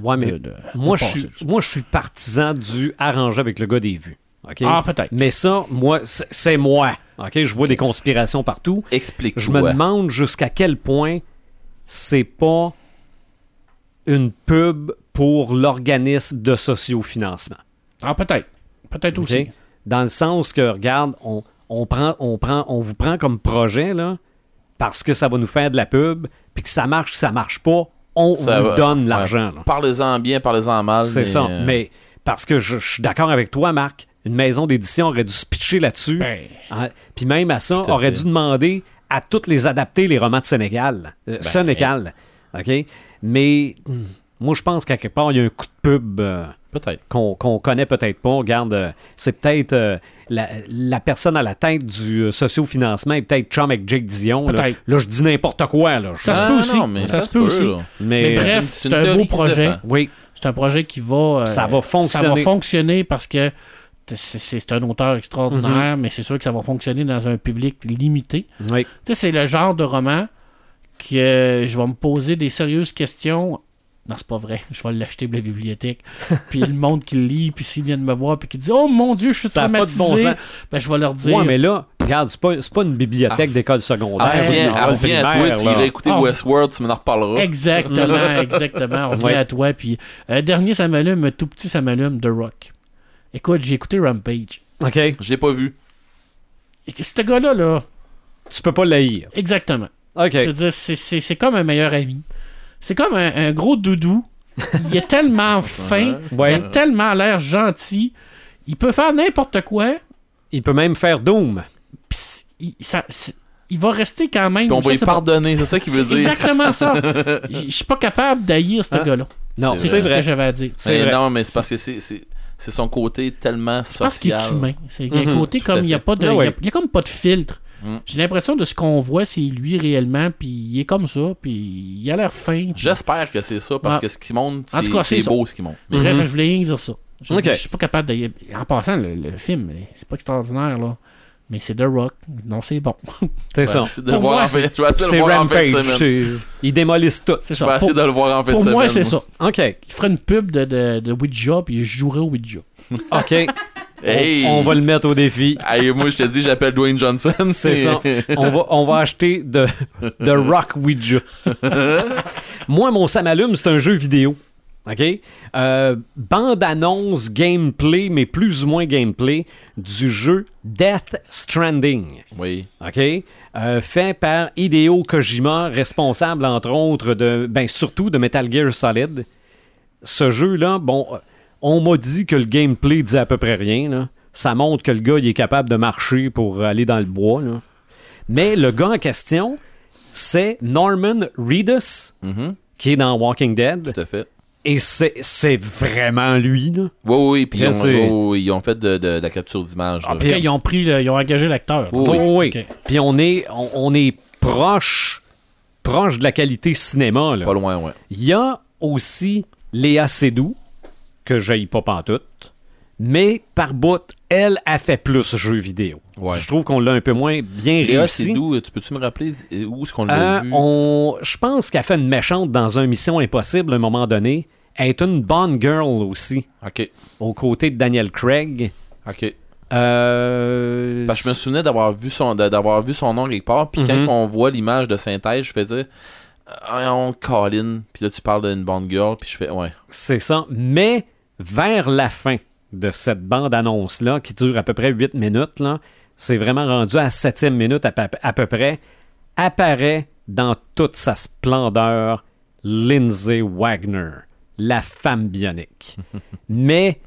Speaker 1: Ouais, mais
Speaker 3: de- de-
Speaker 1: moi,
Speaker 3: de
Speaker 1: je suis, moi, je suis partisan du arranger avec le gars des vues. OK?
Speaker 3: Ah, peut-être.
Speaker 1: Mais ça, moi, c'est moi. OK? Je vois des conspirations partout.
Speaker 4: Explique-toi.
Speaker 1: Je me demande jusqu'à quel point c'est pas une pub pour l'organisme de sociofinancement.
Speaker 3: Ah, peut-être. Peut-être aussi.
Speaker 1: Dans le sens que, regarde, on, on prend, on, prend, on vous prend comme projet, là, parce que ça va nous faire de la pub, puis que ça marche, que ça marche pas, on
Speaker 4: Ça
Speaker 1: vous
Speaker 4: va-
Speaker 1: donne l'argent.
Speaker 4: Parlez-en bien, parlez-en mal.
Speaker 1: C'est
Speaker 4: mais,
Speaker 1: ça.
Speaker 4: euh,
Speaker 1: Mais parce que je, je suis d'accord avec toi, Marc, une maison d'édition aurait dû se pitcher là-dessus.
Speaker 3: Ben,
Speaker 1: Hein, Puis même à ça, aurait
Speaker 4: fait.
Speaker 1: dû demander à toutes les adapter les romans de Sénégal. Euh,
Speaker 3: Ben,
Speaker 1: Sénégal. OK? Mais hmm, moi, je pense qu'à quelque part, il y a un coup de pub euh,
Speaker 4: Peut-être.
Speaker 1: qu'on qu'on connaît peut-être pas. Regarde, euh, c'est peut-être euh, la, la personne à la tête du euh, sociofinancement est peut-être chum avec Jake Dion. Là,
Speaker 3: Peut-être.
Speaker 1: Là, je dis n'importe quoi. Là.
Speaker 3: Ça se peut aussi.
Speaker 4: non, mais
Speaker 3: Ça se peut aussi.
Speaker 1: mais,
Speaker 3: bref,
Speaker 4: c'est
Speaker 3: un beau projet.
Speaker 1: oui.
Speaker 3: C'est un projet qui va. euh,
Speaker 1: Ça va fonctionner.
Speaker 3: Ça va fonctionner parce que c'est- un auteur extraordinaire,
Speaker 1: Mhm.
Speaker 3: mais c'est sûr que ça va fonctionner dans un public limité.
Speaker 1: Oui.
Speaker 3: Tu sais, c'est le genre de roman que euh, je vais me poser des sérieuses questions. Non, c'est pas vrai. Je vais l'acheter de la bibliothèque. *laughs* puis le monde qui le lit, puis s'ils viennent me voir, puis qui dit Oh mon Dieu, je suis
Speaker 1: Ça a pas de
Speaker 3: traumatisé.
Speaker 1: bon sens.
Speaker 3: ben, je vais leur dire
Speaker 1: Ouais, mais là, regarde, c'est pas, c'est pas une bibliothèque d'école secondaire.
Speaker 4: Ah, reviens,
Speaker 1: une
Speaker 4: ah, reviens à toi, tu iras écouter
Speaker 3: Ah.
Speaker 4: Westworld, tu m'en reparleras.
Speaker 3: Exactement, *laughs* exactement. On revient
Speaker 1: Ouais.
Speaker 3: à toi. Puis, euh, dernier, ça m'allume, un tout petit, ça m'allume, The Rock. Écoute, j'ai écouté Rampage.
Speaker 1: OK.
Speaker 4: Je l'ai pas vu.
Speaker 3: Et que ce gars-là, là,
Speaker 1: Tu peux pas l'haïr.
Speaker 3: exactement.
Speaker 1: OK.
Speaker 3: Je veux dire, c'est- c'est c'est comme un meilleur ami. C'est comme un, un gros doudou. Il est tellement *laughs* fin.
Speaker 1: Ouais.
Speaker 3: Il a tellement l'air gentil. Il peut faire n'importe quoi.
Speaker 1: Il peut même faire Doom.
Speaker 3: Puis c- il, ça- c'est- il va rester quand même.
Speaker 4: Puis on va lui pardonner, c'est ça qu'il veut
Speaker 3: C'est
Speaker 4: dire.
Speaker 3: exactement ça. *laughs* Je suis pas capable d'haïr ce
Speaker 1: Hein?
Speaker 3: gars-là.
Speaker 1: Non,
Speaker 4: C'est
Speaker 3: tout ce que
Speaker 1: vrai.
Speaker 3: j'avais à dire.
Speaker 1: C'est vrai.
Speaker 4: Non, mais c'est parce que c'est- c'est son côté tellement
Speaker 3: Je pense qu'il
Speaker 4: social.
Speaker 3: est humain. C'est- Il y a un
Speaker 1: Mhm,
Speaker 3: côté comme il n'y a pas de.
Speaker 1: Ah
Speaker 3: il y a-
Speaker 1: ouais.
Speaker 3: il y a comme pas de filtre.
Speaker 4: Mm.
Speaker 3: J'ai l'impression de ce qu'on voit, c'est lui réellement, puis il est comme ça, puis il a l'air fin.
Speaker 4: J'espère que c'est ça, parce
Speaker 3: Ah.
Speaker 4: que ce qui
Speaker 3: tout
Speaker 4: c'est beau ce qui montre.
Speaker 3: Bref,
Speaker 1: Mhm.
Speaker 3: je voulais rien dire ça. Je,
Speaker 1: Ok.
Speaker 3: je suis pas capable de. En passant, le, le film, c'est pas extraordinaire, là. Mais c'est The Rock. Non, c'est bon. *laughs*
Speaker 1: C'est ça.
Speaker 4: C'est de
Speaker 3: Pour
Speaker 4: le voir
Speaker 3: moi,
Speaker 4: en fait. Je vais essayer de
Speaker 1: C'est
Speaker 4: le voir en
Speaker 1: Rampage.
Speaker 4: semaine.
Speaker 1: Ils démolissent tout.
Speaker 3: C'est
Speaker 4: Je
Speaker 3: ça.
Speaker 4: vais essayer
Speaker 3: Pour,
Speaker 4: de le voir en de
Speaker 3: pour
Speaker 4: semaine.
Speaker 3: moi, c'est ça.
Speaker 1: OK.
Speaker 3: Il ferait une pub de, de, de Ouija, puis je jouerais au Ouija. *laughs*
Speaker 1: OK.
Speaker 4: Hey!
Speaker 1: On, on va le mettre au défi.
Speaker 4: Hey, moi, je te dis, j'appelle Dwayne Johnson. *laughs*
Speaker 1: C'est ça. On va, on va acheter de, de Rock Ouija. Moi, mon ça m'allume, c'est un jeu vidéo. OK? Euh, Bande-annonce gameplay, mais plus ou moins gameplay, du jeu Death Stranding.
Speaker 4: Oui.
Speaker 1: OK? Euh, fait par Hideo Kojima, responsable, entre autres, de, ben, surtout de Metal Gear Solid. Ce jeu-là, bon, on m'a dit que le gameplay disait à peu près rien. là. Ça montre que le gars, il est capable de marcher pour aller dans le bois. là. Mais le gars en question, c'est Norman Reedus,
Speaker 4: Mhm,
Speaker 1: qui est dans Walking Dead.
Speaker 4: Tout à fait.
Speaker 1: Et c'est c'est vraiment lui. Là.
Speaker 4: Oui, oui, oui. Puis ils ils ont fait de, de- de la capture d'image.
Speaker 1: Ah,
Speaker 3: ils ont pris, le- ils ont engagé l'acteur.
Speaker 4: Oui,
Speaker 1: Oui. Puis on est, on, on est proche, proche de la qualité cinéma. Là.
Speaker 4: Pas loin, ouais.
Speaker 1: Il y a aussi Léa Seydoux, que j'aille pas pantoute, mais par bout, elle a fait plus jeux vidéo.
Speaker 4: Ouais.
Speaker 1: Je trouve qu'on l'a un peu moins bien réussi.
Speaker 4: c'est d'où Tu peux-tu me rappeler euh, où est-ce qu'on l'a
Speaker 1: Euh,
Speaker 4: vu?
Speaker 1: on, je pense qu'elle fait une méchante dans un Mission Impossible à un moment donné. Elle est une bonne girl aussi,
Speaker 4: Ok.
Speaker 1: aux côtés de Daniel Craig.
Speaker 4: Ok.
Speaker 1: Euh,
Speaker 4: Parce que je me souvenais d'avoir vu son d'avoir vu son nom quelque part, puis
Speaker 1: Mhm.
Speaker 4: quand on voit l'image de synthèse, je faisais on Colin, puis là tu parles d'une bonne girl, puis je fais ouais.
Speaker 1: C'est ça. Mais vers la fin de cette bande-annonce-là, qui dure à peu près 8 minutes, là, c'est vraiment rendu à la septième minute à, peu- à peu près, apparaît dans toute sa splendeur Lindsay Wagner, la femme bionique. *laughs* Mais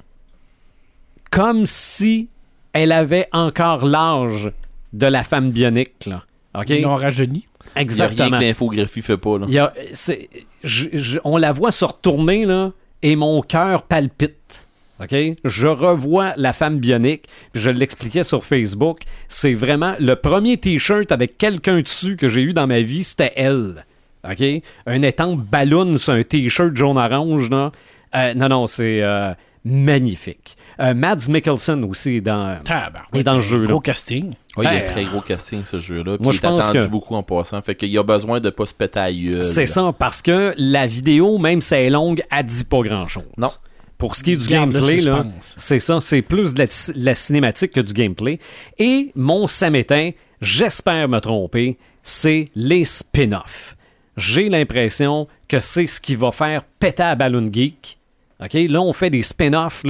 Speaker 1: comme si elle avait encore l'âge de la femme bionique. Là. OK?
Speaker 3: Ils l'ont rajeuni.
Speaker 4: Il y a rien
Speaker 1: Exactement.
Speaker 4: que l'infographie fait pas là.
Speaker 1: Il y a- c'est- je- je- on la voit se retourner, là, et mon cœur palpite. OK? Je revois la femme bionique, puis je l'expliquais sur Facebook. C'est vraiment le premier T-shirt avec quelqu'un dessus que j'ai eu dans ma vie, c'était elle. OK? Un étang ballon sur un T-shirt jaune-orange, là. Euh, non, non, c'est euh, magnifique. Euh, Mads Mikkelsen aussi est dans,
Speaker 3: Tabarouette.
Speaker 1: est dans le jeu. là.
Speaker 3: Gros casting.
Speaker 4: Ouais, il y a un très gros casting ce jeu-là.
Speaker 1: Moi,
Speaker 4: il
Speaker 1: je
Speaker 4: est
Speaker 1: pense
Speaker 4: attendu
Speaker 1: que-
Speaker 4: beaucoup en passant. Fait qu'il y a besoin de pas se péter.
Speaker 1: C'est ça, parce que la vidéo, même si elle est longue, elle dit pas grand-chose.
Speaker 4: Non.
Speaker 1: Pour ce qui est du
Speaker 3: Garde
Speaker 1: gameplay, là, c'est ça, c'est plus de la, la cinématique que du gameplay. Et mon samétain, j'espère me tromper, c'est les spin-offs. J'ai l'impression que c'est ce qui va faire péter à Balloon Geek. OK? Là, on fait des spin-offs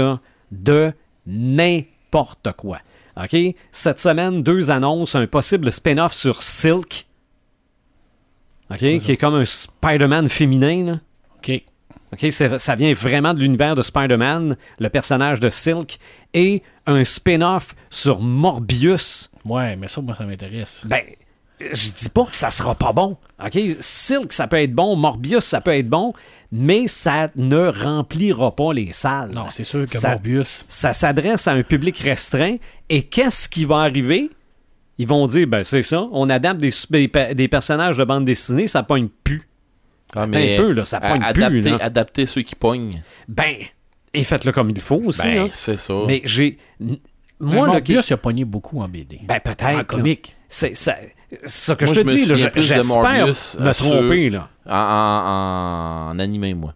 Speaker 1: de n'importe quoi. OK? Cette semaine, deux annonces, un possible spin-off sur Silk. OK? Qui est comme un Spider-Man féminin, là.
Speaker 3: OK.
Speaker 1: OK, c'est- ça vient vraiment de l'univers de Spider-Man, le personnage de Silk, et un spin-off sur Morbius.
Speaker 3: Ouais, mais ça, moi, ça m'intéresse.
Speaker 1: Ben, je dis pas que ça sera pas bon. OK, Silk, ça peut être bon, Morbius, ça peut être bon, mais ça ne remplira pas les salles.
Speaker 3: Non, c'est sûr que
Speaker 1: Ça-
Speaker 3: Morbius.
Speaker 1: Ça s'adresse à un public restreint, et qu'est-ce qui va arriver? Ils vont dire, ben c'est ça, on adapte des, des personnages de bande dessinée, ça pogne plus.
Speaker 4: Ah,
Speaker 1: un peu, là, ça
Speaker 4: a-
Speaker 1: pogne
Speaker 4: adapter,
Speaker 1: plus. là.
Speaker 4: adapter ceux qui pognent.
Speaker 1: Ben, et faites-le comme il faut aussi.
Speaker 4: Ben,
Speaker 1: là.
Speaker 4: c'est ça.
Speaker 1: Mais j'ai.
Speaker 3: Moi,
Speaker 1: là,
Speaker 3: Morbius, il a pogné beaucoup en BD.
Speaker 1: Ben,
Speaker 3: en
Speaker 1: peut-être.
Speaker 3: comique.
Speaker 1: C'est ça, ça que
Speaker 4: Moi,
Speaker 1: je te
Speaker 4: je
Speaker 1: dis, j'espère me tromper. Là.
Speaker 4: En, en, en animé, moi.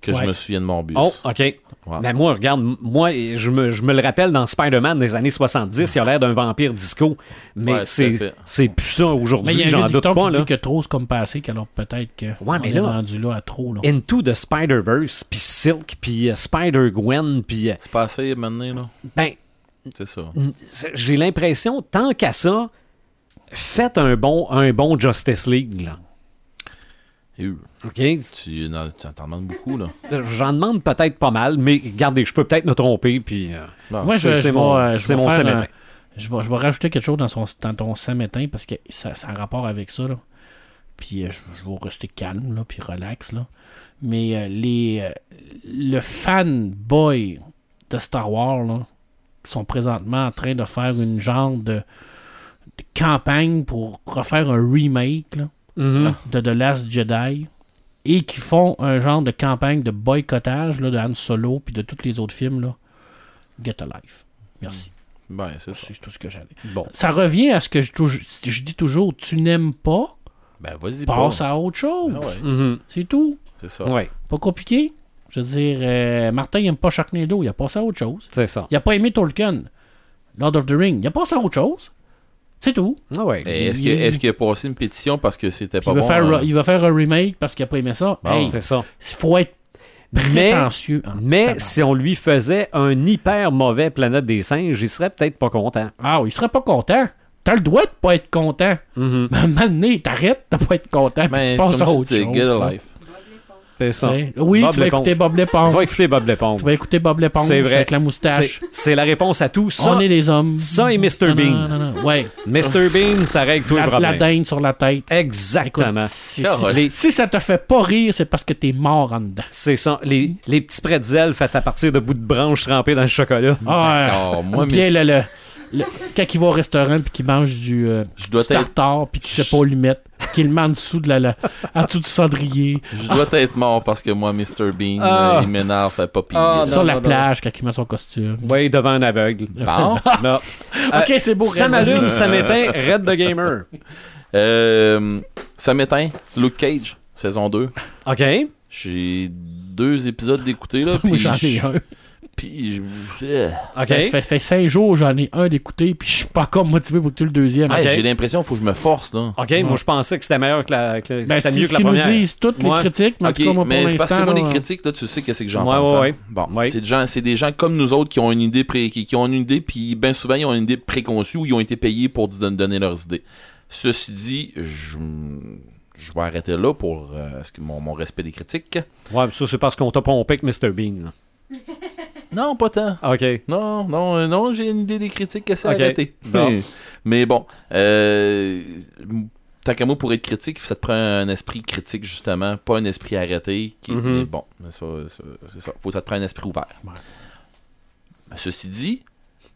Speaker 4: Que
Speaker 3: Ouais.
Speaker 4: je me souviens de Morbius.
Speaker 1: Oh, OK. Mais moi, regarde, moi, je me, je me le rappelle dans Spider-Man des années 70, il a l'air d'un vampire disco. Mais
Speaker 4: Ouais,
Speaker 1: c'est plus ça
Speaker 3: Mais il
Speaker 1: aujourd'hui,
Speaker 3: y a un
Speaker 1: j'en doute pas.
Speaker 3: qui
Speaker 1: Là.
Speaker 3: dit que trop, c'est comme passé, qu'alors peut-être que
Speaker 1: Ouais, mais
Speaker 3: on
Speaker 1: là-
Speaker 3: est rendu là à trop. Là.
Speaker 1: Into the Spider-Verse, puis Silk, puis euh, Spider-Gwen, puis... euh,
Speaker 4: C'est pas assez maintenant, là.
Speaker 1: ben,
Speaker 4: C'est ça.
Speaker 1: j'ai l'impression, tant qu'à ça, faites un bon, un bon Justice League, là.
Speaker 4: Euh,
Speaker 1: OK?
Speaker 4: tu non, tu en demandes beaucoup, là. *laughs*
Speaker 1: J'en demande peut-être pas mal, mais regardez, je peux peut-être me tromper, puis... euh,
Speaker 4: Non,
Speaker 3: Moi,
Speaker 1: c'est
Speaker 3: je,
Speaker 1: c'est
Speaker 3: je
Speaker 1: mon,
Speaker 3: vais, euh, je
Speaker 1: mon Samétain.
Speaker 3: je vais, je vais rajouter quelque chose dans, son, dans ton samétain parce que ça, ça a un rapport avec ça. Là. Puis euh, je, je vais rester calme, là, puis relax. Là. Mais euh, les, euh, le fanboy de Star Wars là, sont présentement en train de faire une genre de, de campagne pour refaire un remake là,
Speaker 1: Mhm.
Speaker 3: de The Last Jedi et qui font un genre de campagne de boycottage là, de Han Solo puis de tous les autres films. Là. Get a life. Merci.
Speaker 4: Ben, c'est ça.
Speaker 3: C'est tout ce que j'avais.
Speaker 1: Bon.
Speaker 3: Ça revient à ce que je, dis toujours tu n'aimes pas,
Speaker 4: Ben, vas-y,
Speaker 3: passe
Speaker 4: pas.
Speaker 3: à autre chose.
Speaker 4: Ah ouais,
Speaker 1: Mhm.
Speaker 3: C'est tout.
Speaker 4: c'est ça.
Speaker 1: Ouais,
Speaker 3: Pas compliqué. Je veux dire, euh, Martin, il aime pas Sharknado, il a passé à autre chose.
Speaker 1: c'est ça.
Speaker 3: Il a pas aimé Tolkien, Lord of the Ring, il a passé à autre chose. C'est tout.
Speaker 1: Ah ouais.
Speaker 4: Est-ce que- est-ce qu'il a passé une pétition parce que c'était pas
Speaker 3: il,
Speaker 4: bon?
Speaker 3: faire,
Speaker 4: hein?
Speaker 3: il va faire un remake parce qu'il a pas aimé ça.
Speaker 4: Bon.
Speaker 3: Hey,
Speaker 1: C'est ça.
Speaker 3: il faut être
Speaker 1: Mais- Mais si on lui faisait un hyper mauvais Planète des singes, il serait peut-être pas content.
Speaker 3: Ah, il serait pas content. T'as le droit de pas être content. Mais *laughs* à un moment donné, t'arrêtes de pas être content puis
Speaker 4: Ben,
Speaker 3: tu passes à autre chose.
Speaker 4: Get a
Speaker 3: ça.
Speaker 4: life.
Speaker 1: C'est ça.
Speaker 3: C'est- Oui,
Speaker 1: Bob
Speaker 3: tu vas écouter Bob l'éponge.
Speaker 1: Va écouter Bob l'éponge.
Speaker 3: Tu vas écouter Bob l'éponge
Speaker 1: C'est vrai.
Speaker 3: avec la moustache.
Speaker 1: C'est- C'est la réponse à tout. Ça,
Speaker 3: On est des hommes.
Speaker 1: ça et Mr.
Speaker 3: Non,
Speaker 1: Bean.
Speaker 3: non, non. Ouais.
Speaker 1: Mr. Bean, ça règle tous les
Speaker 3: La, la
Speaker 1: problèmes.
Speaker 3: dinde sur la tête.
Speaker 1: Exactement.
Speaker 3: Écoute, si, ça te fait pas rire, c'est parce que t'es mort en dedans.
Speaker 1: C'est ça. Les, les petits pretzels faits à partir de bouts de branches trempés dans le chocolat.
Speaker 3: Ah,
Speaker 4: D'accord. Moi,
Speaker 3: bien
Speaker 4: mais
Speaker 3: le, le- le- quand il va au restaurant puis qu'il mange du, euh,
Speaker 4: je dois
Speaker 3: du
Speaker 4: être,
Speaker 3: tartare puis qu'il sait pas où lui mettre, qu'il le met en dessous de la, la en dessous du cendrier,
Speaker 4: je dois être mort parce que moi, Mr. Bean,
Speaker 1: Ah.
Speaker 4: euh, il m'énerve, fait pas pire.
Speaker 1: Ah, non,
Speaker 3: sur la
Speaker 1: non.
Speaker 3: plage quand il met son costume.
Speaker 1: Oui, devant un aveugle.
Speaker 4: Bon. *laughs*
Speaker 1: Non.
Speaker 3: ok, c'est beau.
Speaker 1: Ça m'allume, ça m'éteint. *laughs* Red the Gamer.
Speaker 4: Euh, ça m'éteint. Luke Cage, saison 2.
Speaker 1: OK.
Speaker 4: J'ai deux épisodes d'écouter, là. *laughs* Puis
Speaker 3: j'en ai un.
Speaker 4: Puis, je- euh,
Speaker 1: OK.
Speaker 3: Ça fait, ça fait cinq jours, j'en ai un d'écouter, puis je suis pas encore motivé pour écouter le deuxième.
Speaker 4: hey, j'ai l'impression qu'il faut que je me force, là.
Speaker 1: OK, moi, je pensais que c'était meilleur que la, que,
Speaker 3: Ben,
Speaker 1: c'était
Speaker 3: c'est
Speaker 1: mieux
Speaker 3: ce
Speaker 1: que la
Speaker 3: qu'ils nous
Speaker 1: première.
Speaker 3: disent toutes les critiques, mais en
Speaker 4: Ok,
Speaker 3: tout cas, moi, pour
Speaker 4: mais c'est parce que
Speaker 3: l'instant,
Speaker 4: moi,
Speaker 3: là,
Speaker 4: les critiques, là, tu sais qu'est-ce que j'en
Speaker 1: Ouais,
Speaker 4: pense.
Speaker 1: ouais,
Speaker 4: hein.
Speaker 1: ouais.
Speaker 4: Bon,
Speaker 1: Ouais.
Speaker 4: c'est des gens, c'est des gens comme nous autres qui ont une idée pré- qui, qui ont une idée, puis bien souvent ils ont une idée préconçue ou ils ont été payés pour don- donner leurs idées. Ceci dit, je, je vais arrêter là pour euh, ce que mon, mon respect des critiques.
Speaker 1: Ouais, mais ça, c'est parce qu'on t'a pompé avec Mr. Bean. là. *laughs*
Speaker 4: Non, pas tant.
Speaker 1: OK.
Speaker 4: Non, non, euh, non, j'ai une idée des critiques que c'est
Speaker 1: Ok.
Speaker 4: arrêté. *laughs*
Speaker 1: Bon.
Speaker 4: Mais bon, euh, tant qu'à moi, pour être critique, ça te prend un esprit critique, justement, pas un esprit arrêté. Qui,
Speaker 1: Mhm.
Speaker 4: mais bon, mais ça, ça- c'est ça. Faut que ça te prenne un esprit ouvert.
Speaker 3: Ouais.
Speaker 4: Ceci dit,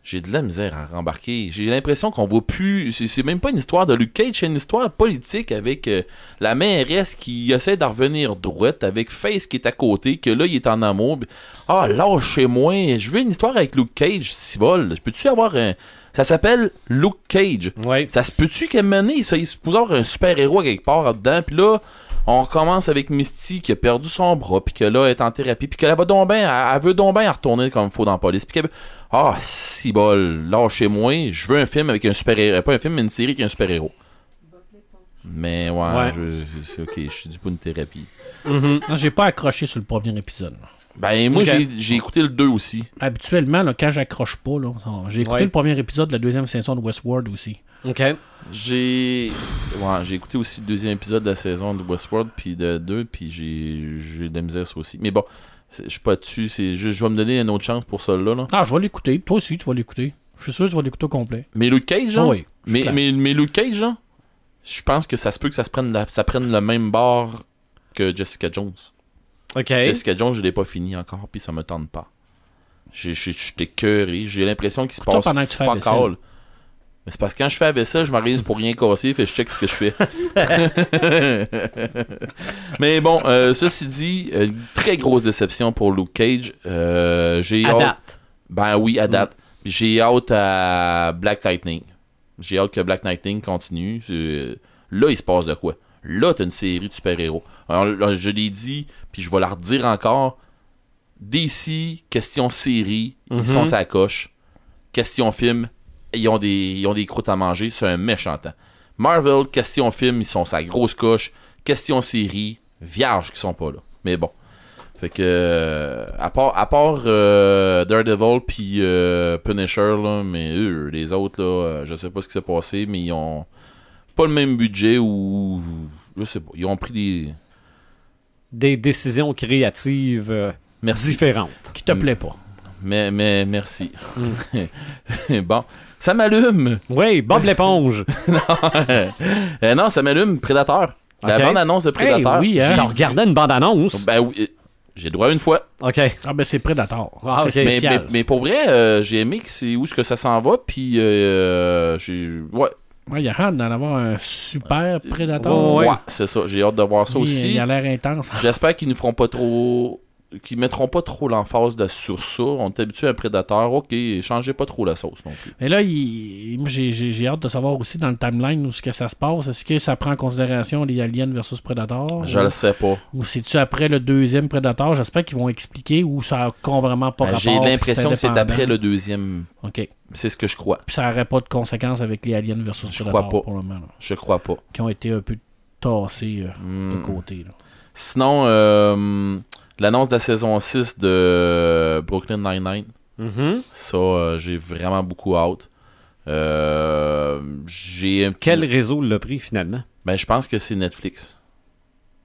Speaker 4: j'ai de la misère à rembarquer. J'ai l'impression qu'on voit plus. C'est, c'est même pas une histoire de Luke Cage, c'est une histoire politique avec euh, la mairesse qui essaie de revenir droite, avec Face qui est à côté, que là, il est en amour. Ah, lâchez-moi. Je veux une histoire avec Luke Cage, si bol. Je peux-tu avoir un. Ça s'appelle Luke Cage.
Speaker 1: Ouais.
Speaker 4: Ça se peut-tu qu'à donné, ça, il se peut avoir un super-héros quelque part là-dedans, puis là, on recommence avec Misty qui a perdu son bras, puis que là, elle est en thérapie, puis qu'elle va donc bien, elle, elle veut donc bien retourner comme il faut dans la police, puis qu'elle Ah, si bol, lâchez-moi, je veux un film avec un super-héros, pas un film, mais une série avec un super-héros. Mais ouais,
Speaker 1: Ouais.
Speaker 4: je- c'est ok, je suis dû pour une thérapie.
Speaker 1: Mhm.
Speaker 3: Non, j'ai pas accroché sur le premier épisode. là.
Speaker 4: Ben, moi, j'ai- j'ai écouté le 2 aussi.
Speaker 3: Habituellement, là, quand j'accroche pas, là, j'ai écouté
Speaker 1: Ouais.
Speaker 3: le premier épisode de la deuxième saison de Westworld aussi.
Speaker 1: OK.
Speaker 4: J'ai ouais, j'ai écouté aussi le deuxième épisode de la saison de Westworld puis de 2 puis j'ai j'ai de la misère ça aussi. Mais bon, je suis pas dessus, c'est juste je vais me donner une autre chance pour ça là. là.
Speaker 3: Ah, je vais l'écouter. Toi aussi, tu vas l'écouter. Je suis sûr que tu vas l'écouter au complet.
Speaker 4: Mais Luke Cage,
Speaker 3: Ah
Speaker 4: genre,
Speaker 3: oui.
Speaker 4: mais, mais, mais Luke Cage, genre, je pense que ça se peut que ça se prenne la- ça prenne le même bord que Jessica Jones.
Speaker 1: OK.
Speaker 4: Jessica Jones, je l'ai pas fini encore puis ça me tente pas. J'ai- j'ai- J'étais cœuré, j'ai l'impression qu'il se passe
Speaker 3: pendant que tu fais la
Speaker 4: fuck all. Mais c'est parce que quand je fais la vaisselle, je m'organise pour rien casser, fait que je check ce que je fais. *laughs* Mais bon, euh, ceci dit, une très grosse déception pour Luke Cage. Euh, j'ai hâte-
Speaker 1: date.
Speaker 4: Ben oui, à date. J'ai hâte à Black Lightning. J'ai hâte que Black Lightning continue. Là, il se passe de quoi? Là, t'as une série de super-héros. Je l'ai dit, puis je vais la redire encore. DC, question série, ils
Speaker 1: Mhm.
Speaker 4: sont sa coche. Question film, ils ont des, ils ont des croûtes à manger. C'est un méchant temps. Marvel, question film, ils sont sa grosse coche. Question série, vierges qui sont pas là. Mais bon. Fait que, euh, à part, à part euh, Daredevil puis euh, Punisher, là, mais eux, les autres, là, je sais pas ce qui s'est passé, mais ils ont pas le même budget ou. Je sais pas. Ils ont pris des.
Speaker 1: Des décisions créatives euh,
Speaker 4: Merci.
Speaker 1: différentes.
Speaker 3: Qui te plaît pas.
Speaker 4: Mais, mais merci. *laughs* bon. Ça m'allume.
Speaker 1: Oui, Bob l'éponge. *laughs*
Speaker 4: Euh, non, ça m'allume. Prédateur. La
Speaker 1: Ok.
Speaker 4: bande-annonce de Prédateur.
Speaker 3: oui, hein?
Speaker 1: J'ai regardé une bande-annonce.
Speaker 4: Ben oui. euh, J'ai le droit une fois.
Speaker 1: OK.
Speaker 3: Ah ben c'est Predator.
Speaker 1: Ah,
Speaker 3: c'est.
Speaker 4: Mais,
Speaker 3: spécial.
Speaker 4: mais, mais pour vrai, euh, j'ai aimé que c'est où est-ce que ça s'en va. Puis, euh, j'ai. Ouais.
Speaker 3: Ouais, il y a hâte d'en avoir un super Predator.
Speaker 1: Ouais.
Speaker 4: Ouais, c'est ça. J'ai hâte de voir ça
Speaker 3: Lui,
Speaker 4: aussi.
Speaker 3: Il a l'air intense.
Speaker 4: J'espère qu'ils ne feront pas trop. Qu'ils mettront pas trop l'emphase de- sur ça. On est habitué à un prédateur. Ok, changez pas trop la sauce non plus.
Speaker 3: Mais là, j'ai- hâte de savoir aussi dans le timeline où ce que ça se passe. Est-ce que ça prend en considération les aliens versus Predator?
Speaker 4: Je
Speaker 3: ou,
Speaker 4: le sais pas.
Speaker 3: ou c'est-tu après le deuxième Predator? J'espère qu'ils vont expliquer où ça a vraiment pas
Speaker 4: Euh,
Speaker 3: rapport.
Speaker 4: J'ai l'impression que c'est après le deuxième.
Speaker 3: OK.
Speaker 4: C'est ce que je crois.
Speaker 3: Puis ça n'aurait pas de conséquences avec les aliens versus
Speaker 4: Je
Speaker 3: Predator
Speaker 4: crois pas.
Speaker 3: pour le moment. là,
Speaker 4: Je crois pas.
Speaker 3: qui ont été un peu tassés euh,
Speaker 4: Hmm.
Speaker 3: de côté. là.
Speaker 4: Sinon, euh, l'annonce de la saison 6 de Brooklyn Nine-Nine.
Speaker 1: Mhm.
Speaker 4: Ça, euh, j'ai vraiment beaucoup hâte. Euh, j'ai
Speaker 1: Quel réseau l'a pris finalement?
Speaker 4: Ben, je pense que c'est Netflix.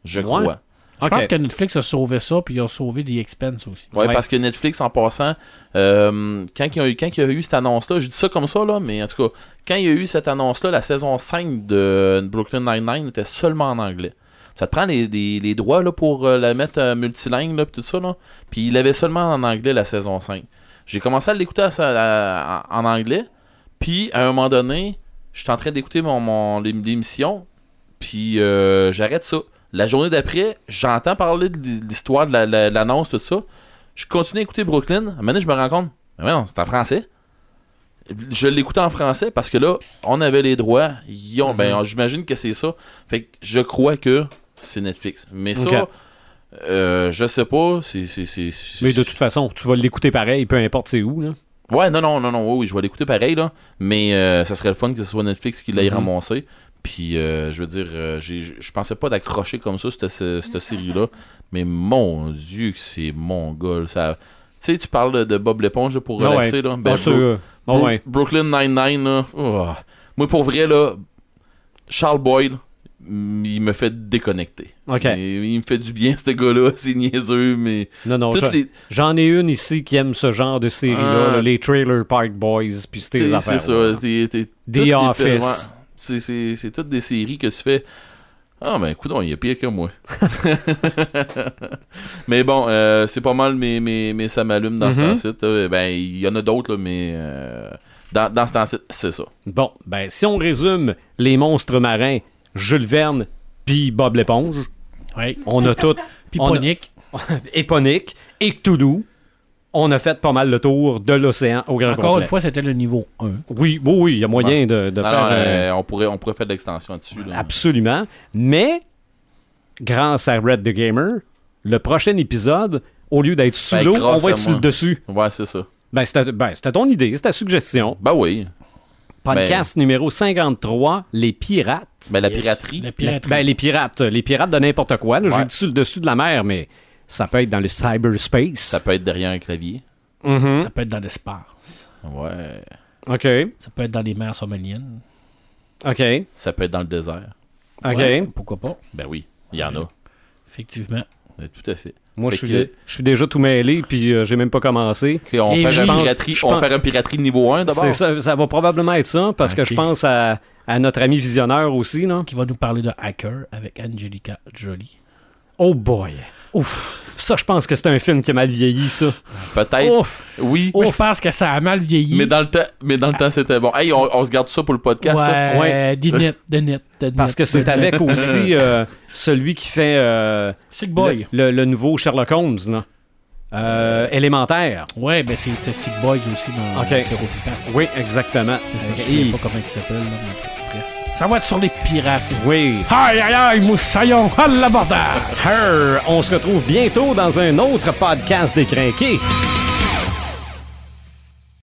Speaker 4: Je
Speaker 1: Ouais.
Speaker 4: crois.
Speaker 3: Je pense que Netflix a sauvé ça, puis il a sauvé The Expense aussi.
Speaker 4: Ouais,
Speaker 1: Ouais.
Speaker 4: parce que Netflix, en passant, euh, quand, il y a eu, quand il y a eu cette annonce-là, je dis ça comme ça, là, mais en tout cas, quand il y a eu cette annonce-là, la saison 5 de Brooklyn Nine-Nine était seulement en anglais. Ça te prend les, les- les droits là, pour euh, la mettre euh, multilingue, là, pis tout ça, là. Puis il avait seulement en anglais la saison 5. J'ai commencé à l'écouter en anglais, puis à un moment donné, j'étais en train d'écouter mon, mon, l'ém- l'émission, puis euh, j'arrête ça. La journée d'après, j'entends parler de l'histoire de la- la- l'annonce, tout ça. Je continue à écouter Brooklyn. Donné, je me rends compte, mais non, c'est en français. Je l'écoutais en français parce que là, on avait les droits. Ils ont, ben, j'imagine que c'est ça. Fait que je crois que c'est Netflix. Mais ça, euh, je sais pas. C'est, c'est, c'est, c'est-
Speaker 1: Mais de toute façon, tu vas l'écouter pareil, peu importe c'est où. Là.
Speaker 4: Ouais, non, non, non, non, oui, je vais l'écouter pareil, là. Mais euh, ça serait le fun que ce soit Netflix qui l'ait
Speaker 1: Mhm.
Speaker 4: ramassé. Puis, euh, je veux dire, euh, je pensais pas d'accrocher comme ça, cette, ce- cette série-là. Mais mon Dieu, que c'est mon gars. là, Ça... Tu sais, tu parles de, Bob l'éponge pour relaxer,
Speaker 1: ouais.
Speaker 4: là. Ben,
Speaker 1: ça,
Speaker 4: Bro- Bro-
Speaker 1: ouais.
Speaker 4: Brooklyn Nine-Nine, là. oh. Moi, pour vrai, là, Charles Boyle, il me fait déconnecter. Il me fait du bien, *laughs* ce gars-là. C'est niaiseux, mais.
Speaker 1: Non, non,
Speaker 4: les-
Speaker 1: j'en ai une ici qui aime ce genre de série-là,
Speaker 4: Ah.
Speaker 1: les Trailer Park Boys, puis ces
Speaker 4: C'est
Speaker 1: affaires.
Speaker 4: ça. t'es- t'es- toutes
Speaker 1: The Office.
Speaker 4: ouais, C'est c'est- c'est toutes des séries que tu fais. Ah, ben, écoute, il est pire que moi. *laughs* mais bon, euh, c'est pas mal mes, mes, mes ça m'allume dans ce
Speaker 1: Mhm.
Speaker 4: temps-ci. Ben, il y en a d'autres, mais euh, dans, dans ce temps-ci, c'est ça.
Speaker 1: Bon, ben, si on résume les monstres marins, Jules Verne, puis Bob l'éponge,
Speaker 3: Ouais.
Speaker 1: on a tout *laughs*
Speaker 3: Puis
Speaker 1: On a-
Speaker 3: Ponic.
Speaker 1: Éponique *laughs* et Cthulhu. On a fait pas mal le tour de l'océan au grand
Speaker 3: Encore
Speaker 1: complet.
Speaker 3: une fois, c'était le niveau 1.
Speaker 1: Oui, oui, oui, il y a moyen de, de
Speaker 4: Non,
Speaker 1: faire...
Speaker 4: non,
Speaker 1: euh,
Speaker 4: euh, on, pourrait, on pourrait faire de l'extension là-dessus. là.
Speaker 1: Absolument. Mais, grâce à Red the Gamer, le prochain épisode, au lieu d'être sous
Speaker 4: Ben,
Speaker 1: l'eau, on va être sur le dessus.
Speaker 4: Ouais, c'est ça.
Speaker 1: Ben, c'était ben, c'était ton idée, c'était ta suggestion.
Speaker 4: Ben oui.
Speaker 1: Podcast numéro 53, Les Pirates.
Speaker 4: Ben, la
Speaker 3: Yes.
Speaker 4: piraterie.
Speaker 3: La piraterie.
Speaker 1: Ben, les pirates, les pirates de n'importe quoi. là.
Speaker 4: Ouais.
Speaker 1: J'ai dit sur le dessus de la mer, mais ça peut être dans le cyberspace.
Speaker 4: Ça peut être derrière un clavier.
Speaker 1: Mhm.
Speaker 3: Ça peut être dans l'espace.
Speaker 4: Ouais.
Speaker 1: OK,
Speaker 3: Ça peut être dans les mers somaliennes.
Speaker 1: OK,
Speaker 4: Ça peut être dans le désert.
Speaker 1: OK.
Speaker 3: Ouais, pourquoi pas?
Speaker 4: Ben oui, il y en a.
Speaker 3: Effectivement.
Speaker 4: Tout à fait.
Speaker 1: Moi, je suis,
Speaker 4: que-
Speaker 1: je suis déjà tout mêlé, puis euh, j'ai même pas commencé.
Speaker 4: On fait
Speaker 3: pense-
Speaker 4: piraterie, on fait un piraterie niveau 1 d'abord?
Speaker 1: Ça, ça va probablement être ça, parce que je pense à, à notre ami visionneur aussi. Là.
Speaker 3: Qui va nous parler de Hacker avec Angelica Jolie.
Speaker 1: Oh boy. Ouf. Ça, je pense que c'est un film qui a mal vieilli, ça.
Speaker 4: Peut-être.
Speaker 1: Ouf.
Speaker 4: Oui.
Speaker 3: Moi, je pense que ça a mal vieilli.
Speaker 4: Mais dans le temps, mais dans le temps, c'était bon. Hey, on, on se garde ça pour le podcast. ça?
Speaker 3: Ouais,
Speaker 1: Ouais.
Speaker 3: nets, des nets, des nets.
Speaker 1: Parce que c'est avec *laughs* aussi euh, celui qui fait euh,
Speaker 3: Sick Boy.
Speaker 1: le, le- le nouveau Sherlock Holmes, là. Euh, élémentaire.
Speaker 3: Ouais, ben c'est Sick Boy aussi dans
Speaker 1: Ok. Oui, exactement.
Speaker 3: Je
Speaker 1: Et-
Speaker 3: souviens pas comment il s'appelle, là, mais. Ça va être sur les pirates.
Speaker 1: Oui.
Speaker 3: Aïe, aïe, aïe, moussaillon à l'abordage.
Speaker 1: On se retrouve bientôt dans un autre podcast décrinqué.